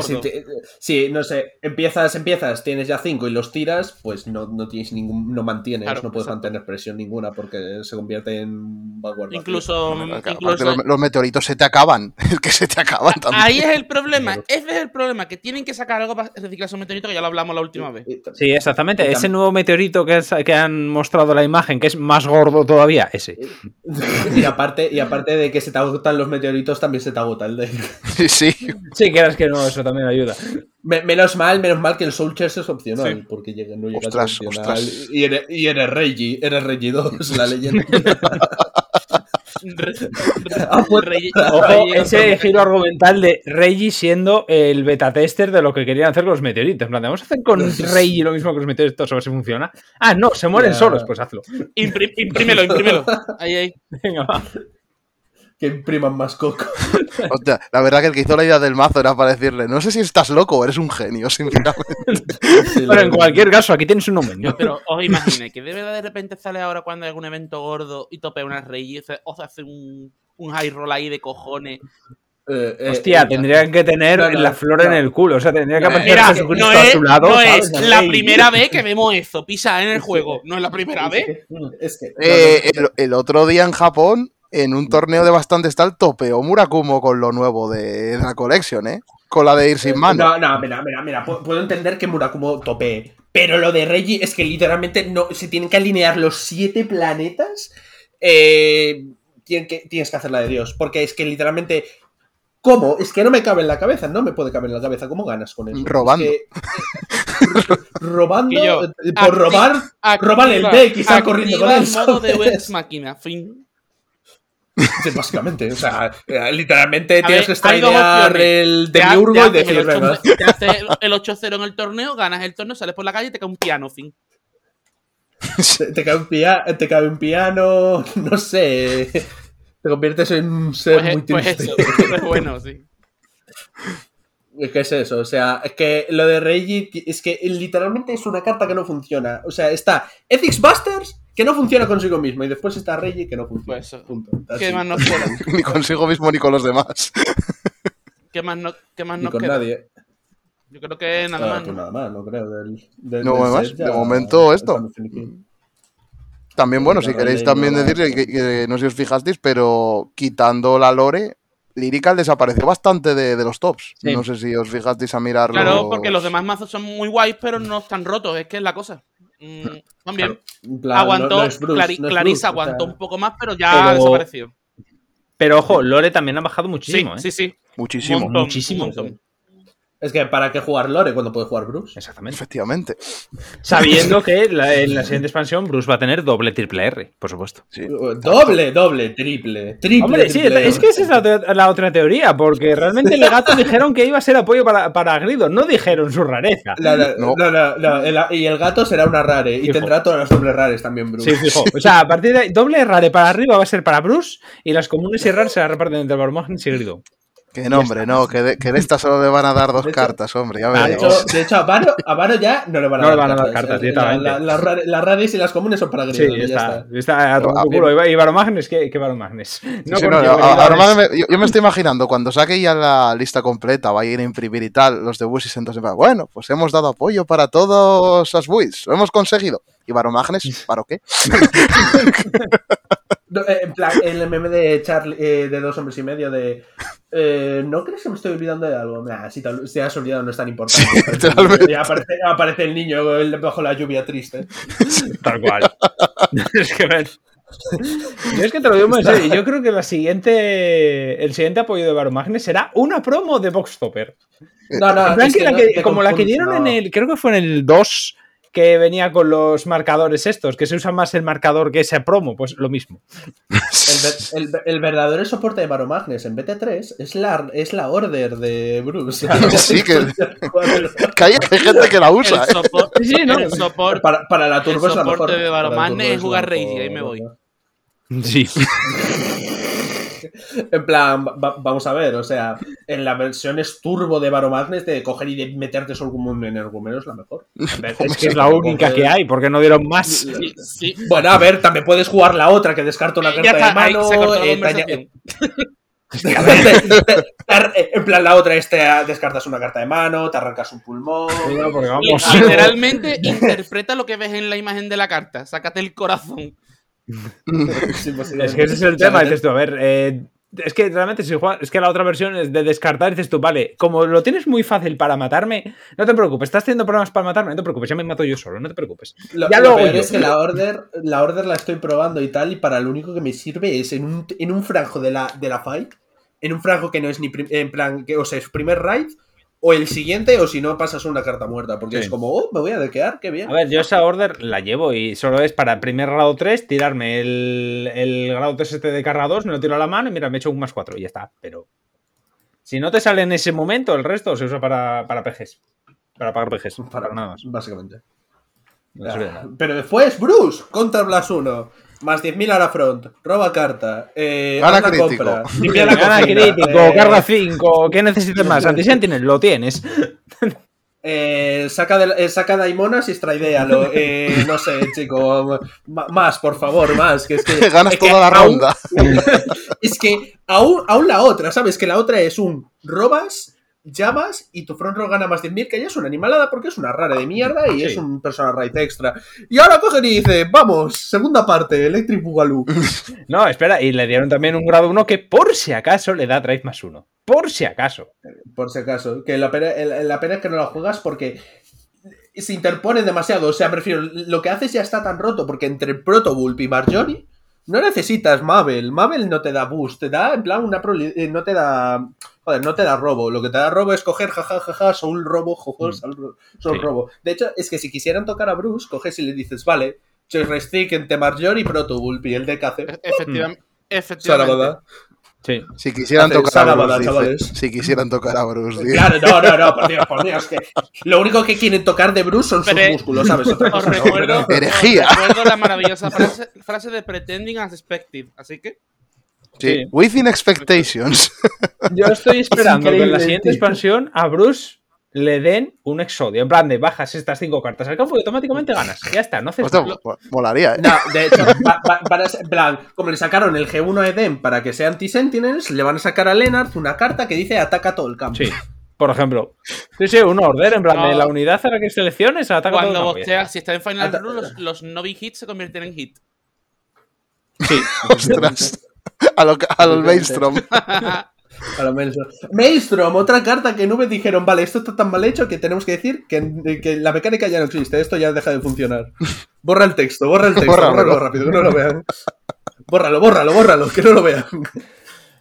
Si, te- si, no sé, empiezas, empiezas, tienes ya cinco y los tiras, pues no, no tienes ningún, no mantienes, Claro, no puedes exacto. mantener presión ninguna porque se convierte en vanguardia. Incluso, incluso los, los meteoritos se te acaban. Es que se te acaban también. ahí es el problema. Ese es el problema, que tienen que sacar algo para reciclar esos meteoritos que ya lo hablamos la última vez. Sí, exactamente. Ese nuevo meteorito que, es- que han mostrado la imagen, que es más gordo todavía, ese. Y aparte, y aparte de que se te agotan los meteoritos, también se te agota el de. Sí, sí. Sí, que que no, eso también ayuda. Me- menos mal, menos mal que el Soul Chest es opcional, Sí. porque llega, no llega Ostras, a ostras. Y eres, y eres Reggie, eres Reggie 2, la leyenda. Ah, pues- Rey- Ojo, ese giro argumental de Reggie siendo el beta tester de lo que querían hacer con los meteoritos. En plan, vamos a hacer con Reggie lo mismo que los meteoritos, a ver si funciona. Ah, no, se mueren solos, pues hazlo. Imprímelo, imprímelo. Ahí, ahí. Venga, va. Que impriman más coco. Hostia, la verdad que el que hizo la idea del mazo era para decirle, no sé si estás loco o eres un genio, sinceramente. Pero en cualquier caso, aquí tienes un nombre. Pero os imagináis que de verdad de repente sale ahora cuando hay algún evento gordo y topea una rey y se- os hace un, un high roll ahí de cojones. Eh, eh, Hostia, eh, tendrían que tener No, no, la flor en no. el culo. O sea, tendría que aparecer Jesucristo no a es, su lado. no ¿sabes? es la primera vez que vemos eso, pisa en el juego. No es la primera vez. Es que. Eh, el, el otro día en Japón, en un torneo de bastante tal, topeó Murakumo con lo nuevo de la Collection, ¿eh? Con la de ir sin mano. No, no, mira, mira, mira. pu- Puedo entender que Murakumo topee. Pero lo de Reggie es que literalmente no se tienen que alinear los siete planetas. Eh, tienen que, tienes que hacer la de Dios. Porque es que literalmente. ¿Cómo? Es que no me cabe en la cabeza. No me puede caber en la cabeza. ¿Cómo ganas con eso? Robando. Es que- robando. Yo, eh, por acti- robar. Roban el deck y salen corriendo con él, el modo de. Wex Máquina, fin. Sí, básicamente. O sea, eh, literalmente A tienes ver, que opciones. el demiurgo y decir, el venga. 8 Te haces el- el 8-0 en el torneo, ganas el torneo, sales por la calle y te cae un piano, fin. Te, cae un pia- te cae un piano, no sé. Te conviertes en un ser Pues, muy pues triste. eso, es bueno, sí. Es que es eso, o sea, es que lo de Reggie es que literalmente es una carta que no funciona. O sea, está Ethics Busters que no funciona consigo mismo y después está Reggie que no funciona. Pues eso. Punto. ¿Qué más nos queda? Ni consigo mismo ni con los demás. ¿Qué más, no- qué más Ni nos con queda? nadie. Yo creo que nada Ah, más. pues ¿no? nada más, no creo. Del, del- No, del además, set de momento esto. También, bueno, si queréis también decir que, que no sé si os fijasteis, pero quitando la lore, Lyrical desapareció bastante de, de los tops. Sí. No sé si os fijasteis a mirarlo. Claro, porque los demás mazos son muy guays, pero no están rotos, es que es la cosa. Mm, también. Aguantó, no- no es Bruce, Clari- no es Clarissa Bruce, o aguantó sea, un poco más, pero ya Pero- desapareció. Pero ojo, Lore también ha bajado Sí, muchísimo, ¿eh? sí, sí. Muchísimo. Montón, muchísimo. montón. Es que ¿para qué jugar Lore cuando puede jugar Bruce? Exactamente. Efectivamente. Sabiendo que la- en la siguiente expansión Bruce va a tener doble triple R, por supuesto. Sí. Doble, doble, triple, triple. Hombre, sí, triple. es que esa es la, otra- la otra teoría, porque realmente el gato dijeron que iba a ser apoyo para, para Grido, no dijeron su rareza. No, no, No. no, no, no, el- y el gato será una rare. Y Fijo. tendrá todas las dobles rares también, Bruce. Sí, fijo. O sea, a partir de ahí, doble rare para arriba va a ser para Bruce y las comunes y raras se la reparten entre Barmagnes y Grido. Que no, hombre, no, que de, que de esta solo le van a dar dos De hecho- cartas, hombre, ya De hecho, de hecho a, Varo, a Varo ya no le van a No dar le van a dar cartas. cartas, La- directamente. la- las rare- las rares y las comunes son para Sí, Grido. ya está. está. Está a culo. Y Baromagnes, ¿qué, qué Baromagnes? Sí, No, sí, no, a- yo, yo me estoy imaginando cuando saque ya la lista completa, vaya a imprimir y tal, los de Busis, entonces, bueno, pues hemos dado apoyo para todos los builds, lo hemos conseguido. ¿Y Baromagnes? ¿Para qué? No, eh, en plan, el meme de Charlie, eh, de dos hombres y medio de. eh, ¿No crees que me estoy olvidando de algo? Nah, si te, si te has olvidado no es tan importante. Sí, Aparece el niño, y aparece, aparece el niño el- bajo la lluvia triste. Tal cual. es que ven. Yo es que te lo digo muy en serio. Yo creo que la siguiente, el siguiente apoyo de Baromagnes será una promo de Boxtopper. No, no, es que la que- como la que dieron no. en el. Creo que fue en el 2 que venía con los marcadores estos, que se usa más el marcador que ese promo, pues lo mismo. El, ver- el- el verdadero soporte de Baromagnes en BT3 es la, es la order de Bruce. Sí, que- Que hay, hay gente que la usa, El, ¿eh? sopor- Sí, sí, no. el sopor- para, para la El turbo es la soporte mejor. de Baromagnes es jugar mejor. ahí me voy. Sí. En plan, va- vamos a ver, o sea, en la versión es turbo de Baromagnes de coger y de meterte solo como un energúmeno es la mejor. Es que es la única que hay, porque no dieron más. Sí, sí. Bueno, a ver, también puedes jugar la otra que descarta una Ya carta está, de mano. eh, en plan, la otra es te descartas una carta de mano, te arrancas un pulmón. Vamos. Literalmente interpreta lo que ves en la imagen de la carta. Sácate el corazón. Es que ese es el tema, dices tú, a ver, eh, es que realmente si juegas, es que la otra versión es de descartar, dices tú, vale, como lo tienes muy fácil para matarme, no te preocupes, estás teniendo problemas para matarme, no te preocupes, ya me mato yo solo, no te preocupes. Lo, ya lo lo hago peor yo. es que la order, la order la estoy probando y tal, y para lo único que me sirve es en un, en un franjo de la, de la fight, en un franjo que no es ni prim- en plan, que, o sea, es primer raid, o el siguiente, o si no pasas una carta muerta, porque Sí. es como, oh, me voy a dequear, qué bien. A ver, yo esa order la llevo y solo es para primer grado 3 tirarme el, el grado 3 este de carga 2, me lo tiro a la mano y mira, me echo un más 4 y ya está. Pero si no te sale en ese momento, el resto se usa para, para PGs. Para pagar PGs, para, nada más. Básicamente. No. Pero después, Bruce, contra Blas 1. Más 10.000 a la front. Roba carta. Eh, Gana crítico. compra, limpia la Gana crítico, eh, carga 5, ¿qué necesitas más? Anti-Sentinel, lo tienes. eh, saca, de, eh, saca daimonas y straidéalo. Eh, no sé, chico. Más, por favor, más. Que es que, Ganas es que toda la aún- ronda. Es que aún, aún la otra, ¿sabes? Que la otra es un robas, llamas y tu front row gana más 10.000, que ya es una animalada porque es una rara de mierda y Sí. es un personal right extra. Y ahora cogen y dice, vamos, segunda parte, Electric Boogaloo. No, espera, y le dieron también un grado 1 que por si acaso le da drive más 1. Por si acaso. Por si acaso. Que la pena, el- la pena es que no la juegas porque se interponen demasiado. O sea, prefiero. Lo que haces ya está tan roto porque entre Protobulb y Marjorie no necesitas Mabel. Mabel no te da boost, te da en plan una. eh, No te da. Joder, no te da robo. Lo que te da robo es coger jajajaja, ja, ja, soul robo, jojo, Mm. soul Sí. robo. De hecho, es que si quisieran tocar a Bruce, coges y le dices, vale, Restrict entre Marjorie y Protobulb y el deck hace. E- Efectivamente. efectivamente. Sarabada. Sí. Si quisieran Hace tocar a Bruce, dice. chavales. Si quisieran tocar a Bruce, dice. Claro, no, no, no, por Dios, por Dios. Que lo único que quieren tocar de Bruce son sus Pero- músculos, ¿sabes? Otra Os cosa no, recuerdo, pero- Herejía. os recuerdo la maravillosa frase, frase de pretending as expected. Así que. Sí. Within expectations. Yo estoy esperando que en la siguiente tío. expansión a Bruce le den un exodio. En plan de bajas estas cinco cartas al campo y automáticamente ganas. Ya está, no haces Hostia, mo- molaría, ¿eh? No, de hecho, va- va- van a ser- en plan, como le sacaron el G1 a Eden para que sea anti-Sentinels, le van a sacar a Lennart una carta que dice ataca todo el campo. Sí, por ejemplo. Sí, sí, un order, en plan de la unidad a la que selecciones ataca todo el Cuando campo, bosteas, si está en Final Ata- Rule, los, los no big hits se convierten en hit. Sí, Ostras. A lo, al Maelstrom. A lo Maelstrom. Maelstrom, otra carta que Nube dijeron, vale, esto está tan mal hecho que tenemos que decir que, que la mecánica ya no existe, esto ya deja de funcionar. Borra el texto, borra el texto, Bórralo. bórralo rápido, que no lo vean. Bórralo, bórralo, bórralo, que no lo vean.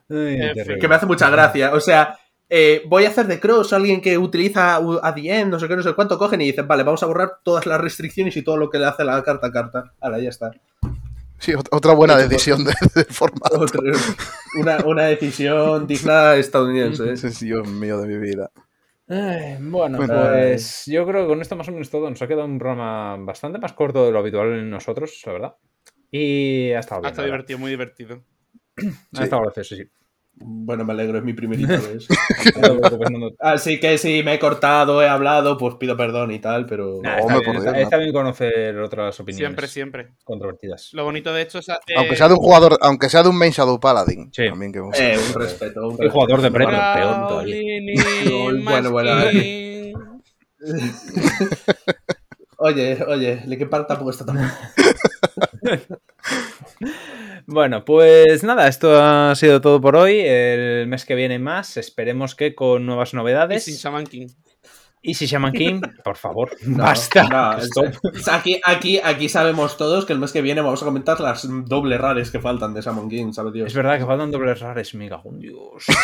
Ay, Eh, que me hace mucha gracia. O sea, eh, voy a hacer de Cross alguien que utiliza a DM, no sé qué, no sé cuánto, cogen y dicen, vale, vamos a borrar todas las restricciones y todo lo que le hace la carta a carta. Ahora, ya está. Sí, ot- otra buena decisión de, de formato. Otra- una, una decisión digna estadounidense. ¿eh? Dios mío de mi vida. Ay, bueno, Bueno. pues yo creo que con esto más o menos todo. Nos ha quedado un programa bastante más corto de lo habitual en nosotros, la verdad. Y ha estado Ha bien. estado la verdad. divertido, muy divertido. Ha estado gracioso, sí. Bueno, me alegro, es mi primerita vez. Así que si me he cortado, he hablado, pues pido perdón y tal, pero... Nah, está, bien, por está- Dios, está bien conocer otras opiniones Siempre, siempre. controvertidas. Lo bonito de esto es. eh, Aunque sea de un jugador, aunque sea de un main Shadow Paladin. Sí. También que Eh, un respeto. Un jugador de premio, peor todavía. Bueno, bueno. Oye, oye, le que par tampoco está tan mal. Bueno, pues nada, esto ha sido todo por hoy. El mes que viene más, esperemos que con nuevas Y novedades. sin Shaman King. Y si Shaman King, por favor, No, basta. no, Stop. es- aquí, aquí, aquí sabemos todos que el mes que viene vamos a comentar las doble rares que faltan de Salmon King, ¿sabe Dios? Es verdad que faltan dobles rares, me cago en Dios.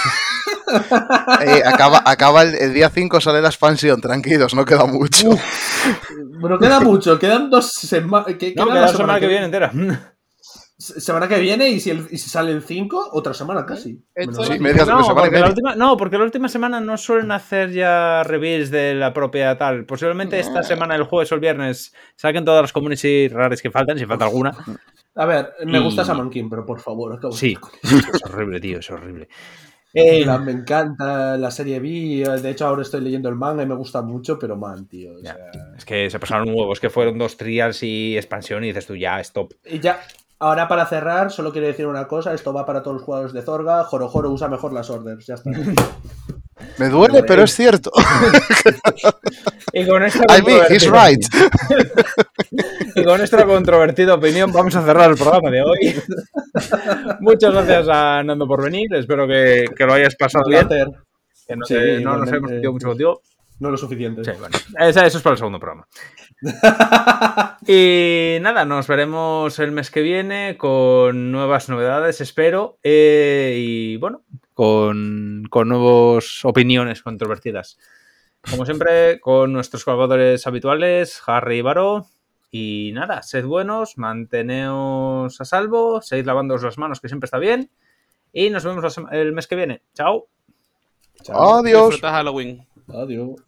Eh, acaba acaba el, el día 5 sale la expansión, tranquilos, no queda mucho. Bueno, queda mucho, quedan dos semanas. No, queda la semana que viene entera. Semana que viene y si, el- y si salen cinco, otra semana casi. Sí, media No semana porque, la media. última, no, porque la última semana no suelen hacer ya reveals de la propia tal. Posiblemente esta semana, el jueves o el viernes, saquen todas las community raras que faltan, si falta alguna. A ver, me Y- gusta Salmon King, pero por favor, acabo Sí, es horrible, tío, es horrible. En Eh, plan, me encanta la serie B. De hecho, ahora estoy leyendo el manga y me gusta mucho, pero man, tío. o Ya. sea, es que se pasaron huevos, que fueron dos trials y expansión y dices tú, ya, stop. Y ya, Ahora para cerrar, solo quiero decir una cosa, esto va para todos los jugadores de Zorga, Joro Joro usa mejor las orders, ya está. Me duele, pero es cierto. Y con esta I mean, he's controvertida- right. Y con esta controvertida opinión vamos a cerrar el programa de hoy. Muchas gracias a Nando por venir. Espero que, que lo hayas pasado bien. Que no, Sí, te- no nos hemos metido mucho contigo. No lo suficiente. Sí, bueno. Esa- Eso es para el segundo programa. Y nada, nos veremos el mes que viene con nuevas novedades, espero. eh, y bueno, con, con nuevas opiniones controvertidas. Como siempre, con nuestros colaboradores habituales, Harry y Varo. Y nada, sed buenos, manteneos a salvo, seguid lavándoos las manos, que siempre está bien. Y nos vemos el mes que viene. Chao. Chao. Adiós. Disfruta Halloween. Adiós.